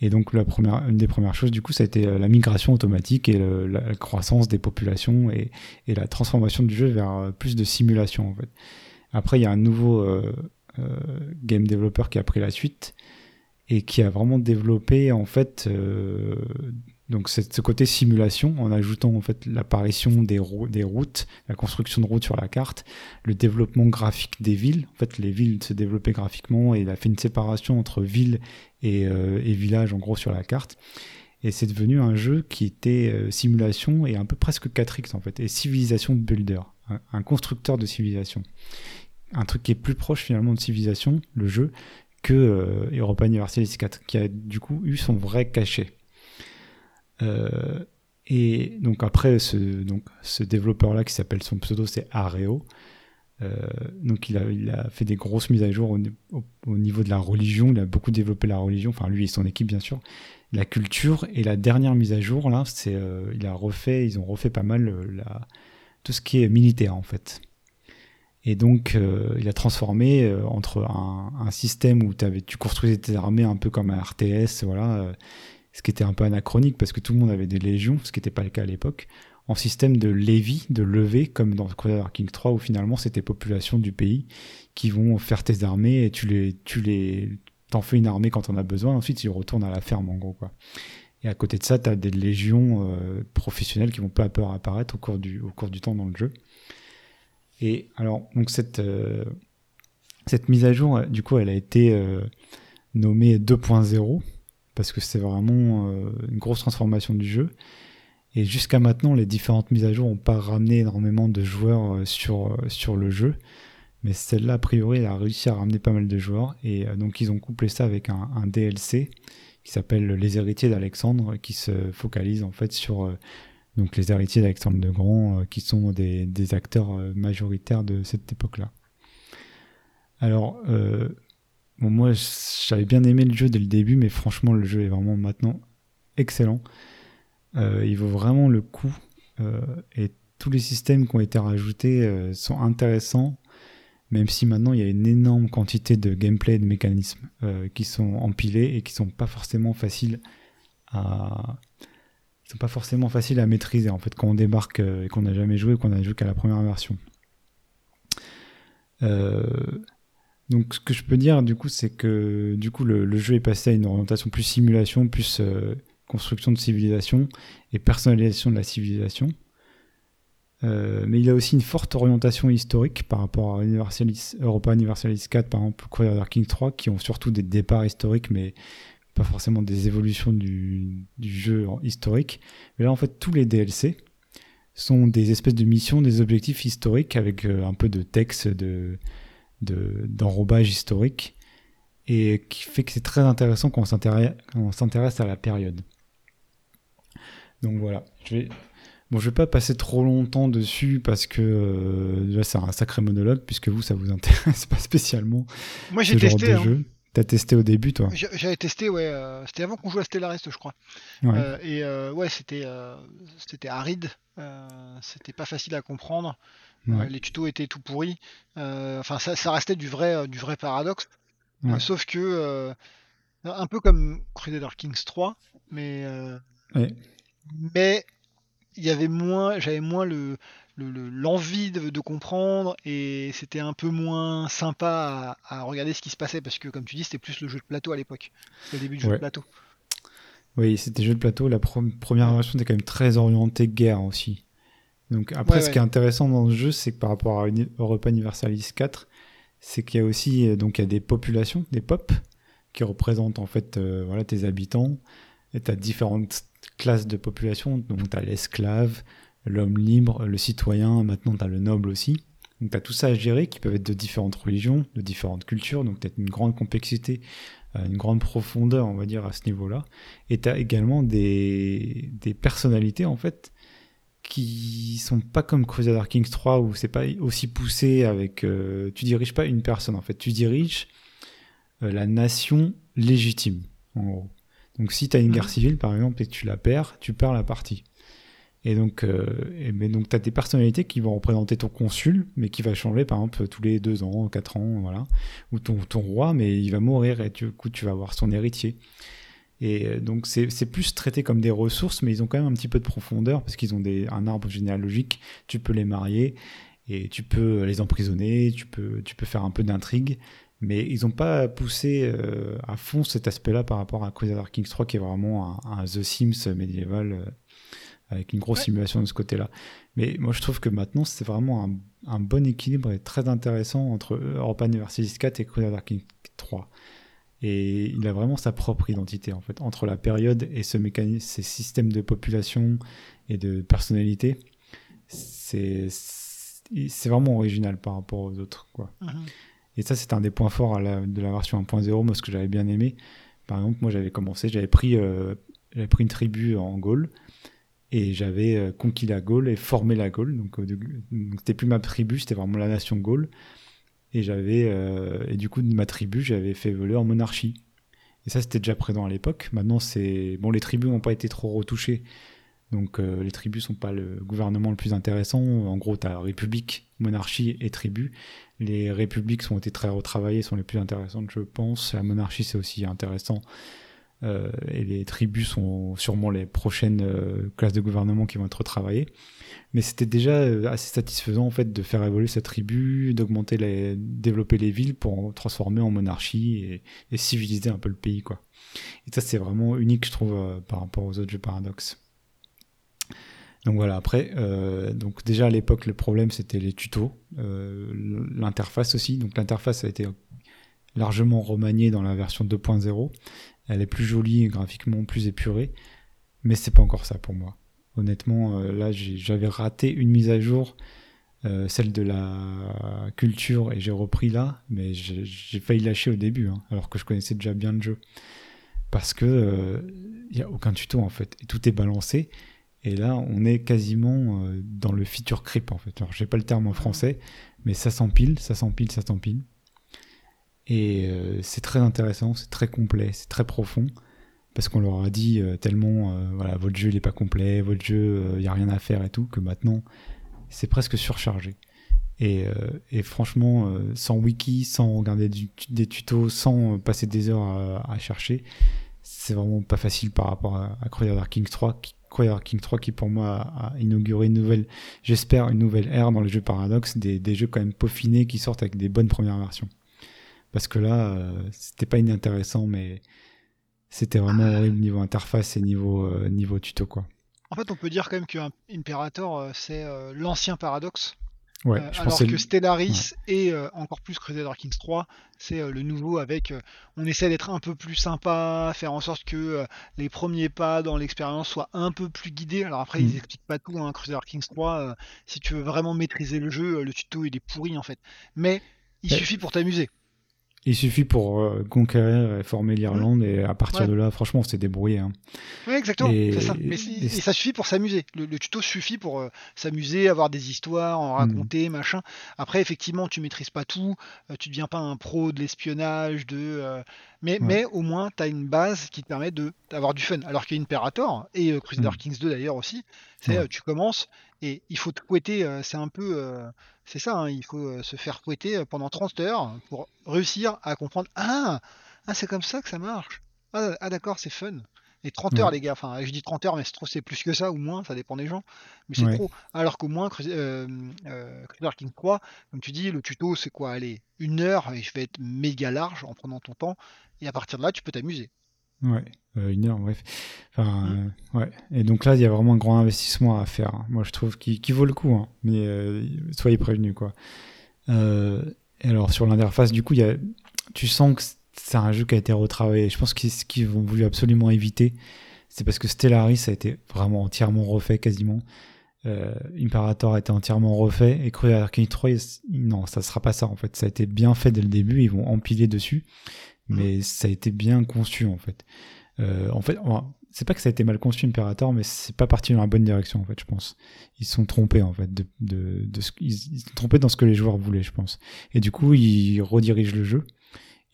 Et donc la première, une des premières choses, du coup, ça a été euh, la migration automatique et la croissance des populations et, la transformation du jeu vers euh, plus de simulation. En fait. Après, il y a un nouveau euh, euh, game developer qui a pris la suite et qui a vraiment développé en fait euh, donc ce côté simulation en ajoutant en fait l'apparition des, routes, la construction de routes sur la carte, le développement graphique des villes. En fait, les villes se développaient graphiquement et il a fait une séparation entre villes et, euh, et villages en gros sur la carte. Et c'est devenu un jeu qui était euh, simulation et un peu presque 4X en fait, et civilisation builder, un, constructeur de civilisation. Un truc qui est plus proche finalement de civilisation, le jeu, que euh, Europa Universalis 4, qui a du coup eu son vrai cachet. Euh, et donc après, ce, ce développeur-là qui s'appelle son pseudo, c'est Areo. Euh, donc il a, il a, fait des grosses mises à jour au, niveau de la religion. Il a beaucoup développé la religion, enfin lui et son équipe bien sûr. La culture et la dernière mise à jour là, c'est euh, il a refait, ils ont refait pas mal tout ce qui est militaire en fait. Et donc, il a transformé entre un, système où tu construisais tes armées un peu comme un RTS, voilà, ce qui était un peu anachronique parce que tout le monde avait des légions, ce qui n'était pas le cas à l'époque, en système de lévis, de levée, comme dans Crusader King 3, où finalement c'est tes populations du pays qui vont faire tes armées et tu les, t'en fais une armée quand on a besoin, ensuite ils retournent à la ferme en gros quoi. Et à côté de ça, tu as des légions euh, professionnelles qui vont peu à peu apparaître au cours du, au cours du temps dans le jeu. Et alors, donc cette, euh, cette mise à jour, du coup, elle a été euh, nommée 2.0 parce que c'est vraiment une grosse transformation du jeu. Et jusqu'à maintenant, les différentes mises à jour n'ont pas ramené énormément de joueurs sur, sur le jeu. Mais celle-là, a priori, elle a réussi à ramener pas mal de joueurs. Et donc, ils ont couplé ça avec un, un DLC qui s'appelle Les héritiers d'Alexandre, qui se focalise en fait sur euh, donc les héritiers d'Alexandre le Grand, euh, qui sont des, acteurs euh, majoritaires de cette époque-là. Alors, bon, moi j'avais bien aimé le jeu dès le début, mais franchement le jeu est vraiment maintenant excellent. il vaut vraiment le coup et tous les systèmes qui ont été rajoutés sont intéressants même si maintenant il y a une énorme quantité de gameplay et de mécanismes euh, qui sont empilés et qui sont pas forcément faciles à sont pas forcément faciles à maîtriser en fait quand on débarque euh, et qu'on n'a jamais joué qu'on a joué qu'à la première version. Euh, donc ce que je peux dire du coup c'est que du coup le, jeu est passé à une orientation plus simulation, plus construction de civilisation et personnalisation de la civilisation. Euh, mais il a aussi une forte orientation historique par rapport à Universalis, Europa Universalis 4, par exemple, Crusader King 3, qui ont surtout des départs historiques, mais pas forcément des évolutions du, jeu historique. Mais là, en fait, tous les DLC sont des espèces de missions, des objectifs historiques avec euh, un peu de texte, de, d'enrobage historique, et qui fait que c'est très intéressant quand on s'intéresse à la période. Donc voilà, je vais Bon, je vais pas passer trop longtemps dessus parce que euh, c'est un sacré monologue puisque vous, ça vous intéresse [LAUGHS] pas spécialement. Moi, j'ai testé. Hein. T'as testé au début, toi J'avais testé, ouais. Euh, c'était avant qu'on joue à Stellarest, je crois. Euh, et ouais, c'était c'était aride. c'était pas facile à comprendre. les tutos étaient tout pourris. Enfin, ça, ça, restait du vrai du vrai paradoxe. sauf que un peu comme Crusader Kings 3, mais mais il y avait moins, j'avais moins le l'envie de, comprendre et c'était un peu moins sympa à, regarder ce qui se passait parce que comme tu dis c'était plus le jeu de plateau à l'époque le début du jeu de plateau. Oui c'était jeu de plateau. La première version était quand même très orientée guerre aussi. Donc après ce qui est intéressant dans le jeu c'est que par rapport à Europa Universalis 4 c'est qu'il y a aussi euh, donc il y a des populations des pop qui représentent en fait euh, voilà tes habitants et tu as différentes classes de population. Donc tu as l'esclave, l'homme libre, le citoyen, maintenant tu as le noble aussi. Donc tu as tout ça à gérer qui peuvent être de différentes religions, de différentes cultures, donc tu as une grande complexité, euh, une grande profondeur, on va dire, à ce niveau-là. Et tu as également des, des personnalités, en fait, qui sont pas comme Crusader Kings 3 où c'est pas aussi poussé avec euh, tu diriges pas une personne en fait tu diriges euh, la nation légitime en gros donc si tu as une guerre mhm. civile par exemple et que tu la perds, tu perds la partie. Et donc, euh, donc tu as des personnalités qui vont représenter ton consul, mais qui va changer par exemple tous les deux ans, quatre ans, voilà. Ou ton, ton roi, mais il va mourir et du coup tu vas avoir son héritier. Et euh, donc c'est plus traité comme des ressources, mais ils ont quand même un petit peu de profondeur parce qu'ils ont des, un arbre généalogique. Tu peux les marier et tu peux les emprisonner, tu peux, tu peux faire un peu d'intrigue. Mais ils n'ont pas poussé euh, à fond cet aspect-là par rapport à Crusader Kings 3, qui est vraiment un, The Sims médiéval, avec une grosse simulation de ce côté-là. Mais moi, je trouve que maintenant, c'est vraiment un, bon équilibre et très intéressant entre Europa Universalis 4 et Crusader Kings 3. Et il a vraiment sa propre identité, en fait, entre la période et ce mécanisme, ces systèmes de population et de personnalité. C'est vraiment original par rapport aux autres, quoi. Mhm. Et ça, c'est un des points forts de la version 1.0, moi, ce que j'avais bien aimé. Par exemple, moi, j'avais commencé, j'avais pris, euh, pris une tribu en Gaule et j'avais euh, conquis la Gaule et formé la Gaule. Donc, euh, donc c'était plus ma tribu, c'était vraiment la nation Gaule. Et j'avais, et du coup, de ma tribu, j'avais fait voler en monarchie. Et ça, c'était déjà présent à l'époque. Maintenant, c'est bon, les tribus n'ont pas été trop retouchées. Donc les tribus sont pas le gouvernement le plus intéressant. En gros, tu as république, monarchie et tribu. Les républiques sont été très retravaillées, sont les plus intéressantes, je pense. La monarchie, c'est aussi intéressant. Euh, et les tribus sont sûrement les prochaines euh, classes de gouvernement qui vont être retravaillées. Mais c'était déjà euh, assez satisfaisant en fait de faire évoluer cette tribu, d'augmenter les, développer les villes pour transformer en monarchie et, civiliser un peu le pays quoi. Et ça c'est vraiment unique je trouve par rapport aux autres jeux Paradox. Donc voilà, après, donc déjà à l'époque, le problème c'était les tutos, l'interface aussi. Donc l'interface a été largement remaniée dans la version 2.0. Elle est plus jolie, graphiquement plus épurée, mais c'est pas encore ça pour moi. Honnêtement, euh, là j'avais raté une mise à jour, euh, celle de la culture, et j'ai repris là, mais j'ai failli lâcher au début, hein, alors que je connaissais déjà bien le jeu. Parce que il n'y a aucun tuto en fait, et tout est balancé. Et là, on est quasiment euh, dans le feature creep en fait. Alors, j'ai pas le terme en français, mais ça s'empile, ça s'empile, ça s'empile. Et euh, c'est très intéressant, c'est très complet, c'est très profond, parce qu'on leur a dit euh, tellement, euh, voilà, votre jeu il est pas complet, votre jeu il y a rien à faire et tout, que maintenant c'est presque surchargé. Et, franchement, sans wiki, sans regarder des tutos, sans passer des heures à, chercher, c'est vraiment pas facile par rapport à, à Crusader Kings 3 qui Crusader King 3 qui pour moi a inauguré une nouvelle, j'espère une nouvelle ère dans les jeux Paradox, des, jeux quand même peaufinés qui sortent avec des bonnes premières versions. Parce que là, euh, c'était pas inintéressant, mais c'était vraiment horrible niveau interface et niveau, euh, niveau tuto quoi. En fait, on peut dire quand même qu'Imperator, euh, c'est l'ancien Paradox. Ouais, euh, alors que Stellaris ouais. et encore plus Crusader Kings 3, c'est le nouveau avec. on essaie d'être un peu plus sympa, faire en sorte que les premiers pas dans l'expérience soient un peu plus guidés. Alors après, mm. ils expliquent pas tout. Hein, Crusader Kings 3, si tu veux vraiment maîtriser le jeu, le tuto il est pourri en fait. Mais il ouais. suffit pour t'amuser. Il suffit pour euh, conquérir et former l'Irlande mmh. et à partir ouais. de là, franchement, on s'est débrouillé. Hein. Oui, exactement. Et, ça. Mais et, et ça suffit pour s'amuser. Le, le, tuto suffit pour euh, s'amuser, avoir des histoires, en raconter, mmh. machin. Après, effectivement, tu maîtrises pas tout. Euh, tu deviens pas un pro de l'espionnage, de. Euh, mais, ouais. mais au moins, tu as une base qui te permet d'avoir du fun. Alors qu'Imperator et Crusader mmh. Kings 2 d'ailleurs aussi, c'est tu commences et il faut te couetter. c'est un peu c'est ça, hein, il faut se faire fouetter pendant 30 heures pour réussir à comprendre Ah, ah c'est comme ça que ça marche. Ah, ah d'accord, c'est fun. Et 30 heures, ouais. les gars, enfin, je dis 30 heures, mais c'est trop, c'est plus que ça ou moins, ça dépend des gens. Mais c'est ouais. trop. Alors qu'au moins, euh, euh, Crusader King 3, comme tu dis, le tuto, c'est quoi? Allez, une heure, et je vais être méga large en prenant ton temps. Et à partir de là, tu peux t'amuser. Ouais, euh, une heure, bref. Enfin, mmh. euh, ouais. Et donc là, il y a vraiment un grand investissement à faire. Hein. Moi, je trouve qu'il qu vaut le coup, hein. mais euh, soyez prévenus, quoi. Et alors, sur l'interface, du coup, y a, tu sens que c'est un jeu qui a été retravaillé. Je pense qu'ils qu vont voulu absolument éviter. C'est parce que Stellaris a été vraiment entièrement refait, quasiment. Imperator a été entièrement refait. Et Crusader King 3, non, ça sera pas ça, en fait. Ça a été bien fait dès le début. Ils vont empiler dessus mais ça a été bien conçu en fait. Euh, en fait, c'est pas que ça a été mal conçu Imperator, mais c'est pas parti dans la bonne direction en fait, je pense. Ils sont trompés en fait, de, de, ils sont trompés dans ce que les joueurs voulaient, je pense. Et du coup, ils redirigent le jeu,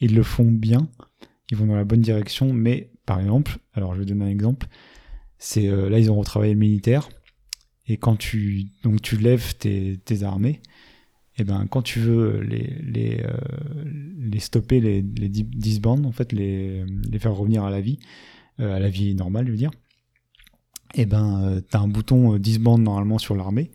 ils le font bien, ils vont dans la bonne direction, mais par exemple, alors je vais donner un exemple, c'est euh, là ils ont retravaillé le militaire, et quand tu donc tu lèves tes, tes armées, et ben quand tu veux les les, euh, stopper les les en fait les les faire revenir à la vie euh, à la vie normale je veux dire et ben euh, t'as un bouton disband normalement sur l'armée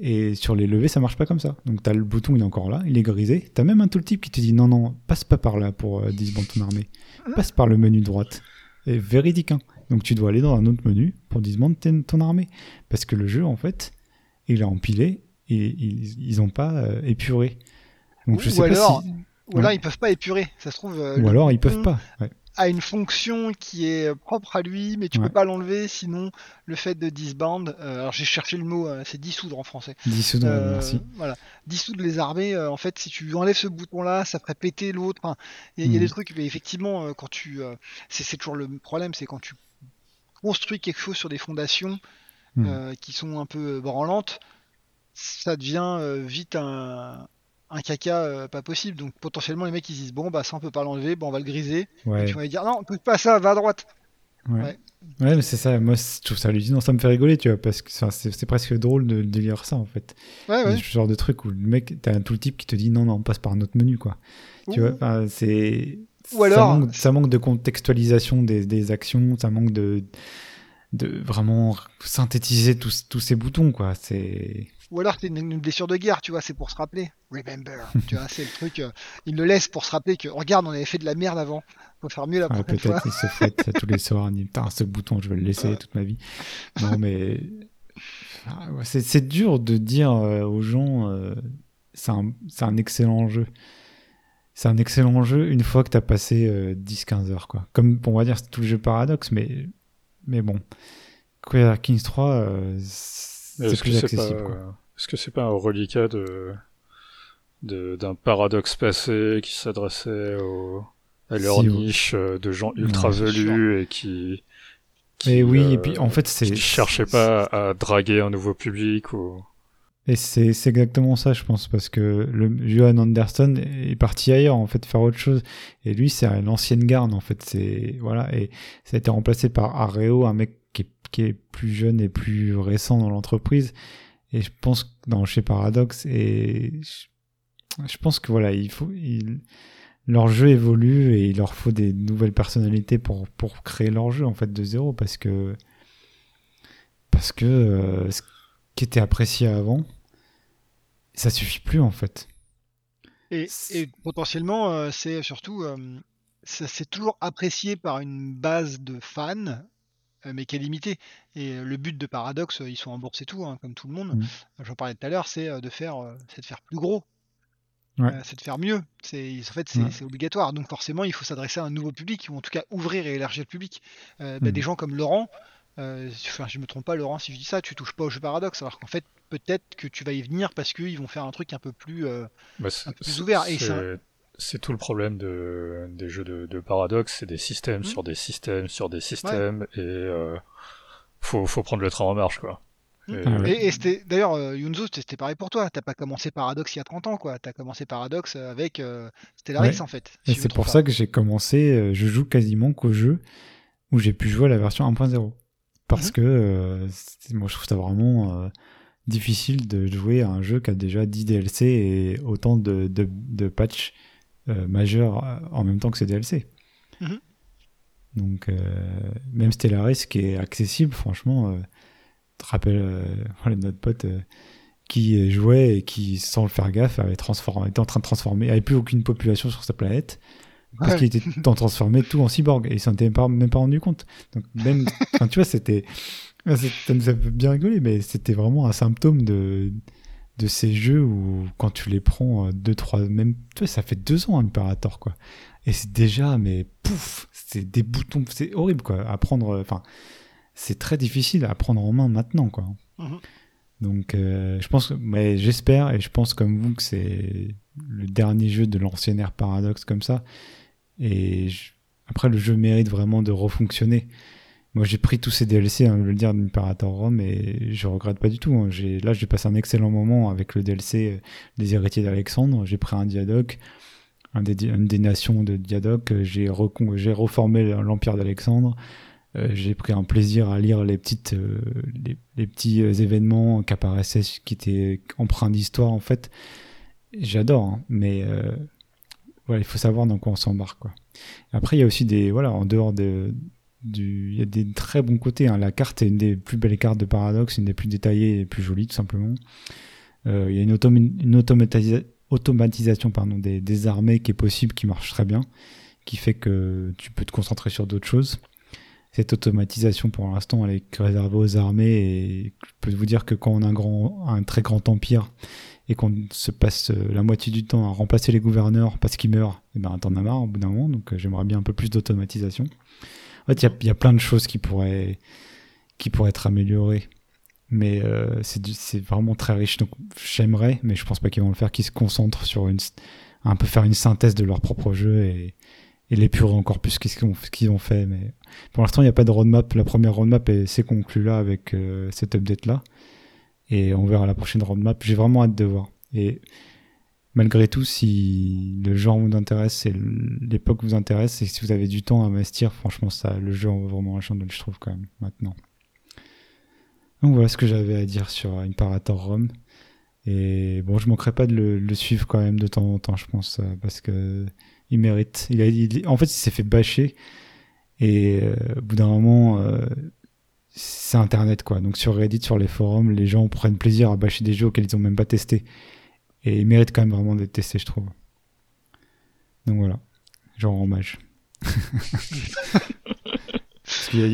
et sur les levées ça marche pas comme ça. Donc t'as le bouton il est encore là il est grisé. T'as même un tooltip qui te dit non non passe pas par là pour disband ton armée. Passe par le menu droite. Et véridique hein. donc tu dois aller dans un autre menu pour disband ton armée. Parce que le jeu en fait il a empilé ils n'ont pas euh, épuré. Donc, je sais ou, alors, si... ou alors, ils peuvent pas épurer. Ça se trouve. Euh, ou alors, ils peuvent pas. Ouais. A une fonction qui est propre à lui, mais tu ouais. peux pas l'enlever. Sinon, le fait de disband. Euh, alors, j'ai cherché le mot. c'est dissoudre en français. Dissoudre. merci. Voilà. Dissoudre les armées. en fait, si tu enlèves ce bouton-là, ça ferait péter l'autre. Enfin, il y, y, a des trucs. Mais effectivement, quand tu, c'est toujours le problème, c'est quand tu construis quelque chose sur des fondations mmh. qui sont un peu branlantes ça devient euh, vite un, un caca euh, pas possible. Donc potentiellement les mecs ils disent bon bah ça on peut pas l'enlever, bon on va le griser. Ouais. Et tu vas dire non, on peut pas ça, va à droite. Ouais. ouais. ouais mais c'est ça. Moi je trouve ça hallucinant, ça me fait rigoler, tu vois, parce que c'est presque drôle de, de, lire ça en fait. Ouais, ouais. Ce genre de truc où le mec, t'as un tout le type qui te dit non non, on passe par un autre menu quoi. Ouh. Tu vois, c'est Ou alors- ça, manque, ça manque de contextualisation des, des actions, ça manque de, de vraiment synthétiser tous, tous ces boutons, quoi. C'est. Ou alors c'est une, une blessure de guerre, tu vois, c'est pour se rappeler. Remember, [LAUGHS] tu vois, c'est le truc. euh, il le laisse pour se rappeler que regarde, on avait fait de la merde avant. Faut faire mieux la Ah, prochaine fois. peut-être il se fouette tous les [LAUGHS] soirs, il dit putain ce bouton je vais le laisser Ouais. toute ma vie. Non mais Ah, ouais, c'est c'est dur de dire euh, aux gens euh, c'est un, c'est un excellent jeu. C'est un excellent jeu une fois que tu as passé euh, 10-15 heures quoi. Comme on va dire c'est tout le jeu paradoxe mais mais bon. Queer Kings 3 euh, c'est Est-ce que plus c'est pas, accessible quoi. Est-ce que c'est pas un reliquat de, d'un paradoxe passé qui s'adressait à leur Si, niche euh, de gens ultra velus et qui, qui, Mais oui, et euh, puis en fait c'est cherchaient pas à draguer un nouveau public ou Et c'est c'est exactement ça, je pense, parce que le Johan Anderson est parti ailleurs, en fait, faire autre chose. Et lui, c'est l'ancienne garde, en fait. C'est voilà, et ça a été remplacé par Areo, un mec qui est, qui est plus jeune et plus récent dans l'entreprise. Et je pense que dans chez Paradox, et je, je pense que voilà, il faut, il- leur jeu évolue et il leur faut des nouvelles personnalités pour pour créer leur jeu en fait de zéro, parce que parce que euh, ce qui était apprécié avant, ça suffit plus en fait. Et, et potentiellement, euh, c'est surtout, euh, ça c'est toujours apprécié par une base de fans, euh, mais qui est limitée. Et euh, le but de Paradox, euh, ils sont en bourse et tout, hein, comme tout le monde. Mhm. J'en parlais tout à l'heure, c'est euh, de faire, euh, c'est de faire plus gros. Ouais. Euh, c'est de faire mieux. C'est, en fait, c'est, Ouais. obligatoire. Donc forcément, il faut s'adresser à un nouveau public, ou en tout cas ouvrir et élargir le public. Euh, bah. Des gens comme Laurent, euh, enfin, je me trompe pas, Laurent, si je dis ça, tu touches pas au jeu Paradox, alors qu'en fait, peut-être que tu vas y venir parce qu'ils vont faire un truc un peu plus. euh, Bah, c'est- Un peu plus c'est- ouvert, et c'est- tout le problème de, des jeux de, de paradoxe, c'est des systèmes Mhm. sur des systèmes sur des systèmes et euh, faut, faut prendre le train en marche quoi. Et- Ah ouais. Et, et c'était d'ailleurs euh, Yunzo, c'était pareil pour toi. T'as pas commencé Paradox il y a 30 ans, quoi. T'as commencé Paradox euh, avec euh, Stellaris Ouais. en fait. Et c'est pour ça que j'ai commencé, euh, je joue quasiment qu'au jeu où j'ai pu jouer à la version 1.0. Parce Mhm. que euh, moi je trouve ça vraiment euh, difficile de jouer à un jeu qui a déjà 10 DLC et autant de, de, de patchs majeurs euh, en même temps que ces DLC. Mhm. Donc euh, même Stellaris qui est accessible, franchement, euh, te rappelle euh, [LAUGHS] notre pote euh, qui jouait et qui, sans le faire gaffe, avait transformé, était en train de transformer, avait plus aucune population sur sa planète parce Ouais. qu'il était temps transformé tout en cyborg et il s'en était pas, même pas rendu compte. Donc même, tu vois, c'était, [LAUGHS] ça nous a bien rigoler, mais c'était vraiment un symptôme de de ces jeux où quand tu les prends euh, deux trois même tu vois ça fait deux ans Imperator quoi. Et c'est déjà mais pouf c'est des boutons c'est horrible quoi. À prendre euh, enfin c'est très difficile à prendre en main maintenant quoi. Mhm. donc euh, je pense mais j'espère et je pense comme vous que c'est le dernier jeu de l'ancien ère paradoxe comme ça. Et je- après le jeu mérite vraiment de refonctionner moi j'ai pris tous ces DLC hein, je veux le dire d'Imperator Rome et je regrette pas du tout hein. là j'ai passé un excellent moment avec le DLC euh, des héritiers d'Alexandre. J'ai pris un Diadoc un des, une des nations de Diadoc euh, j'ai reformé l'empire d'Alexandre euh, j'ai pris un plaisir à lire les petits événements qui apparaissaient qui étaient empreints d'histoire en fait. J'adore hein, mais il faut savoir dans quoi on s'embarque après il y a aussi des voilà en dehors de il y a des très bons côtés hein. la carte est une des plus belles cartes de Paradox une des plus détaillées et plus jolies tout simplement Euh, il y a une, automatisation des, armées qui est possible qui marche très bien qui fait que tu peux te concentrer sur d'autres choses cette automatisation pour l'instant elle est réservée aux armées et je peux vous dire que quand on a un, très grand empire et qu'on se passe euh, la moitié du temps à remplacer les gouverneurs parce qu'ils meurent, et ben t'en as marre au bout d'un moment, donc euh, j'aimerais bien un peu plus d'automatisation. En fait, il y a- plein de choses qui pourraient, qui pourraient être améliorées, mais euh, c'est vraiment très riche. Donc j'aimerais, mais je pense pas qu'ils vont le faire, qu'ils se concentrent sur une, un peu faire une synthèse de leur propre jeu et, et l'épurer encore plus ce qu'ils ont, ont fait. Mais pour l'instant, il n'y a pas de roadmap. La première roadmap est- s'est conclue là avec euh, cette update-là. Et on verra la prochaine roadmap. J'ai vraiment hâte de voir. Et malgré tout, si le genre vous intéresse et l'époque vous intéresse, et si vous avez du temps à investir, franchement, ça, le jeu en vaut vraiment la chandelle, je trouve, quand même, maintenant. Donc voilà ce que j'avais à dire sur Imperator Rome. Et bon, je manquerai pas de le, suivre quand même de temps en temps, je pense, euh, parce que il mérite. Il a, en fait, il s'est fait bâcher. Et euh, au bout d'un moment, euh, c'est Internet, quoi. Donc sur Reddit, sur les forums, les gens prennent plaisir à bâcher des jeux auxquels ils ont même pas testé. Et il mérite quand même vraiment d'être testé, je trouve. Donc voilà, j'en rends hommage. Il y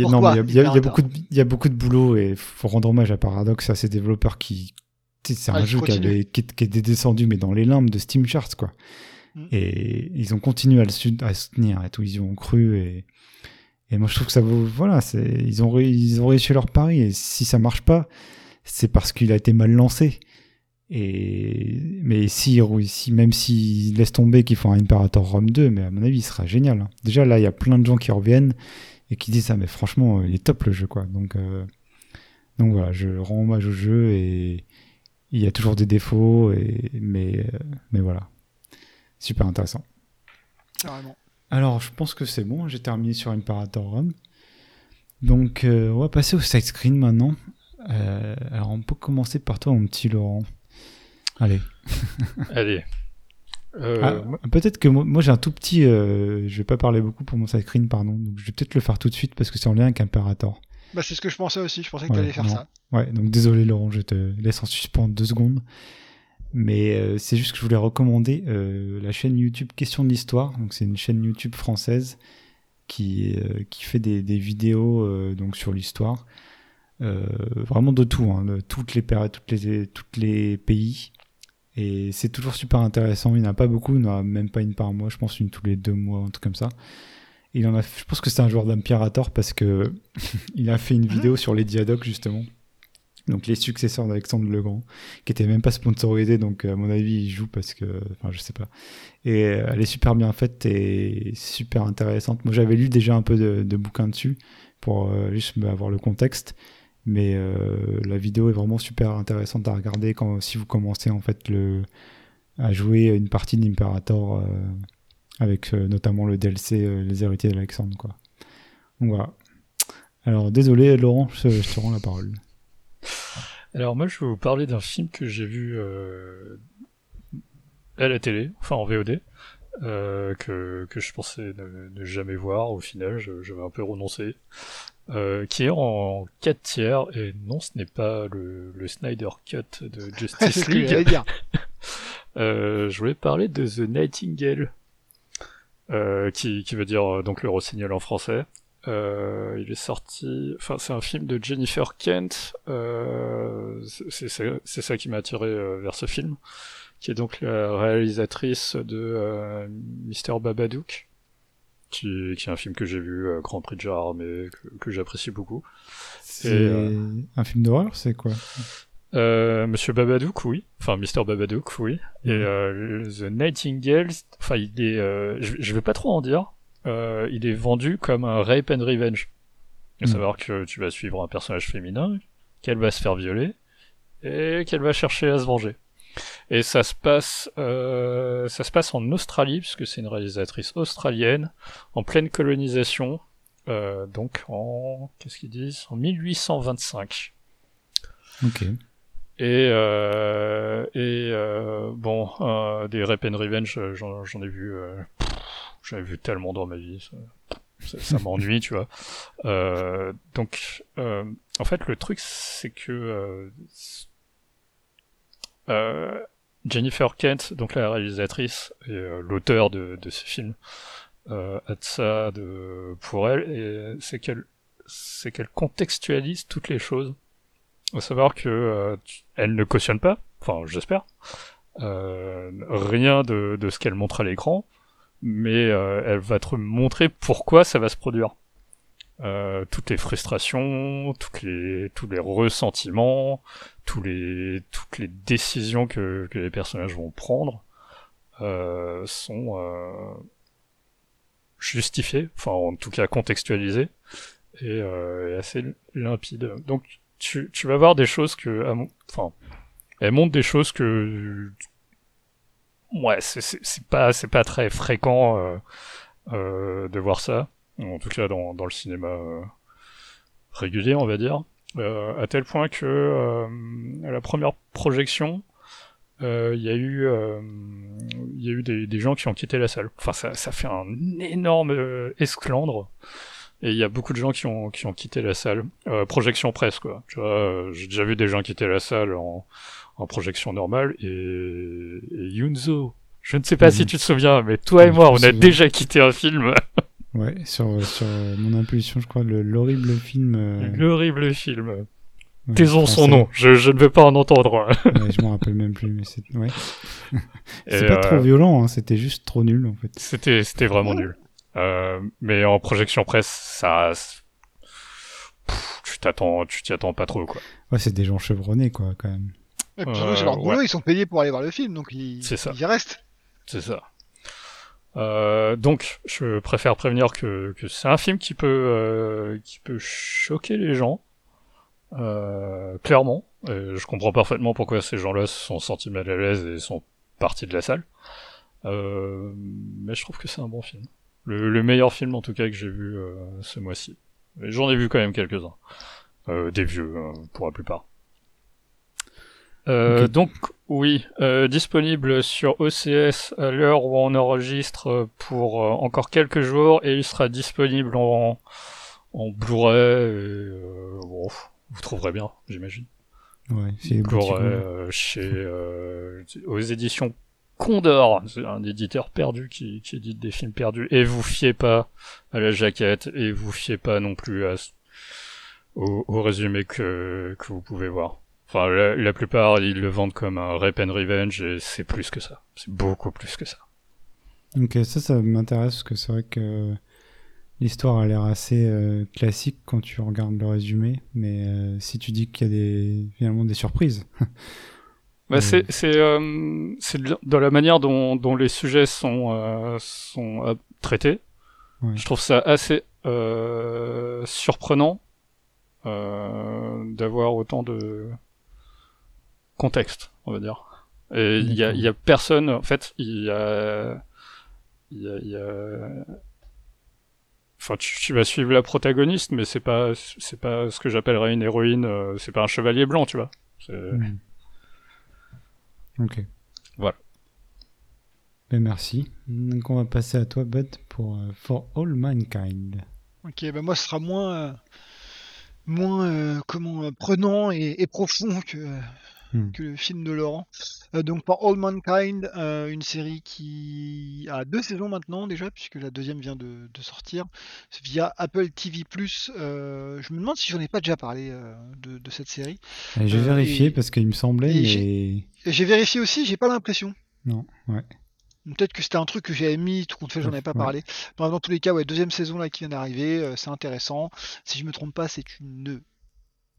a- beaucoup de, il y a beaucoup de boulot et faut rendre hommage à Paradox, à ces développeurs qui. C'est Ouais, un jeu qui, avait, qui, qui était descendu, mais dans les limbes de Steam Charts, quoi. Mm. Et ils ont continué à le à soutenir et tout, ils y ont cru. Et, et moi, je trouve que ça vaut. Voilà, ils ont, ils ont réussi leur pari. Et si ça marche pas, c'est parce qu'il a été mal lancé. Et mais si, si même s'ils laissent tomber qu'ils font un Imperator Rome 2, mais à mon avis, il sera génial. hein. Déjà là, il y a plein de gens qui reviennent et qui disent ça, mais franchement, il est top le jeu, quoi. Donc, euh, donc voilà, je rends hommage au jeu et il y a toujours des défauts, et, mais, euh, mais voilà, super intéressant. Carrément. Alors, je pense que c'est bon, j'ai terminé sur Imperator Rome. Donc, euh, on va passer au side screen maintenant. Euh, alors, on peut commencer par toi, mon petit Laurent. Allez. [LAUGHS] Allez. Euh, Ah, peut-être que moi, moi, j'ai un tout petit. euh, je vais pas parler beaucoup pour mon screen, pardon. Donc, je vais peut-être le faire tout de suite parce que c'est en lien avec Imperator. Bah, c'est ce que je pensais aussi. Je pensais que Ouais, t'allais faire non. ça. Ouais, donc désolé Laurent, je te laisse en suspens deux secondes. Mais euh, c'est juste que je voulais recommander euh, la chaîne YouTube Question de l'Histoire. Donc c'est une chaîne YouTube française qui, euh, qui fait des, des vidéos euh, donc sur l'histoire. Euh, vraiment de tout, hein, de toutes les périodes, toutes les, toutes les pays. Et c'est toujours super intéressant. Il n'y en a pas beaucoup, il n'y en a même pas une par mois, je pense une tous les deux mois, un truc comme ça. Il en a, je pense que c'est un joueur d'Imperator parce que [LAUGHS] il a fait une vidéo sur les Diadoques justement. Donc les successeurs d'Alexandre le Grand, qui était même pas sponsorisé, donc à mon avis il joue parce que, enfin je sais pas. Et euh, elle est super bien faite et super intéressante. Moi j'avais lu déjà un peu de, de bouquins dessus pour euh, juste avoir le contexte, mais euh, la vidéo est vraiment super intéressante à regarder quand si vous commencez en fait le à jouer une partie d'Imperator euh, avec euh, notamment le DLC Les héritiers d'Alexandre quoi. Donc voilà. Alors désolé Laurent, je, te rends la parole. Alors moi je vais vous parler d'un film que j'ai vu à la télé, enfin en VOD, que, que je pensais ne, jamais voir, au final j'avais un peu renoncé, euh, qui est en 4 tiers, et non ce n'est pas le, le Snyder Cut de [LAUGHS] Justice League, dire. [LAUGHS] Euh, je voulais parler de The Nightingale, euh, qui, qui veut dire euh, donc le rossignol en français. Euh, il est sorti, enfin c'est un film de Jennifer Kent. Euh, c'est ça qui m'a attiré vers ce film, qui est donc la réalisatrice de euh, Mr Babadook, qui, qui est un film que j'ai vu, euh, Grand Prix de Gérard Armé, que, que j'apprécie beaucoup. C'est euh, un film d'horreur, c'est quoi? Euh, Monsieur Babadook, oui. Enfin, Mr. Babadook, oui. Et Mhm. The Nightingale, enfin, il est, je, je vais pas trop en dire. Il est vendu comme un rape and revenge. À Mhm. savoir que tu vas suivre un personnage féminin, qu'elle va se faire violer et qu'elle va chercher à se venger. Et ça se passe, euh, ça se passe en Australie puisque c'est une réalisatrice australienne en pleine colonisation. Euh, donc en, qu'est-ce qu'ils disent, en 1825. Ok. Et, euh, et euh, bon, euh, des Rape and Revenge, j'en ai vu, j'en ai vu tellement dans ma vie, ça, [LAUGHS] m'ennuie, tu vois. Donc, en fait, le truc, c'est que euh, Jennifer Kent, donc la réalisatrice et euh, l'auteur de, ce film, euh, a de ça pour elle, c'est qu'elle c'est qu'elle contextualise toutes les choses. À savoir que elle ne cautionne pas, enfin j'espère, rien de, de ce qu'elle montre à l'écran, mais elle va te montrer pourquoi ça va se produire. Euh, toutes les frustrations, toutes les, tous les ressentiments, tous les, toutes les décisions que, que les personnages vont prendre euh, sont euh, justifiées, enfin en tout cas contextualisées et, euh, et assez limpides. Donc tu, tu vas voir des choses que, enfin, elle montre des choses que, ouais, c'est pas, c'est pas très fréquent euh, euh, de voir ça, en tout cas dans, dans le cinéma euh, régulier, on va dire, euh, à tel point que euh, à la première projection, euh, il y a eu, euh, il y a eu des, des gens qui ont quitté la salle. Enfin, ça, ça fait un énorme euh, esclandre. Et il y a beaucoup de gens qui ont, qui ont quitté la salle. Euh, projection presse, quoi. Tu vois, euh, j'ai déjà vu des gens quitter la salle en, en projection normale. Et, et Yunzo, je ne sais pas Mhm. si tu te souviens, mais toi et moi, on a déjà quitté un film. [LAUGHS] Ouais, sur, sur mon impulsion, je crois, le- l'horrible film. euh, L'horrible film. ouais, Taisons son nom, je, je ne veux pas en entendre. Ouais, je m'en rappelle même plus, mais c'est ouais. [LAUGHS] Pas euh, trop violent, hein, c'était juste trop nul en fait. C'était, c'était vraiment nul. Euh, mais en projection presse, ça, Pff, tu t'attends, tu t'y attends pas trop, quoi. Ouais, c'est des gens chevronnés quoi, quand même. Et puis Euh, c'est leur boulot, ouais. ils sont payés pour aller voir le film, donc ils, ils y restent. C'est ça. Euh, donc, je préfère prévenir que, que c'est un film qui peut, euh, qui peut choquer les gens, euh, clairement. Et je comprends parfaitement pourquoi ces gens-là se sont sentis mal à l'aise et sont partis de la salle. Euh, mais je trouve que c'est un bon film. Le, le meilleur film, en tout cas, que j'ai vu euh, ce mois-ci. J'en ai vu quand même quelques-uns. Des vieux, euh, pour la plupart. Euh. Donc, oui, euh, disponible sur OCS à l'heure où on enregistre pour euh, encore quelques jours et il sera disponible en, en Blu-ray. et, euh, bon, vous trouverez bien, j'imagine. Ouais, c'est Blu-ray chez euh, aux éditions Condor, c'est un éditeur perdu qui, qui édite des films perdus. Et vous fiez pas à la jaquette et vous fiez pas non plus à, au, au résumé que, que vous pouvez voir. Enfin, la, la plupart, ils le vendent comme un Rape and Revenge et c'est plus que ça. C'est beaucoup plus que ça. Ok, ça, ça m'intéresse parce que c'est vrai que l'histoire a l'air assez euh, classique quand tu regardes le résumé, mais euh, si tu dis qu'il y a des, finalement des surprises. [LAUGHS] Bah, c'est c'est euh, c'est de- dans la manière dont, dont les sujets sont euh, sont euh, traités. Ouais. Je trouve ça assez euh, surprenant euh, d'avoir autant de contexte, on va dire. Et il y a, y a personne, en fait, il y a, il y a, il y a- Enfin, tu, tu vas suivre la protagoniste, mais c'est pas, c'est pas ce que j'appellerais une héroïne. euh, c'est pas un chevalier blanc, tu vois. C'est- Hmm. Ok. Voilà. Ben, merci. Donc on va passer à toi, Bud, pour euh, For All Mankind. Ok, bah moi ce sera moins, euh, moins euh, comment euh, prenant et, et profond que, Hmm. que le film de Laurent. Euh, donc pour All Mankind, euh, une série qui a deux saisons maintenant déjà, puisque la deuxième vient de, de sortir via Apple TV+. Euh, je me demande si j'en ai pas déjà parlé de, de cette série. J'ai vérifié et- parce qu'il me semblait, mais j'ai- vérifié aussi, j'ai pas l'impression. non. Ouais. Peut-être que c'était un truc que j'avais mis, tout compte fait, j'en avais pas Ouais. parlé. Bref, dans tous les cas, ouais, deuxième saison là qui vient d'arriver, c'est intéressant. Si je me trompe pas, c'est une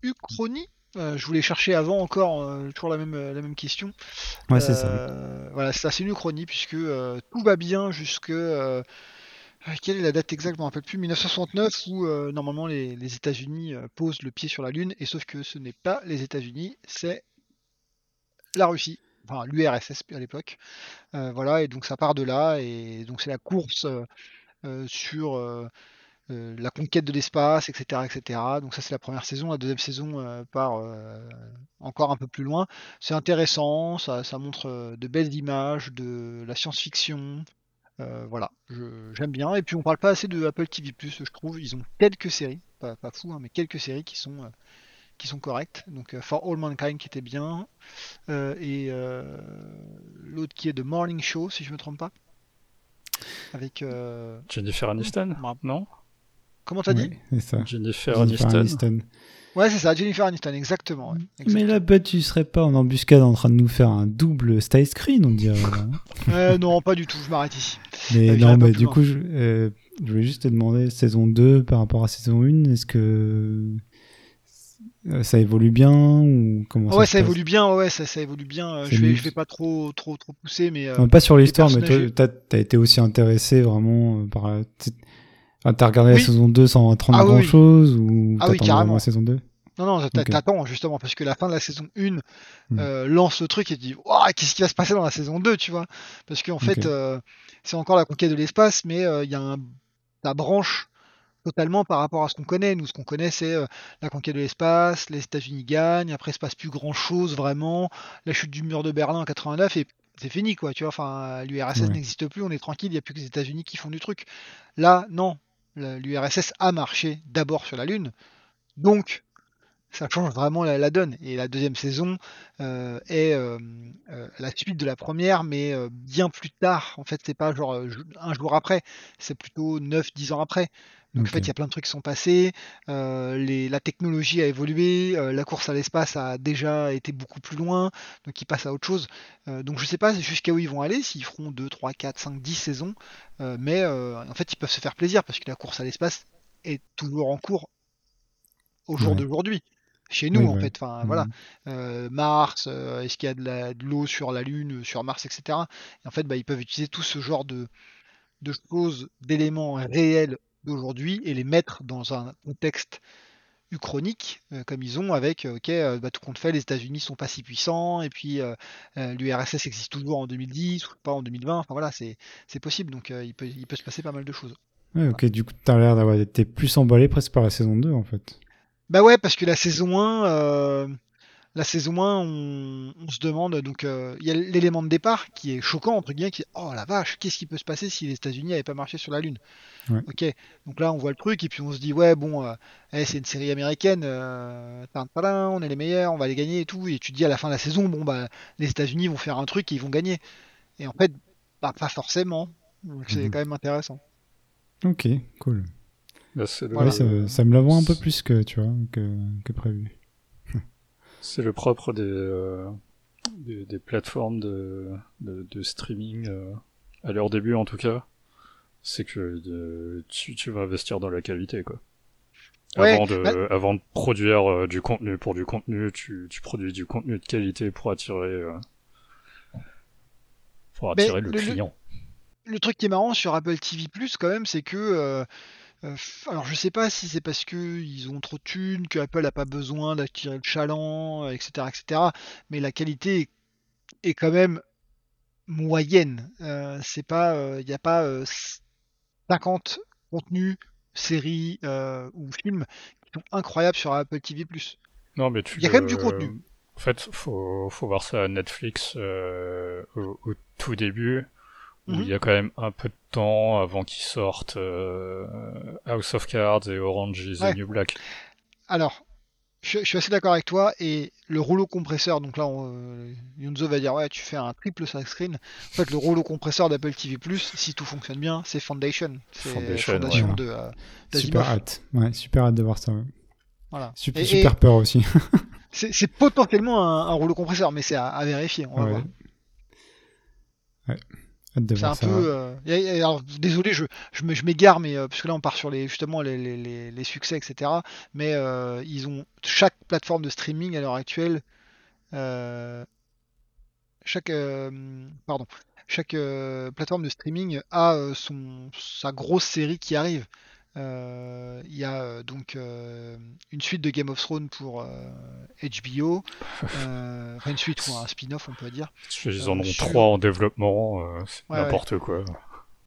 uchronie. Euh, je voulais chercher avant encore, euh, toujours la même, euh, la même question. Ouais, c'est ça. Voilà, c'est c'est une uchronie puisque tout va bien jusque. quelle est la date exacte Je me rappelle plus. 1969 où normalement les, les États-Unis posent le pied sur la Lune et sauf que ce n'est pas les États-Unis, c'est la Russie, enfin l'URSS à l'époque. Euh, voilà, et donc ça part de là, et donc c'est la course euh, sur euh, euh, la conquête de l'espace, etc., etc. Donc ça c'est la première saison. La deuxième saison euh, part euh, encore un peu plus loin. C'est intéressant, ça, ça montre de belles images, de la science-fiction. Voilà, j'aime bien. Et puis on parle pas assez de Apple TV+, je trouve. Ils ont quelques séries, pas, pas fou, hein, mais quelques séries qui sont qui sont correctes. Donc For All Mankind qui était bien, Euh, et euh, l'autre qui est The Morning Show, si je me trompe pas. Avec euh, Jennifer Aniston, non? Comment t'as dit Ouais, c'est ça. Jennifer, Jennifer Aniston. Aniston. Ouais, c'est ça, Jennifer Aniston, exactement. ouais, Mais exactement. là, Bud, tu serais pas en embuscade en train de nous faire un double style screen, on dirait. hein [LAUGHS] Euh, non, pas du tout. Je m'arrête ici. Mais Euh, non, pas mais du loin. coup, je, euh, je voulais juste te demander, saison 2 par rapport à saison 1, est-ce que euh, ça évolue bien ou comment Ah ouais, ça évolue bien. Ouais, ça, ça évolue bien. Je vais, je vais pas trop, trop, trop pousser, mais euh, Non, Pas sur l'histoire, mais toi, t'as as été aussi intéressé vraiment par Enfin, t'as regardé la saison 2 sans attendre Ah grand oui. chose ou Ah oui, carrément. la saison 2 non, non, t'attends justement parce que la fin de la saison 1 Hmm. euh, lance le truc et tu dis, Ouah, qu'est-ce qui va se passer dans la saison 2, tu vois? Parce qu'en fait, euh, c'est encore la conquête de l'espace, mais euh, il y a un, la branche totalement par rapport à ce qu'on connaît. Nous, ce qu'on connaît, c'est euh, la conquête de l'espace, les États-Unis gagnent, après il se passe plus grand-chose vraiment, la chute du mur de Berlin en 89 et c'est fini quoi, tu vois. Enfin, l'URSS Ouais. n'existe plus, on est tranquille, il n'y a plus que les États-Unis qui font du truc. Là, non, l'URSS a marché d'abord sur la Lune, donc ça change vraiment la, donne. Et la deuxième saison euh, est euh, euh, la suite de la première, mais bien plus tard. En fait, c'est pas genre un jour après, c'est plutôt 9-10 ans après. Donc en fait, il y a plein de trucs qui sont passés, euh, les, la technologie a évolué, euh, la course à l'espace a déjà été beaucoup plus loin, donc ils passent à autre chose. Euh, donc je sais pas jusqu'à où ils vont aller, s'ils feront 2, 3, 4, 5, 10 saisons, mais en fait ils peuvent se faire plaisir parce que la course à l'espace est toujours en cours au jour Ouais. d'aujourd'hui. Chez nous, Oui, en ouais. fait, enfin voilà, Mhm. Euh, Mars, euh, est-ce qu'il y a de l'eau sur la Lune, sur Mars, etc. Et en fait, bah, ils peuvent utiliser tout ce genre de, de choses, d'éléments réels d'aujourd'hui et les mettre dans un contexte uchronique, euh, comme ils ont avec, euh, ok, euh, bah, tout compte fait, les États-Unis sont pas si puissants, et puis euh, l'URSS existe toujours en 2010, ou pas en 2020, enfin voilà, c'est c'est possible, donc il, peut, il peut se passer pas mal de choses. Ouais, ok, du coup, t'as l'air d'avoir été plus emballé presque par la saison 2, en fait. Bah ouais, parce que la saison 1, euh, la saison 1, on, on se demande, donc euh, il y a l'élément de départ qui est choquant, entre guillemets, qui est, oh la vache, qu'est-ce qui peut se passer si les États-Unis n'avaient pas marché sur la Lune? Ouais. Ok, donc là on voit le truc, et puis on se dit, ouais, bon, euh, eh, c'est une série américaine, euh, tadam, on est les meilleurs, on va les gagner et tout, et tu te dis à la fin de la saison, bon, bah, les États-Unis vont faire un truc et ils vont gagner. Et en fait, bah, pas forcément, donc c'est Mhm. quand même intéressant. Ok, cool. Ouais, ça, ça me la vend un peu plus que, tu vois, que, que prévu. C'est le propre des, euh, des, des plateformes de, de, de streaming, euh, à leur début en tout cas. C'est que tu, tu vas investir dans la qualité, quoi. Ouais, avant, de, bah- avant de produire euh, du contenu pour du contenu, tu, tu produis du contenu de qualité pour attirer, pour attirer le, le- le- client. le truc qui est marrant sur Apple TV+, quand même, c'est que, euh, alors je sais pas si c'est parce que ils ont trop de thunes, que Apple n'a pas besoin d'attirer le chaland, euh, etc., etc., mais la qualité est, quand même moyenne. Euh, c'est pas, il n'y a pas euh, 50 contenus, séries ou films qui sont incroyables sur Apple TV+. Non, mais tu Il y a quand même du contenu. En fait, faut, faut voir ça à Netflix au, au tout début, où Mhm. il y a quand même un peu de temps avant qu'ils sortent euh, House of Cards et Orange is Ouais. the New Black. Alors, je, je suis assez d'accord avec toi. Et le rouleau compresseur, donc là, on, euh, Yunzo va dire ouais, tu fais un triple screen. En fait, le rouleau compresseur d'Apple TV+, si tout fonctionne bien, c'est Foundation. C'est Foundation, Fondation ouais. de euh. Super hâte. Ouais, super hâte de voir ça. ouais. Voilà. Super, Et- super et peur aussi. [LAUGHS] c'est c'est potentiellement un, un rouleau compresseur, mais c'est à, à vérifier. On va Ouais. voir. Ouais. C'est un ça. peu. euh, et- et alors, désolé, je, je m'égare, mais euh, parce que là, on part sur les justement les, les- les- les succès, etc. Mais euh, ils ont chaque plateforme de streaming à l'heure actuelle, euh, chaque pardon, chaque plateforme de streaming a son sa grosse série qui arrive. Euh, Il y a euh, donc euh, une suite de Game of Thrones pour HBO, [LAUGHS] enfin une suite ou un spin-off, on peut dire. Ils en ont sur- trois en développement, c'est Ouais, n'importe quoi.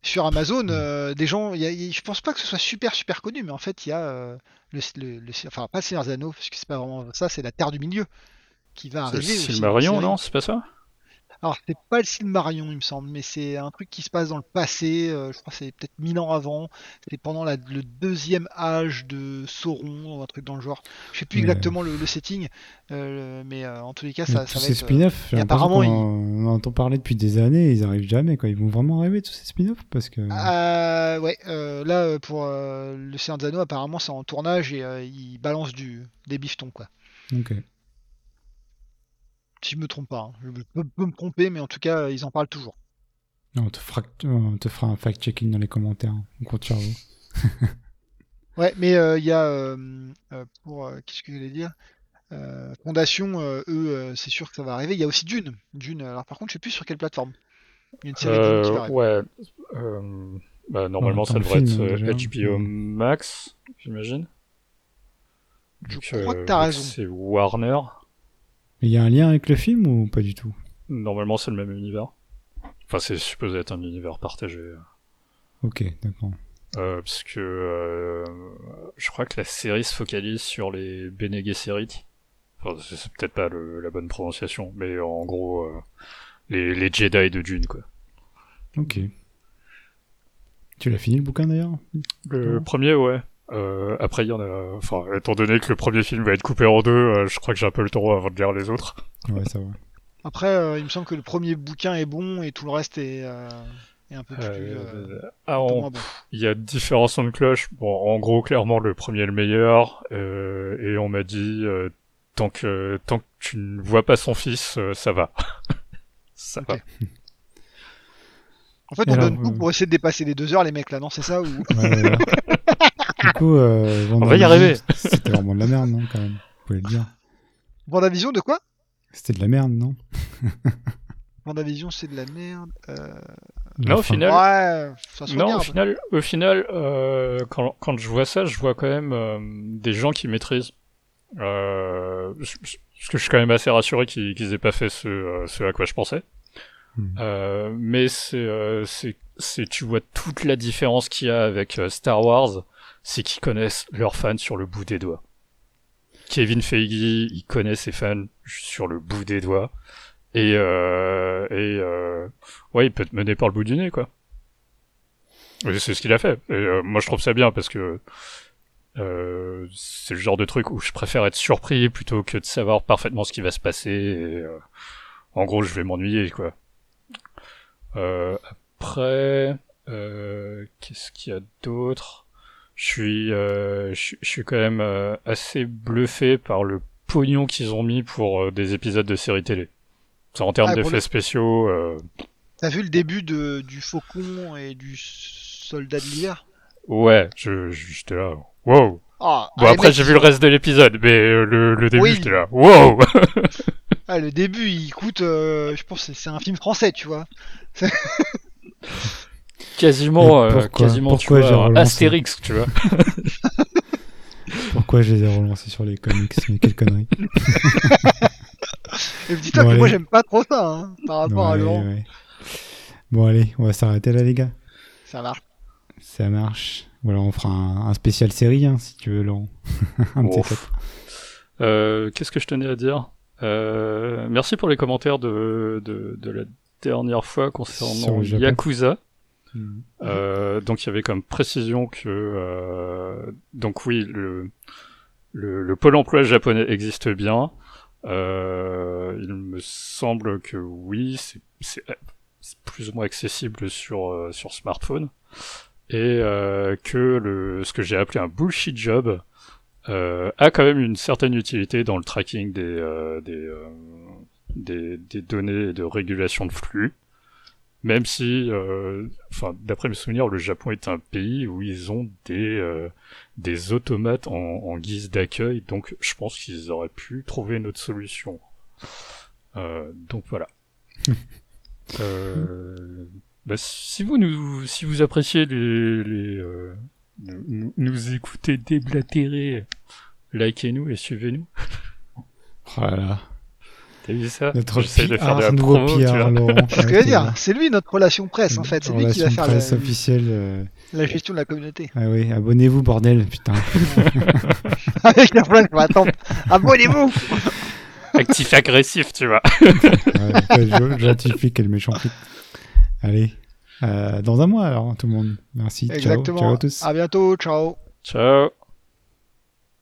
sur Amazon, euh, des gens, y a- je pense pas que ce soit super super connu, mais en fait il y a euh, le, le- le- enfin pas le Seigneur des Anneaux, parce que c'est pas vraiment ça, c'est la Terre du Milieu qui va C'est arriver. une Silmarillion, non C'est pas ça? Alors c'est pas le Silmarillion, il me semble, mais c'est un truc qui se passe dans le passé. euh, je crois que c'est peut-être mille ans avant. C'est pendant la- le deuxième âge de Sauron, ou un truc dans le genre. Je sais plus Mais- exactement le, le setting, euh, mais euh, en tous les cas ça, tous ça va ces être. spin-offs, apparemment, en entend parler depuis des années, ils arrivent jamais. Quoi. Ils vont vraiment arriver tous ces spin-offs parce que. Euh, ouais, là pour le Seigneur des Anneaux, apparemment c'est en tournage et ils balancent du, des bifetons quoi. Ok. Si je me trompe pas, hein. je peux, peux me tromper, mais en tout cas ils en parlent toujours. On te fera, on te fera un fact-checking dans les commentaires. On compte sur vous. [LAUGHS] Ouais, mais euh, il y a euh, euh, pour euh, qu'est-ce que je voulais dire? Euh, Fondation, euh, eux, euh, c'est sûr que ça va arriver. Il y a aussi Dune. Dune. Alors par contre, je sais plus sur quelle plateforme. Il y a une série Dune qui va euh, arriver. Ouais. euh, bah, normalement, ça devrait être euh, déjà. HBO Mm. Max, j'imagine. Je Donc, crois que euh, t'as raison. C'est Warner. Il y a un lien avec le film ou pas du tout? Normalement, c'est le même univers. Enfin, c'est supposé être un univers partagé. Ok, d'accord. Euh, parce que euh, je crois que la série se focalise sur les Bene Gesserit. Enfin, c'est peut-être pas le- la bonne prononciation, mais en gros, euh, les, les Jedi de Dune, quoi. Ok. Tu l'as fini le bouquin d'ailleurs? Le premier, ouais. Euh, après, il y en a. Enfin, étant donné que le premier film va être coupé en deux, euh, je crois que j'ai un peu le temps avant de lire les autres. Ouais, ça va. Après, euh, il me semble que le premier bouquin est bon et tout le reste est, euh, est un peu plus. Euh, euh, ah, bon. Il y a différents sons de cloche. Bon, en gros, clairement, le premier est le meilleur. euh, et on m'a dit, euh, tant que tant que tu ne vois pas son fils, euh, ça va. [LAUGHS] ça va. En fait, Et on alors, donne tout pour essayer de dépasser les deux heures, les mecs là, non C'est ça ou Ouais, ouais, ouais. [LAUGHS] du coup, euh, On va y arriver. C'était vraiment de la merde, non, quand même Vous pouvez le dire. Vendavision de quoi? C'était de la merde, non? Vendavision, c'est de la merde. Euh... Au fin. final- Ouais, ça se Non, au final, au final, euh, quand, quand je vois ça, je vois quand même euh, des gens qui maîtrisent. Euh, je- je- parce que je suis quand même assez rassuré qu'ils qu'ils aient pas fait ce, euh, ce à quoi je pensais. Hmm. Euh, mais c'est, euh, tu vois toute la différence qu'il y a avec euh, Star Wars, c'est qu'ils connaissent leurs fans sur le bout des doigts. Kevin Feige, il connaît ses fans sur le bout des doigts. Et, euh, et euh, ouais, il peut te mener par le bout du nez, quoi. C'est ce qu'il a fait. Et euh, moi, je trouve ça bien parce que euh, c'est le genre de truc où je préfère être surpris plutôt que de savoir parfaitement ce qui va se passer. Euh, en gros, je vais m'ennuyer, quoi. Euh, après, euh, qu'est-ce qu'il y a d'autre? Je suis, euh, je suis- je suis quand même euh, assez bluffé par le pognon qu'ils ont mis pour euh, des épisodes de séries télé. Ça, en termes Ah, d'effets le- spéciaux, T'as vu le début de, du Faucon et du Soldat de l'hiver? Ouais, je, j'étais là. Wow. Ah, Bon ah, les après j'ai vu le reste de l'épisode, mais le, le début Oui. j'étais là. Wow. [LAUGHS] [LAUGHS] Ah, le début, il coûte, je pense, que c'est un film français, tu vois. [LAUGHS] quasiment, euh, pourquoi- quasiment tu pourquoi j'ai vois, Astérix, tu vois. [LAUGHS] Pourquoi je les ai relancés sur les comics Mais quelle connerie. [LAUGHS] Et dis-toi Bon, que moi, j'aime pas trop ça, hein, par rapport à Laurent. ouais. Bon, allez, on va s'arrêter là, les gars. Ça marche. Ça marche. Voilà, on fera un, un spécial série, hein, si tu veux, Laurent. [LAUGHS] un. Euh, Qu'est-ce que je tenais à dire? Euh, Merci pour les commentaires de, de, de la dernière fois concernant. Yakuza. Euh, donc il y avait comme précision que euh, donc oui le, le le pôle emploi japonais existe bien. Euh, il me semble que oui c'est plus ou moins accessible sur euh, sur smartphone et euh, que le ce que j'ai appelé un bullshit job a quand même une certaine utilité dans le tracking des des, des des données et de régulation de flux même si, euh, enfin, d'après mes souvenirs, le Japon est un pays où ils ont des euh, des automates en, en guise d'accueil, donc je pense qu'ils auraient pu trouver une autre solution. Euh, donc voilà. [LAUGHS] euh, bah, si vous nous, si vous appréciez les, les euh, nous, nous- nous écouter déblatérer, likez-nous et suivez-nous. Voilà. T'as vu ça Notre J'essaie de faire de la nouveau promo, tu PR, vois. Laurent. C'est [LAUGHS] ce que je veux dire. C'est lui notre relation presse, en fait. C'est lui qui va faire presse la, officielle. euh, la gestion de la communauté. Ah oui, abonnez-vous, bordel, putain. [LAUGHS] Avec la flamme, attends. Abonnez-vous Actif agressif, tu vois. Ouais, J'atifie quel méchant flic. Allez. Euh, dans un mois alors, tout le monde. Merci. Ciao. Exactement. Ciao à tous. À bientôt. Ciao. Ciao.